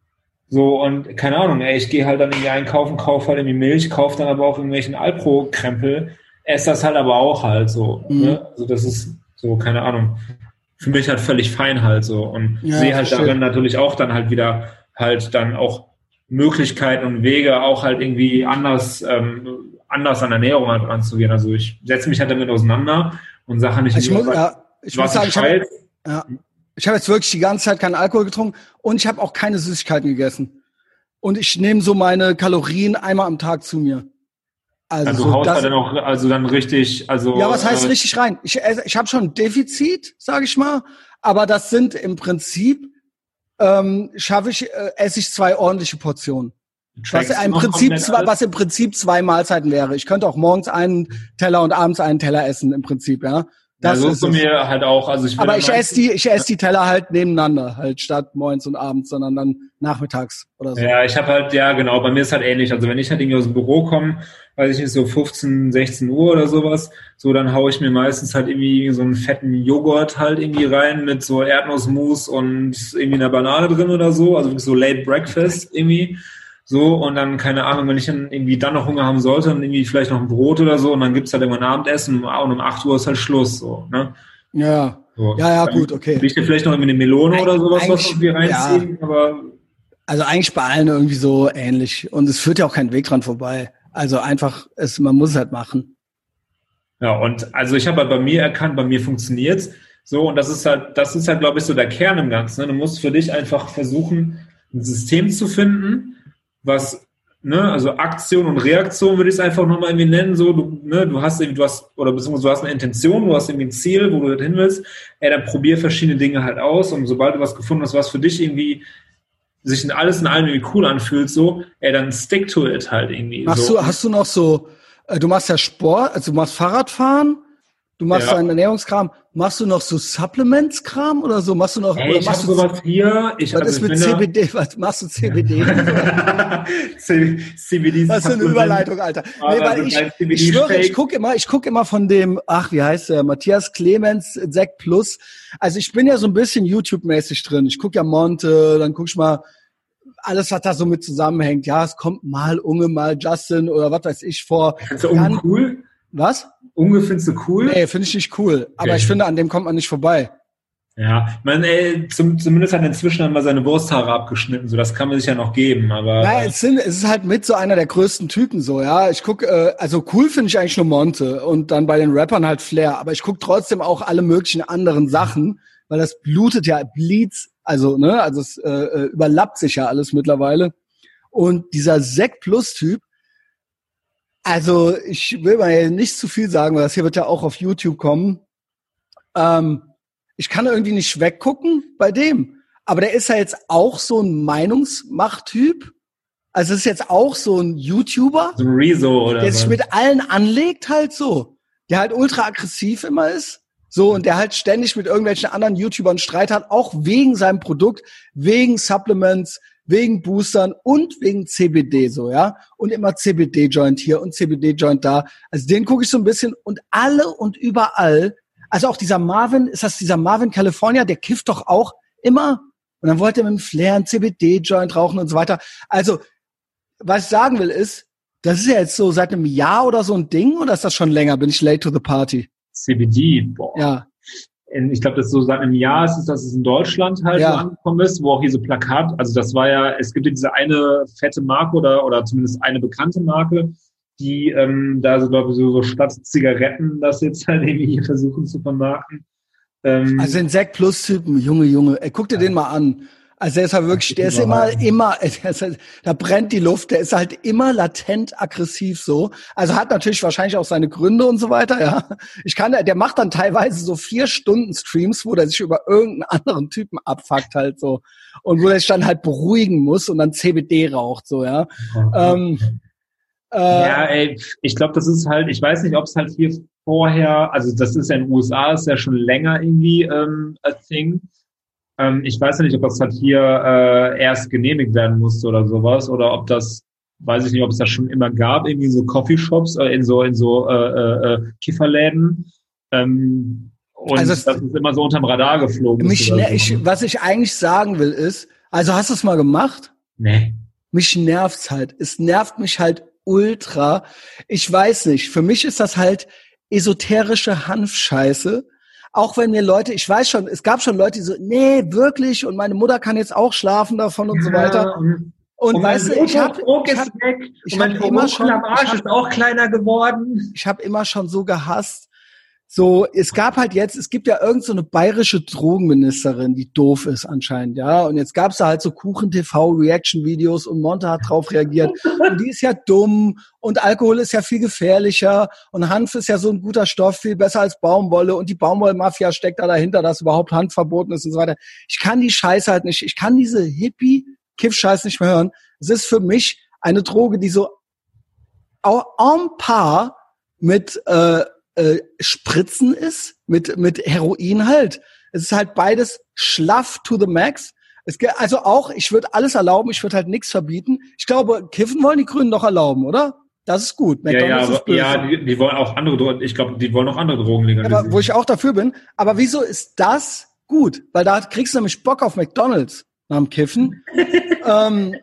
so, und keine Ahnung, ey, ich gehe halt dann irgendwie einkaufen, kaufe halt irgendwie Milch, kaufe dann aber auch irgendwelchen Alpro-Krempel, esse das halt aber auch halt so. Mhm. Ne? Also das ist so, keine Ahnung. Für mich halt völlig fein halt so. Und ja, sehe halt darin natürlich auch dann halt wieder halt dann auch Möglichkeiten und Wege auch halt irgendwie anders, ähm, anders an Ernährung halt anzugehen. Also ich setze mich halt damit auseinander und sage nicht, ich, muss, ja, ich muss sagen, ich habe ja, ich hab jetzt wirklich die ganze Zeit keinen Alkohol getrunken und ich habe auch keine Süßigkeiten gegessen. Und ich nehme so meine Kalorien einmal am Tag zu mir. Also, also du haust das, dann auch also dann richtig, also ja, was heißt äh, richtig rein? Ich ich habe schon ein Defizit, sage ich mal, aber das sind im Prinzip ähm, schaffe ich äh, esse ich zwei ordentliche Portionen. Was im, Prinzip zwei, was im Prinzip zwei Mahlzeiten wäre. Ich könnte auch morgens einen Teller und abends einen Teller essen, im Prinzip, ja. Das ja, so ist zu mir halt auch. Also ich aber ich esse die, ich esse die Teller halt nebeneinander, halt statt morgens und abends, sondern dann nachmittags oder so. Ja, ich habe halt, ja genau, bei mir ist halt ähnlich. Also wenn ich halt irgendwie aus dem Büro komme, weiß ich nicht, so 15, 16 Uhr oder sowas, so dann haue ich mir meistens halt irgendwie so einen fetten Joghurt halt irgendwie rein mit so Erdnussmus und irgendwie einer Banane drin oder so, also so Late Breakfast irgendwie. So, und dann, keine Ahnung, wenn ich dann irgendwie dann noch Hunger haben sollte, dann irgendwie vielleicht noch ein Brot oder so, und dann gibt's halt irgendwann Abendessen und um 8 Uhr ist halt Schluss, so, ne? Ja. So. Ja, ja, dann gut, okay. Ich dir vielleicht noch irgendwie eine Melone oder sowas was irgendwie reinziehen, ja. aber. Also eigentlich bei allen irgendwie so ähnlich. Und es führt ja auch kein Weg dran vorbei. Also einfach, es, man muss es halt machen. Ja, und also ich habe halt bei mir erkannt, bei mir funktioniert's. So, und das ist halt, das ist halt, glaube ich, so der Kern im Ganzen. Ne? Du musst für dich einfach versuchen, ein System zu finden, was, ne, also Aktion und Reaktion würde ich es einfach nochmal irgendwie nennen, so, du, ne, du hast irgendwie, du hast, oder beziehungsweise du hast eine Intention, du hast irgendwie ein Ziel, wo du hin willst, ey, dann probier verschiedene Dinge halt aus und sobald du was gefunden hast, was für dich irgendwie sich in alles in allem irgendwie cool anfühlt, so, ey, dann stick to it halt irgendwie. Machst so. du, hast du noch so, äh, du machst ja Sport, also du machst Fahrradfahren, Du machst ja. deinen Ernährungskram. Machst du noch so Supplements-Kram oder so? Machst du noch? Hey, oder ich machst du sowas hier. Ich, was also ist mit CBD? Was machst du CBD? <laughs> CBD. Was für eine Überleitung, Alter. Ah, nee, weil ich, ich schwöre, ich gucke immer, ich gucke immer von dem, ach, wie heißt der? Matthias Clemens, Zack Plus. Also ich bin ja so ein bisschen YouTube-mäßig drin. Ich gucke ja Monte, dann guck ich mal alles, was da so mit zusammenhängt. Ja, es kommt mal Unge, mal Justin oder was weiß ich vor. Ist Unge cool? Was? Unge findest du cool? Nee, finde ich nicht cool. Aber ich finde, an dem kommt man nicht vorbei. Ja, man, ey, zum, zumindest hat er inzwischen dann mal seine Wursthaare abgeschnitten, so das kann man sich ja noch geben, aber. Ja, es, sind, es ist halt mit so einer der größten Typen so, ja. Ich guck, äh, also cool finde ich eigentlich nur Monte und dann bei den Rappern halt Flair, aber ich guck trotzdem auch alle möglichen anderen Sachen, weil das blutet ja, bleeds, also, ne, also es äh, äh überlappt sich ja alles mittlerweile. Und dieser Sek Plus Typ, also ich will mal nicht zu viel sagen, weil das hier wird ja auch auf YouTube kommen. Ähm, ich kann irgendwie nicht weggucken bei dem. Aber der ist ja jetzt auch so ein Meinungsmachttyp. Also ist jetzt auch so ein YouTuber. So ein Rezo oder Der was? sich mit allen anlegt halt so. Der halt ultra aggressiv immer ist. So, und der halt ständig mit irgendwelchen anderen YouTubern Streit hat, auch wegen seinem Produkt, wegen Supplements, wegen Boostern und wegen CBD so, ja. Und immer CBD-Joint hier und CBD-Joint da. Also den gucke ich so ein bisschen und alle und überall also auch dieser Marvin, ist das dieser Marvin California, der kifft doch auch immer. Und dann wollte er mit dem Flair einen CBD-Joint rauchen und so weiter. Also, was ich sagen will ist, das ist ja jetzt so seit einem Jahr oder so ein Ding oder ist das schon länger? Bin ich late to the party? CBD, boah. Ja. Ich glaube, das ist so seit einem Jahr ist es, dass es in Deutschland halt ja. so angekommen ist, wo auch hier so Plakat, also das war ja, es gibt ja diese eine fette Marke oder, oder zumindest eine bekannte Marke, die ähm, da so, glaube ich, so, so statt Zigaretten das jetzt halt irgendwie hier versuchen zu vermarkten. Ähm, also Zack Plus Typen, Junge, Junge, ey, guck dir ja. den mal an. Also der ist halt wirklich, der ist immer, immer, ist halt, da brennt die Luft, der ist halt immer latent aggressiv so. Also hat natürlich wahrscheinlich auch seine Gründe und so weiter, ja. Ich kann, der macht dann teilweise so vier Stunden Streams, wo der sich über irgendeinen anderen Typen abfuckt halt so. Und wo er sich dann halt beruhigen muss und dann CBD raucht, so, ja. Mhm. Ähm, äh, ja, ey, ich glaube, das ist halt, ich weiß nicht, ob es halt hier vorher, also das ist ja in den USA, ist ja schon länger irgendwie ähm, a thing. Ähm, ich weiß ja nicht, ob das halt hier äh, erst genehmigt werden musste oder sowas, oder ob das, weiß ich nicht, ob es das schon immer gab, irgendwie so Coffeeshops, äh, in so in so äh, äh, äh Kifferläden. Ähm, und also das ist immer so unterm Radar geflogen. Mich, ne, ich, was ich eigentlich sagen will ist, also hast du es mal gemacht? Nee. Mich nervt's halt. Es nervt mich halt ultra. Ich weiß nicht. Für mich ist das halt esoterische Hanfscheiße. Auch wenn mir Leute, ich weiß schon, es gab schon Leute, die so, nee, wirklich, und meine Mutter kann jetzt auch schlafen davon und so weiter. Und, und weißt du, ich habe ich hab, ich hab immer schon, ich hab, ist auch kleiner geworden. Ich habe immer schon so gehasst, so, es gab halt jetzt, es gibt ja irgend so eine bayerische Drogenministerin, die doof ist anscheinend, ja. Und jetzt gab's da halt so Kuchen-TV-Reaction-Videos und Monte hat drauf reagiert. Und die ist ja dumm und Alkohol ist ja viel gefährlicher und Hanf ist ja so ein guter Stoff, viel besser als Baumwolle und die Baumwollmafia steckt da dahinter, dass überhaupt Hanf verboten ist und so weiter. Ich kann die Scheiße halt nicht, ich kann diese Hippie-Kiff-Scheiß nicht mehr hören. Es ist für mich eine Droge, die so en par mit äh, äh, Spritzen ist, mit, mit Heroin halt. Es ist halt beides schlaff to the max. Es, also auch, ich würde alles erlauben, ich würde halt nichts verbieten. Ich glaube, Kiffen wollen die Grünen doch erlauben, oder? Das ist gut. McDonald's ja, ja, aber, ja die, die, wollen auch andere Drogen, ich glaube, die wollen auch andere Drogen legalisieren. Aber wo ich auch dafür bin. Aber wieso ist das gut? Weil da kriegst du nämlich Bock auf McDonalds nach dem Kiffen. <laughs> ähm,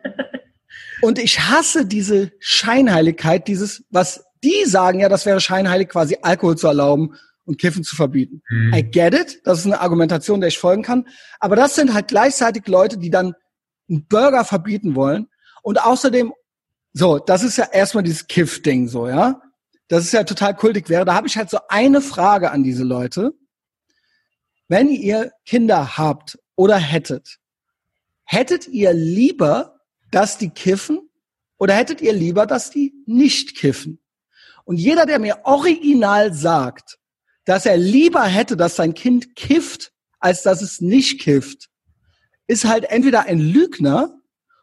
und ich hasse diese Scheinheiligkeit, dieses, was die sagen ja, das wäre scheinheilig, quasi Alkohol zu erlauben und Kiffen zu verbieten. Mhm. I get it. Das ist eine Argumentation, der ich folgen kann. Aber das sind halt gleichzeitig Leute, die dann einen Burger verbieten wollen. Und außerdem, so, das ist ja erstmal dieses Kiff-Ding so, ja. Das ist ja total kultig wäre. Da habe ich halt so eine Frage an diese Leute. Wenn ihr Kinder habt oder hättet, hättet ihr lieber, dass die kiffen oder hättet ihr lieber, dass die nicht kiffen? Und jeder, der mir original sagt, dass er lieber hätte, dass sein Kind kifft, als dass es nicht kifft, ist halt entweder ein Lügner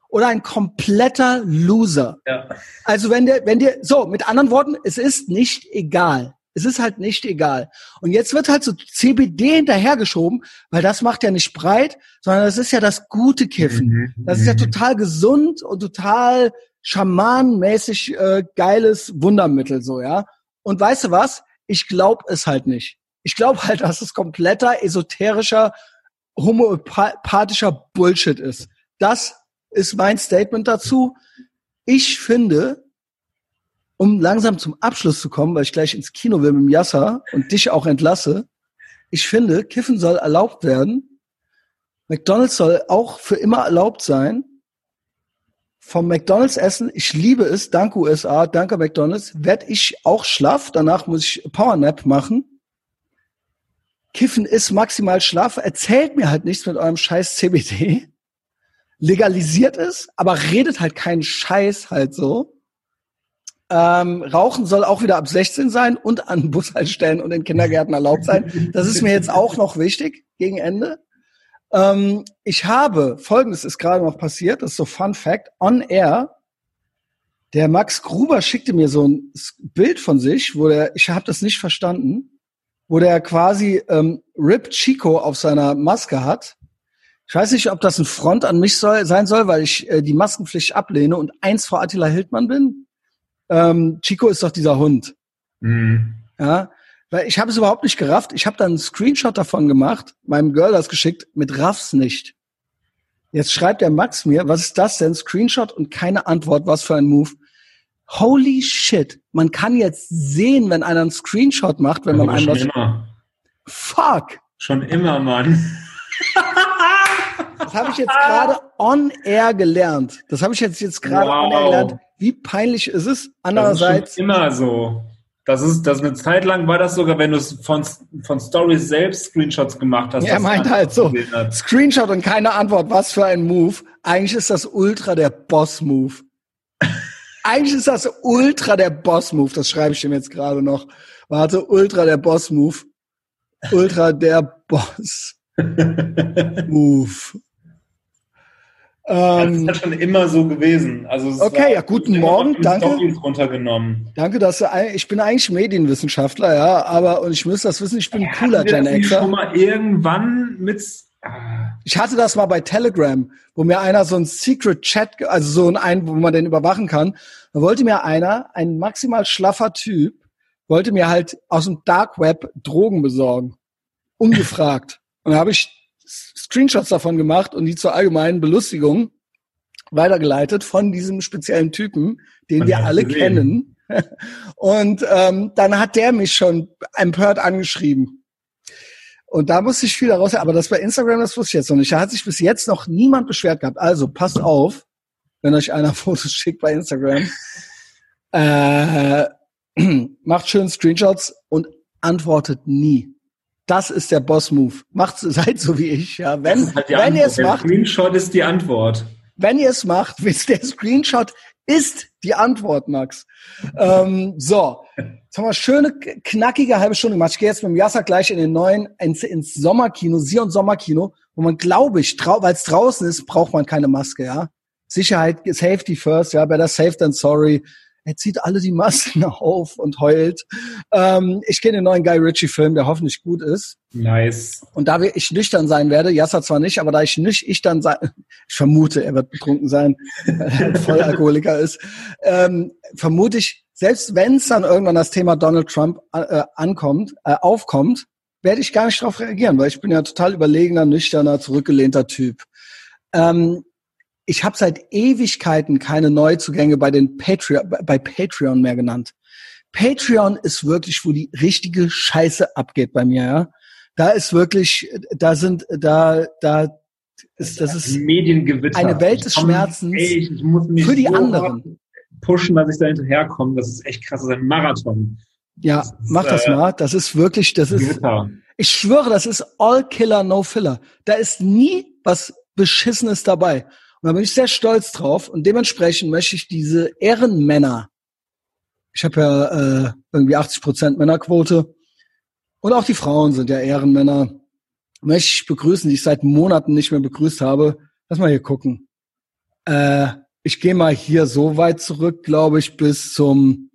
oder ein kompletter Loser. Ja. Also wenn der, wenn der, so, mit anderen Worten, es ist nicht egal. Es ist halt nicht egal. Und jetzt wird halt so CBD hinterhergeschoben, weil das macht ja nicht breit, sondern das ist ja das gute Kiffen. Mhm. Das ist ja mhm. total gesund und total schamanmäßig äh, geiles Wundermittel so, ja. Und weißt du was? Ich glaube es halt nicht. Ich glaube halt, dass es kompletter esoterischer homöopathischer Bullshit ist. Das ist mein Statement dazu. Ich finde, um langsam zum Abschluss zu kommen, weil ich gleich ins Kino will mit dem Yasser und dich auch entlasse. Ich finde, Kiffen soll erlaubt werden. McDonald's soll auch für immer erlaubt sein. Vom McDonald's essen, ich liebe es, danke USA, danke McDonald's, werde ich auch schlaff. Danach muss ich Powernap machen. Kiffen ist maximal schlaff. Erzählt mir halt nichts mit eurem scheiß CBD. Legalisiert es, aber redet halt keinen Scheiß halt so. Ähm, Rauchen soll auch wieder ab 16 sein und an Bushaltestellen und in Kindergärten erlaubt sein. Das ist mir jetzt auch noch wichtig gegen Ende. Ähm, ich habe, folgendes ist gerade noch passiert, das ist so Fun Fact, on air, der Max Gruber schickte mir so ein Bild von sich, wo der, ich habe das nicht verstanden, wo der quasi ähm, Rip Chico auf seiner Maske hat. Ich weiß nicht, ob das ein Front an mich soll, sein soll, weil ich äh, die Maskenpflicht ablehne und eins vor Attila Hildmann bin ähm, Chico ist doch dieser Hund. Mhm. Ja, weil ich habe es überhaupt nicht gerafft. Ich habe dann einen Screenshot davon gemacht, meinem Girl das geschickt, mit raff's nicht. Jetzt schreibt der Max mir, was ist das denn? Screenshot und keine Antwort, was für ein Move. Holy shit, man kann jetzt sehen, wenn einer einen Screenshot macht, wenn man einem was. Immer. Fuck. Schon immer, Mann. <laughs> das habe ich jetzt gerade on air gelernt. Das habe ich jetzt jetzt gerade wow. on air gelernt. Wie peinlich ist es? Andererseits. Das ist immer so. Das ist, das eine Zeit lang war das sogar, wenn du von, von Stories selbst Screenshots gemacht hast. Er meint halt so, Screenshot und keine Antwort, was für ein Move. Eigentlich ist das ultra der Boss-Move. Eigentlich ist das ultra der Boss-Move. Das schreibe ich ihm jetzt gerade noch. Warte, ultra der Boss-Move. Ultra der Boss-Move. <laughs> Ähm, das ist schon immer so gewesen. Also okay, ja, guten Morgen, danke. Runtergenommen. Danke, dass du, ich bin eigentlich Medienwissenschaftler, ja, aber und ich muss das wissen, ich bin ja, cooler Gen Xer. schon mal irgendwann mit ich hatte das mal bei Telegram, wo mir einer so ein Secret Chat, also so ein, wo man den überwachen kann. Da wollte mir einer, ein maximal schlaffer Typ, wollte mir halt aus dem Dark Web Drogen besorgen. Ungefragt. Und da habe ich Screenshots davon gemacht und die zur allgemeinen Belustigung weitergeleitet von diesem speziellen Typen, den wir alle gesehen. kennen. <laughs> Und ähm, dann hat der mich schon empört angeschrieben. Und da musste ich viel daraus, aber das bei Instagram, das wusste ich jetzt noch nicht. Da hat sich bis jetzt noch niemand beschwert gehabt. Also passt auf, wenn euch einer <laughs> Fotos schickt bei Instagram. Äh, <clears throat> macht schön Screenshots und antwortet nie. Das ist der Boss-Move. Macht, <laughs> seid so wie ich. Ja. Wenn, halt wenn ihr es macht. Der Screenshot ist die Antwort. Wenn <laughs> ihr es macht, wisst der Screenshot ist die Antwort, Max. Ähm, so, jetzt haben wir schöne, knackige halbe Stunde gemacht. Ich gehe jetzt mit dem Yasser gleich in den neuen, ins, ins Sommerkino, Sion Sommerkino, wo man, glaube ich, weil es draußen ist, braucht man keine Maske, ja. Sicherheit, Safety first, ja, better safe than sorry er zieht alle die Masken <laughs> auf und heult. Ähm, ich kenne den neuen Guy Ritchie-Film, der hoffentlich gut ist. Nice. Und da ich nüchtern sein werde, Yasser zwar nicht, aber da ich nicht ich dann sein, <laughs> ich vermute, er wird betrunken sein, <laughs> weil er Vollalkoholiker ist, ähm, vermute ich, selbst wenn es dann irgendwann das Thema Donald Trump äh, ankommt, äh, aufkommt, werde ich gar nicht darauf reagieren, weil ich bin ja total überlegener, nüchterner, zurückgelehnter Typ. Ähm, ich habe seit Ewigkeiten keine Neuzugänge bei den Patreon, bei Patreon mehr genannt. Patreon ist wirklich, wo die richtige Scheiße abgeht bei mir, ja. Da ist wirklich, da sind, da, da ist, das ist Mediengewitter. eine Welt des Schmerzens ey, für die so anderen. Pushen, dass ich da hinterherkomme, das ist echt krass, das ist ein Marathon. Ja, das mach das äh, mal. Das ist wirklich, das ist, Gewitter. ich schwöre, das ist all Killer, no Filler. Da ist nie was Beschissenes dabei. Und da bin ich sehr stolz drauf. Und dementsprechend möchte ich diese Ehrenmänner, ich habe ja äh, irgendwie 80 Prozent Männerquote, und auch die Frauen sind ja Ehrenmänner, möchte ich begrüßen, die ich seit Monaten nicht mehr begrüßt habe. Lass mal hier gucken. Äh, ich gehe mal hier so weit zurück, glaube ich, bis zum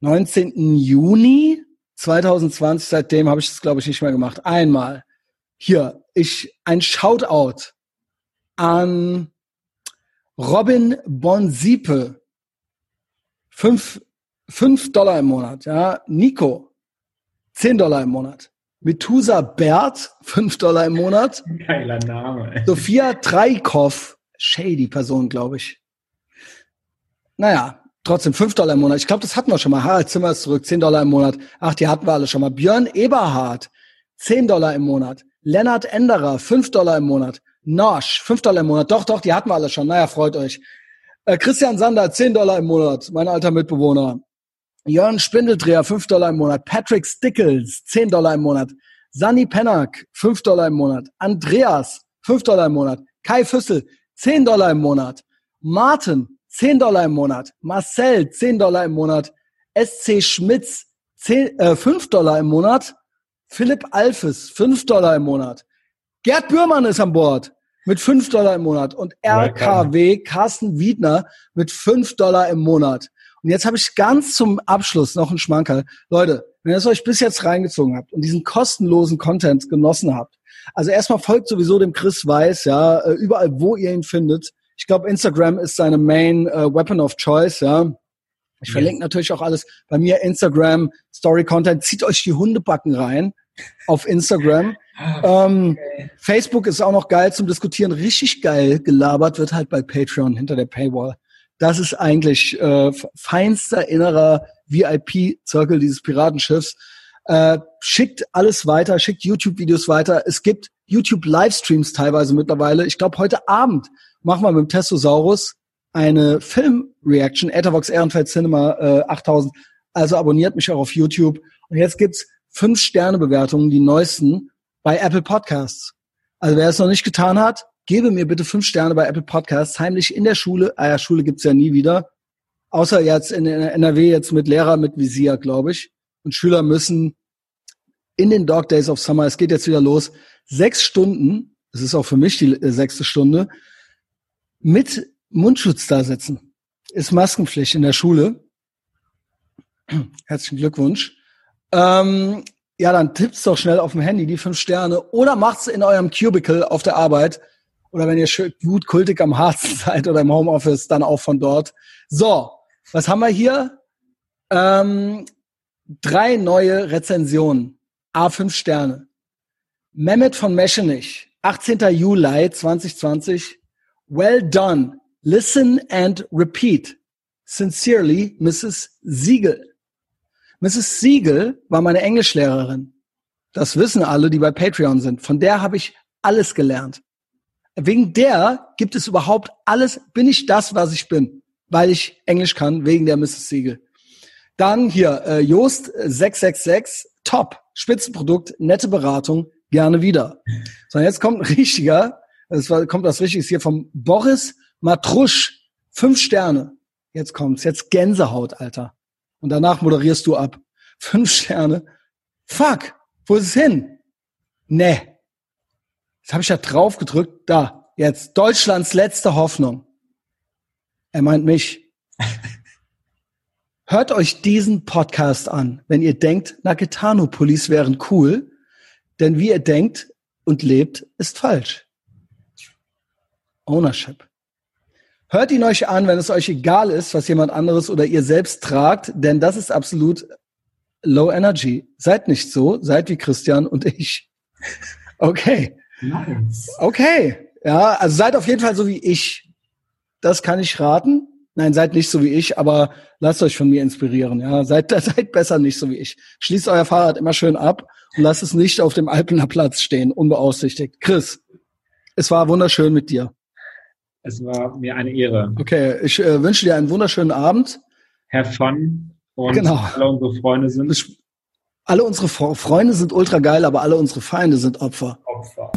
19. Juni 2020. Seitdem habe ich das, glaube ich, nicht mehr gemacht. Einmal. Hier, ich ein Shoutout an Robin Bonsiepe, fünf, fünf Dollar im Monat, ja. Nico, zehn Dollar im Monat. Methusa Bert, fünf Dollar im Monat. <laughs> Geiler Name. Sophia Treikov, shady Person, glaube ich. Naja, Trotzdem 5 Dollar im Monat. Ich glaube, das hatten wir schon mal. Harald Zimmer ist zurück, 10 Dollar im Monat. Ach, die hatten wir alle schon mal. Björn Eberhardt, 10 Dollar im Monat. Lennart Enderer, 5 Dollar im Monat. Nosh, 5 Dollar im Monat. Doch, doch, die hatten wir alle schon. Naja, freut euch. Äh, Christian Sander, 10 Dollar im Monat. Mein alter Mitbewohner. Jörn Spindeldreher, 5 Dollar im Monat. Patrick Stickles, 10 Dollar im Monat. Sani Pennack, 5 Dollar im Monat. Andreas, 5 Dollar im Monat. Kai Füssel, 10 Dollar im Monat. Martin, 10 Dollar im Monat. Marcel, 10 Dollar im Monat. SC Schmitz, 10, äh, 5 Dollar im Monat. Philipp Alfes, 5 Dollar im Monat. Gerd Bührmann ist an Bord mit 5 Dollar im Monat. Und RKW Carsten Wiedner mit 5 Dollar im Monat. Und jetzt habe ich ganz zum Abschluss noch einen Schmankerl. Leute, wenn ihr es euch bis jetzt reingezogen habt und diesen kostenlosen Content genossen habt, also erstmal folgt sowieso dem Chris Weiß, ja, äh, überall, wo ihr ihn findet. Ich glaube, Instagram ist seine Main äh, Weapon of Choice, ja. Ich verlinke natürlich auch alles bei mir, Instagram, Story Content. Zieht euch die Hundebacken rein auf Instagram. Ah, ähm, Facebook ist auch noch geil zum Diskutieren. Richtig geil gelabert wird halt bei Patreon hinter der Paywall. Das ist eigentlich äh, feinster innerer VIP-Circle dieses Piratenschiffs. Äh, schickt alles weiter, schickt YouTube-Videos weiter. Es gibt YouTube-Livestreams teilweise mittlerweile. Ich glaube, heute Abend machen wir mit dem Testosaurus eine Film-Reaction, Ethervox Ehrenfeld Cinema äh, 8000. Also abonniert mich auch auf YouTube. Und jetzt gibt's fünf Sterne-Bewertungen, die neuesten, bei Apple Podcasts. Also wer es noch nicht getan hat, gebe mir bitte fünf Sterne bei Apple Podcasts, heimlich in der Schule. Ah ja, Schule gibt's ja nie wieder. Außer jetzt in NRW jetzt mit Lehrer mit Visier, glaube ich und Schüler müssen in den Dog Days of Summer, es geht jetzt wieder los, sechs Stunden, es ist auch für mich die äh, sechste Stunde, mit Mundschutz da sitzen. Ist Maskenpflicht in der Schule. <clears throat> Herzlichen Glückwunsch. Ähm, ja, dann tippt's doch schnell auf dem Handy die fünf Sterne oder macht's in eurem Cubicle auf der Arbeit oder wenn ihr gut kultig am Harzen <laughs> seid oder im Homeoffice, dann auch von dort. So, was haben wir hier? Ähm, drei neue Rezensionen. A5 Sterne. Mehmet von Meschenich, 18. Juli 2020. Well done. Listen and repeat. Sincerely, Mrs. Siegel. Mrs. Siegel war meine Englischlehrerin. Das wissen alle, die bei Patreon sind. Von der habe ich alles gelernt. Wegen der gibt es überhaupt alles, bin ich das, was ich bin, weil ich Englisch kann, wegen der Mrs. Siegel. Dann hier, äh, Joost 666, top, Spitzenprodukt, nette Beratung, gerne wieder. So, jetzt kommt ein richtiger, es kommt das Richtige hier vom Boris Matrusch, fünf Sterne. Jetzt kommt's, jetzt Gänsehaut, Alter. Und danach moderierst du ab. <laughs> Fünf Sterne. Fuck, wo ist es hin? Nee. Jetzt habe ich da drauf gedrückt. Da, jetzt Deutschlands letzte Hoffnung. Er meint mich. <laughs> Hört euch diesen Podcast an, wenn ihr denkt, Naketano-Pullis wären cool, denn wie ihr denkt und lebt, ist falsch. Ownership. Hört ihn euch an, wenn es euch egal ist, was jemand anderes oder ihr selbst tragt, denn das ist absolut low energy. Seid nicht so, seid wie Christian und ich. <laughs> Okay. Nice. Okay. Ja, also seid auf jeden Fall so wie ich. Das kann ich raten. Nein, seid nicht so wie ich, aber lasst euch von mir inspirieren. Ja, seid, <laughs> seid besser nicht so wie ich. Schließt euer Fahrrad immer schön ab und lasst es nicht auf dem Alpener Platz stehen, unbeaufsichtigt. Chris, es war wunderschön mit dir. Es war mir eine Ehre. Okay, ich äh, wünsche dir einen wunderschönen Abend. Herr Fun und genau. alle unsere Freunde sind. Alle unsere Freunde sind ultra geil, aber alle unsere Feinde sind Opfer. Opfer.